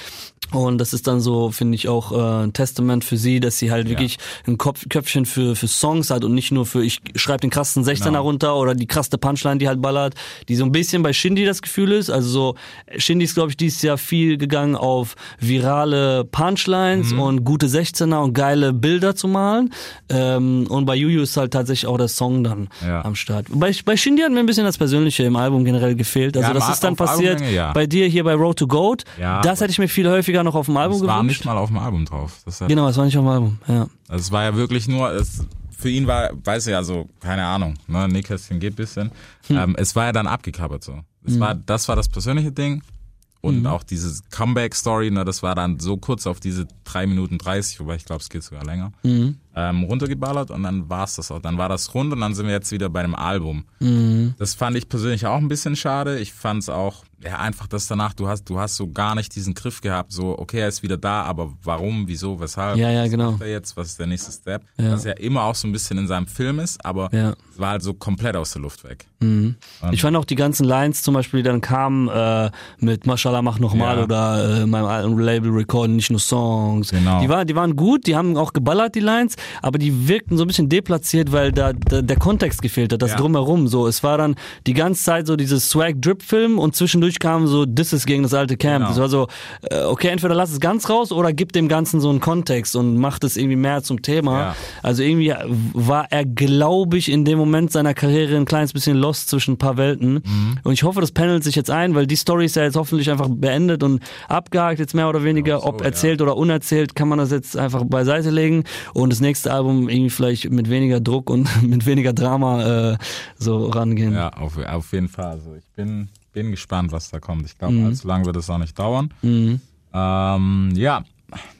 Und das ist dann so, finde ich, auch äh, ein Testament für sie, dass sie halt wirklich ein Kopf, Köpfchen für, für Songs hat und nicht nur für, ich schreibe den krassen 16er Genau. runter oder die krasse Punchline, die halt ballert, die so ein bisschen bei Shindy das Gefühl ist. Also so, Shindy ist, glaube ich, dieses Jahr viel gegangen auf virale Punchlines Mhm. und gute 16er und geile Bilder zu malen. Ähm, und bei Juju ist halt tatsächlich auch der Song dann Ja. am Start. Bei, bei Shindy hat mir ein bisschen das Persönliche im Album generell gefehlt. Also Ja, das ist dann passiert ja. bei dir hier bei Road to Goat. Ja, das hätte ich mir viel häufiger noch auf dem Album Es war gewünscht. nicht mal auf dem Album drauf. Das Genau, es war nicht auf dem Album. Ja. Also es war ja wirklich nur, es, für ihn war, weiß ich ja so, keine Ahnung, ne, Nähkästchen geht bisschen. Hm. Ähm, es war ja dann abgekappert so. Es war, das war das persönliche Ding. Und Mhm. auch diese Comeback-Story, ne, das war dann so kurz auf diese drei Minuten 30, wobei ich glaube, es geht sogar länger, Mhm. ähm, runtergeballert und dann war's das auch. Dann war das rund und dann sind wir jetzt wieder bei dem Album. Mhm. Das fand ich persönlich auch ein bisschen schade. Ich fand's auch, ja, einfach das danach, du hast, du hast so gar nicht diesen Griff gehabt, so, okay, er ist wieder da, aber warum, wieso, weshalb? Ja, ja, was genau. macht er jetzt, was ist der nächste Step? Ja. Was ja immer auch so ein bisschen in seinem Film ist, aber Ja. war halt so komplett aus der Luft weg. Ich fand auch die ganzen Lines zum Beispiel, die dann kamen äh, mit Mashallah mach nochmal Ja. oder äh, meinem alten Label recorden nicht nur Songs. Genau. Die, war, die waren gut, die haben auch geballert, die Lines, aber die wirkten so ein bisschen deplatziert, weil da, da der Kontext gefehlt hat, das Ja. drumherum. So, es war dann die ganze Zeit so dieses Swag-Drip-Film und zwischendurch kam so Disses gegen das alte Camp. Genau. Das war so, äh, okay, entweder lass es ganz raus oder gib dem Ganzen so einen Kontext und macht es irgendwie mehr zum Thema. Ja. Also irgendwie war er, glaube ich, in dem Moment seiner Karriere ein kleines bisschen lost zwischen ein paar Welten. Mhm. Und ich hoffe, das pendelt sich jetzt ein, weil die Story ist ja jetzt hoffentlich einfach beendet und abgehakt, jetzt mehr oder weniger. So, Ob erzählt oder unerzählt, kann man das jetzt einfach beiseite legen und das nächste Album irgendwie vielleicht mit weniger Druck und mit weniger Drama äh, so rangehen. Ja, auf, auf jeden Fall. Also ich bin, bin gespannt, was da kommt. Ich glaube, Mhm. allzu lange wird es auch nicht dauern. Ähm, ja,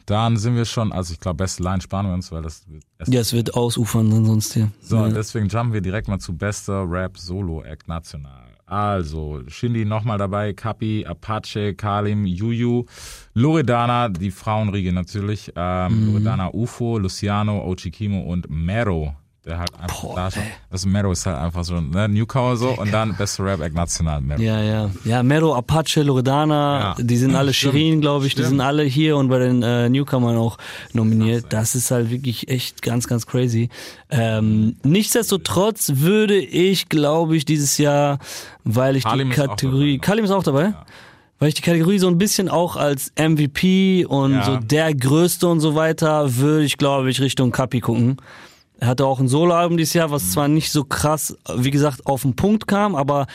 dann sind wir schon, also ich glaube, beste Line sparen wir uns, weil das wird Ja, es wird ausufern sonst hier. So, deswegen jumpen wir direkt mal zu bester Rap Solo Act National. Also, Shindy nochmal dabei, Kapi, Apache, Kalim, Yuyu, Loredana, die Frauenriege natürlich, ähm, Loredana UFO, Luciano, Ochikimo und Mero. Der halt einfach Boah, da schon. ey. Das Mero ist halt einfach so ein ne, Newcomer so und dann bester Rap Act National Mero. Ja, ja. Ja, Mero, Apache, Ja. Loredana, die sind alle Stimmt. Shirin, glaube ich, die Stimmt. sind alle hier und bei den äh, Newcomern auch nominiert. Das ist halt wirklich echt ganz, ganz crazy. Ähm, nichtsdestotrotz würde ich, glaube ich, dieses Jahr, weil ich Kalim die ist Kategorie, dabei. Kalim ist auch dabei? Weil ich die Kategorie so ein bisschen auch als MVP und Ja. so der Größte und so weiter, würde ich, glaube ich, Richtung Kapi gucken. Er hatte auch ein Soloalbum dieses Jahr, was zwar nicht so krass, wie gesagt, auf den Punkt kam, aber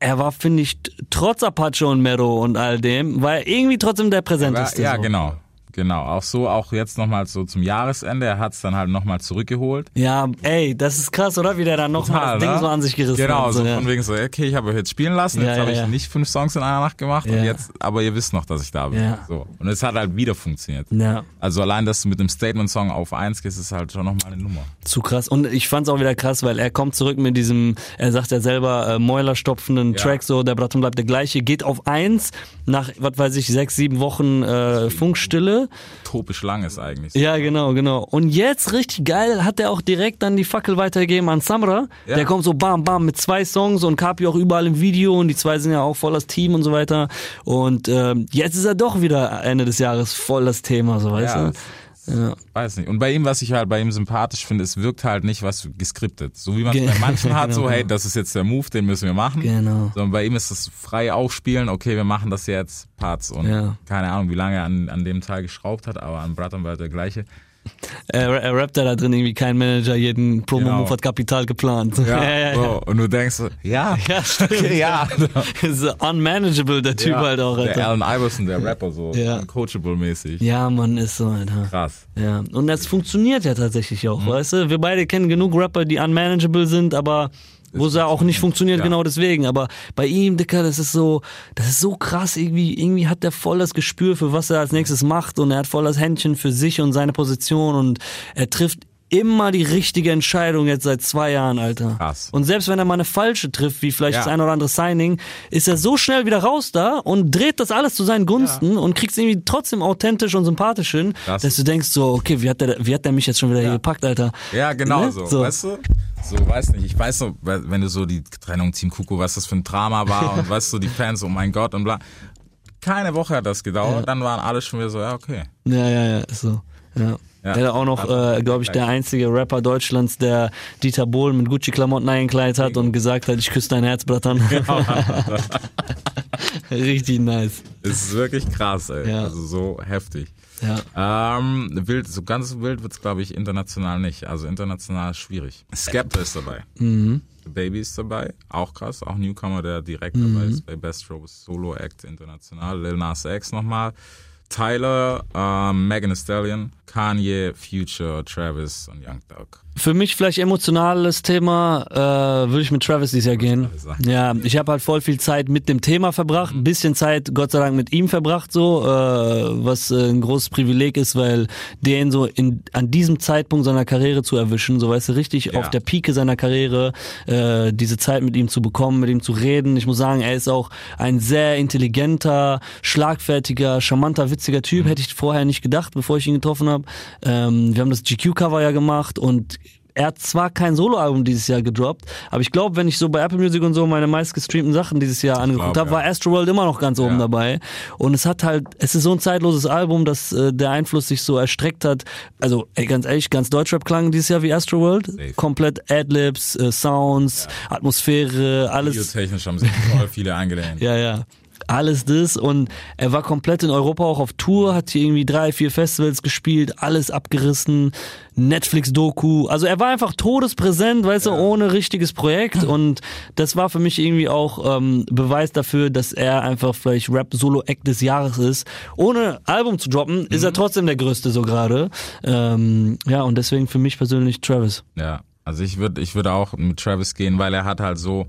er war, finde ich, trotz Apache und Mero und all dem, war er irgendwie trotzdem der präsenteste. ja so. genau. Genau. Auch so, auch jetzt nochmal so zum Jahresende. Er hat es dann halt nochmal zurückgeholt. Ja, ey, das ist krass, oder? Wie der dann nochmal das Ding ne? so an sich gerissen Genau, hat. so ja. von wegen so, okay, ich habe euch jetzt spielen lassen, Ja, jetzt ja, habe ich nicht fünf Songs in einer Nacht gemacht und jetzt, aber ihr wisst noch, dass ich da bin. So. Und es hat halt wieder funktioniert. ja, Also allein, dass du mit dem Statement-Song auf eins gehst, ist halt schon nochmal eine Nummer. zu krass. Und ich fand's auch wieder krass, weil er kommt zurück mit diesem, er sagt ja selber, äh, Mäulerstopfenden. Track, so, der Braten bleibt der gleiche, geht auf eins, nach, was weiß ich, sechs, sieben Wochen äh, Funkstille. Topisch lang ist eigentlich. Ja, genau, genau. Und jetzt richtig geil hat er auch direkt dann die Fackel weitergegeben an Samra. Ja. Der kommt so bam bam mit zwei Songs und Kapi auch überall im Video und die zwei sind ja auch voll das Team und so weiter. Und ähm, jetzt ist er doch wieder Ende des Jahres voll das Thema, so weißt Ja, du. Ja. Weiß nicht. Und bei ihm, was ich halt bei ihm sympathisch finde, es wirkt halt nicht was geskriptet. So wie man es bei manchen hat, so genau. hey, das ist jetzt der Move, den müssen wir machen. Genau. Sondern bei ihm ist es frei aufspielen, okay, wir machen das jetzt, Parts. Und Ja. keine Ahnung, wie lange er an, an dem Teil geschraubt hat, aber an Bratan war der gleiche. Er, rappt ja da drin irgendwie kein Manager, jeden Promo-Move Genau. hat Kapital geplant. ja, ja. So, und du denkst ja, Ja, stimmt. ja. so unmanageable, der Typ ja. halt auch, Der Alter. Allen Iverson, der Rapper, so Ja. coachable-mäßig. Ja, man, ist so, Alter. Krass. Ja, und das funktioniert ja tatsächlich auch, weißt du? Wir beide kennen genug Rapper, die unmanageable sind, aber wo es ja auch nicht funktioniert, Ja. genau deswegen. Aber bei ihm, Dicker, das ist so, das ist so krass irgendwie. Irgendwie hat der voll das Gespür für was er als nächstes macht und er hat voll das Händchen für sich und seine Position und er trifft immer die richtige Entscheidung jetzt seit zwei Jahren, Alter. Krass. Und selbst wenn er mal eine falsche trifft, wie vielleicht Ja. das ein oder andere Signing, ist er so schnell wieder raus da und dreht das alles zu seinen Gunsten und kriegt es irgendwie trotzdem authentisch und sympathisch hin, Das- dass du denkst so, okay, wie hat der, wie hat der mich jetzt schon wieder hier gepackt, Alter? Ja, genau Ne? so. So. Weißt du? So, weiß nicht. Ich weiß noch, wenn du so die Trennung Team Kuku, was das für ein Drama war und weißt du, die Fans, oh mein Gott und bla. Keine Woche hat das gedauert, dann waren alle schon wieder so, ja, okay. Ja, ja, ja, ist so. Ja. Ja. Er hat auch noch, äh, glaube ich, der einzige Rapper Deutschlands, der Dieter Bohlen mit Gucci-Klamotten eingekleidet hat und gesagt hat, ich küsse dein Herz, Bratan. Richtig nice. Es ist wirklich krass, ey. Ja. Also so heftig. Ja. Ähm, wild, so ganz wild wird's, glaube ich, international nicht. Also international schwierig. Skepta ist dabei. Mhm. Baby ist dabei. Auch krass. Auch Newcomer, der direkt dabei ist bei Best Rose Solo Act international. Lil Nas X nochmal. Tyler, ähm, Megan Thee Stallion, Kanye, Future, Travis und Young Thug. Für mich vielleicht emotionales Thema, äh, würde ich mit Travis dieses Jahr gehen. Ja, ich habe halt voll viel Zeit mit dem Thema verbracht, ein bisschen Zeit Gott sei Dank mit ihm verbracht, so, äh, was äh, ein großes Privileg ist, weil den so in, an diesem Zeitpunkt seiner Karriere zu erwischen, so weißt du, richtig Ja. auf der Pike seiner Karriere, äh, diese Zeit mit ihm zu bekommen, mit ihm zu reden. Ich muss sagen, er ist auch ein sehr intelligenter, schlagfertiger, charmanter, witziger Typ. Hätte ich vorher nicht gedacht, bevor ich ihn getroffen habe. Ähm, wir haben das GQ-Cover ja gemacht und er hat zwar kein Soloalbum dieses Jahr gedroppt, aber ich glaube, wenn ich so bei Apple Music und so meine meistgestreamten Sachen dieses Jahr angeguckt habe, ja. war Astroworld immer noch ganz oben Ja. dabei. Und es hat halt, es ist so ein zeitloses Album, dass äh, der Einfluss sich so erstreckt hat. Also ey, ganz ehrlich, ganz Deutschrap klang dieses Jahr wie Astroworld. Safe. Komplett Adlibs, äh, Sounds, Atmosphäre, alles. Videotechnisch haben sich voll viele eingelehnt. Ja, ja. Alles das und er war komplett in Europa auch auf Tour, hat hier irgendwie drei, vier Festivals gespielt, alles abgerissen, Netflix-Doku. Also er war einfach todespräsent, weißt du, ohne richtiges Projekt und das war für mich irgendwie auch ähm, Beweis dafür, dass er einfach vielleicht Rap-Solo-Act des Jahres ist. Ohne Album zu droppen, ist er trotzdem der Größte so gerade. Ähm, ja, und deswegen für mich persönlich Travis. Ja, also ich würde ich würde auch mit Travis gehen, weil er hat halt so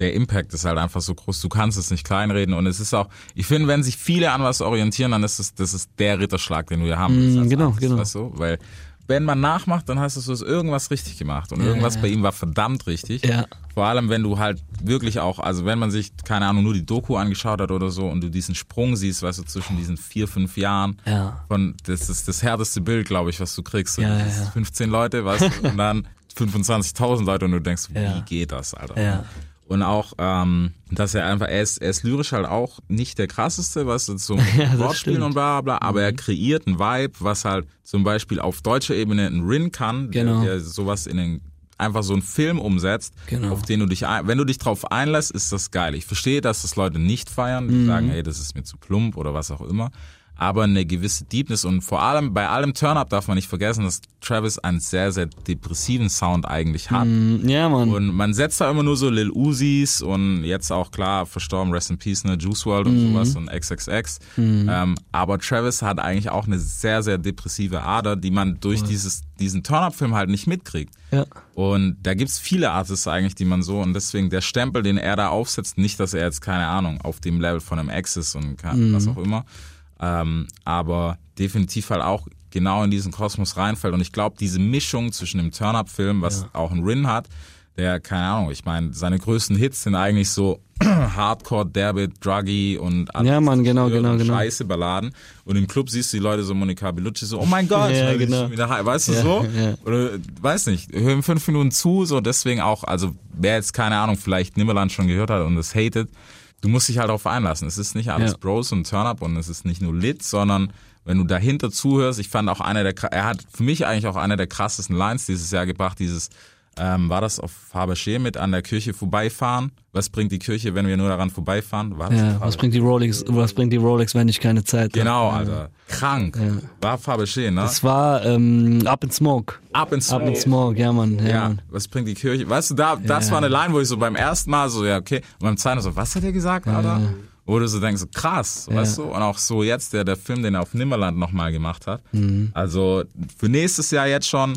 der Impact ist halt einfach so groß, du kannst es nicht kleinreden und es ist auch, ich finde, wenn sich viele an was orientieren, dann ist es, das ist der Ritterschlag, den hier haben willst. Mm, genau, Artist, genau. Weißt du? Weil, wenn man nachmacht, dann heißt es, du hast irgendwas richtig gemacht und irgendwas bei ihm war verdammt richtig. Ja. Vor allem, wenn du halt wirklich auch, also wenn man sich, keine Ahnung, nur die Doku angeschaut hat oder so und du diesen Sprung siehst, weißt du, zwischen diesen vier, fünf Jahren. Ja. Von, das ist das härteste Bild, glaube ich, was du kriegst. Ja, ja, dieses ja. 15 Leute, weißt du, und dann 25.000 Leute und du denkst, wie Ja. geht das, Alter? Ja. Und auch, ähm, dass er einfach, er ist, er ist lyrisch halt auch nicht der krasseste, was jetzt so Ja, das Wortspielen und bla bla, aber er kreiert einen Vibe, was halt zum Beispiel auf deutscher Ebene ein Rin kann, Genau. der, der sowas in den einfach so einen Film umsetzt, Genau. auf den du dich, ein, wenn du dich drauf einlässt, ist das geil. Ich verstehe, dass das Leute nicht feiern, Mhm. die sagen, hey, das ist mir zu plump oder was auch immer. Aber eine gewisse Deepness und vor allem bei allem Turn-Up darf man nicht vergessen, dass Travis einen sehr, sehr depressiven Sound eigentlich hat. Ja, Mann. Und man setzt da immer nur so Lil Uzis und jetzt auch klar verstorben, Rest in Peace, ne, Juice WRLD und Mhm. sowas und XXX. Ähm, aber Travis hat eigentlich auch eine sehr, sehr depressive Ader, die man durch dieses, diesen Turn-Up-Film halt nicht mitkriegt. ja. Und da gibt's viele Artists eigentlich, die man so, und deswegen der Stempel, den er da aufsetzt, nicht, dass er jetzt, keine Ahnung, auf dem Level von einem Ex ist und kann, was auch immer, ähm, aber definitiv halt auch genau in diesen Kosmos reinfällt. Und ich glaube, diese Mischung zwischen dem Turn-Up-Film, was auch ein Rin hat, der, keine Ahnung, ich meine, seine größten Hits sind eigentlich so Hardcore, Derbe, Druggy und alles Ja, Mann, genau, genau, genau. Scheiße Balladen. Und im Club siehst du die Leute so Monika Bellucci so, oh mein Gott, Ja, genau. wieder weißt du Ja, so? ja. Oder weiß nicht, hören fünf Minuten zu, so deswegen auch, also wer jetzt keine Ahnung, vielleicht Nimmerland schon gehört hat und es hatet, du musst dich halt darauf einlassen. Es ist nicht alles Ja. Bros und Turn-Up und es ist nicht nur Lit, sondern wenn du dahinter zuhörst, ich fand auch einer der, er hat für mich eigentlich auch einer der krassesten Lines dieses Jahr gebracht, dieses, ähm, war das auf Fabergé mit an der Kirche vorbeifahren? Was bringt die Kirche, wenn wir nur daran vorbeifahren? War das Ja, was bringt die Rolex, was bringt die Rolex, wenn ich keine Zeit habe? Genau, Alter. Krank. War Fabergé, ne? Es war ähm, Up in Smoke. Up in Up in Smoke, ja, Mann. Ja, Ja, Mann. was bringt die Kirche? Weißt du, da, das Ja. war eine Line, wo ich so beim ersten Mal so, ja, okay, und beim zweiten so, was hat er gesagt, Alter? Wo du so denkst, so krass, weißt du? Und auch so jetzt der, der Film, den er auf Nimmerland nochmal gemacht hat. Mhm. Also für nächstes Jahr jetzt schon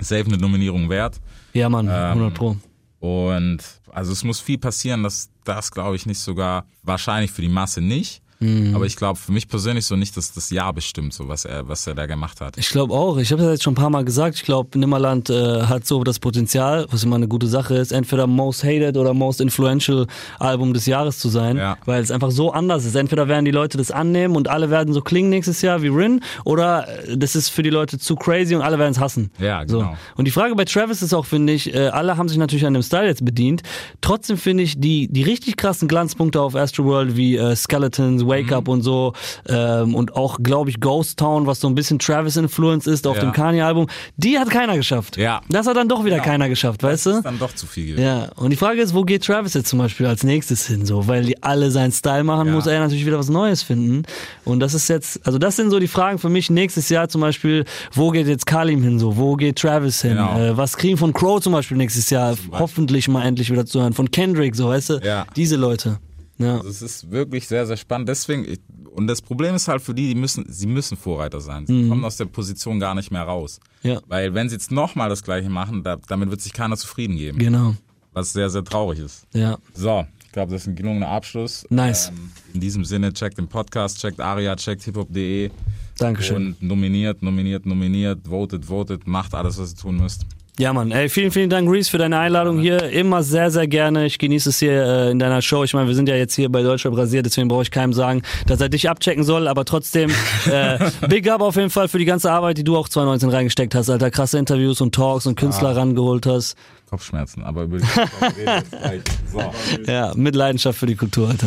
safe eine Nominierung wert. ja, Mann, Ähm, 100 Pro. Und also es muss viel passieren, dass das glaube ich nicht sogar, wahrscheinlich für die Masse nicht. Mhm. Aber ich glaube für mich persönlich so nicht, dass das Jahr bestimmt, so was er, was er da gemacht hat. Ich glaube auch. Ich habe das jetzt schon ein paar Mal gesagt. Ich glaube, Nimmerland äh, hat so das Potenzial, was immer eine gute Sache ist, entweder Most Hated oder Most Influential Album des Jahres zu sein, Ja. weil es einfach so anders ist. Entweder werden die Leute das annehmen und alle werden so klingen nächstes Jahr wie Rin, oder äh, das ist für die Leute zu crazy und alle werden es hassen. Ja, So. genau. Und die Frage bei Travis ist auch, finde ich, äh, alle haben sich natürlich an dem Style jetzt bedient. Trotzdem finde ich die, die richtig krassen Glanzpunkte auf Astroworld wie äh, Skeletons, Wake Mhm. Up und so ähm, und auch, glaube ich, Ghost Town, was so ein bisschen Travis-Influence ist auf Ja. dem Kanye-Album, die hat keiner geschafft. Ja. Das hat dann doch wieder Genau. keiner geschafft, weißt Das du? ist dann doch zu viel gewesen. Ja, und die Frage ist, wo geht Travis jetzt zum Beispiel als nächstes hin? So, weil die alle seinen Style machen, Ja. muss er natürlich wieder was Neues finden. Und das ist jetzt, also das sind so die Fragen für mich nächstes Jahr zum Beispiel, wo geht jetzt Kalim hin so? Wo geht Travis hin? Genau. Äh, was kriegen von Crow zum Beispiel nächstes Jahr? Hoffentlich mal endlich wieder zu hören. Von Kendrick, so weißt du? Ja. Diese Leute. Ja. Also es ist wirklich sehr, sehr spannend. Deswegen, ich- und das Problem ist halt für die, die müssen, sie müssen Vorreiter sein. Sie kommen aus der Position gar nicht mehr raus. Mhm. Ja. Weil wenn sie jetzt nochmal das gleiche machen, da, damit wird sich keiner zufrieden geben. Genau. Was sehr, sehr traurig ist. Ja. So, ich glaube, das ist ein gelungener Abschluss. Nice. Ähm, in diesem Sinne, checkt den Podcast, checkt Aria, checkt hiphop.de Dankeschön. und nominiert, nominiert, nominiert, votet, votet, macht alles, was ihr tun müsst. Ja, Mann. Ey, vielen, vielen Dank, Reese, für deine Einladung hier. Immer sehr, sehr gerne. Ich genieße es hier äh, in deiner Show. Ich meine, wir sind ja jetzt hier bei Deutschland Brasiert, deswegen brauche ich keinem sagen, dass er dich abchecken soll. Aber trotzdem, äh, Big Up auf jeden Fall für die ganze Arbeit, die du auch 2019 reingesteckt hast, Alter. Krasse Interviews und Talks und Künstler rangeholt hast. Kopfschmerzen, aber über die gleich. So, Ja, mit Leidenschaft für die Kultur, Alter.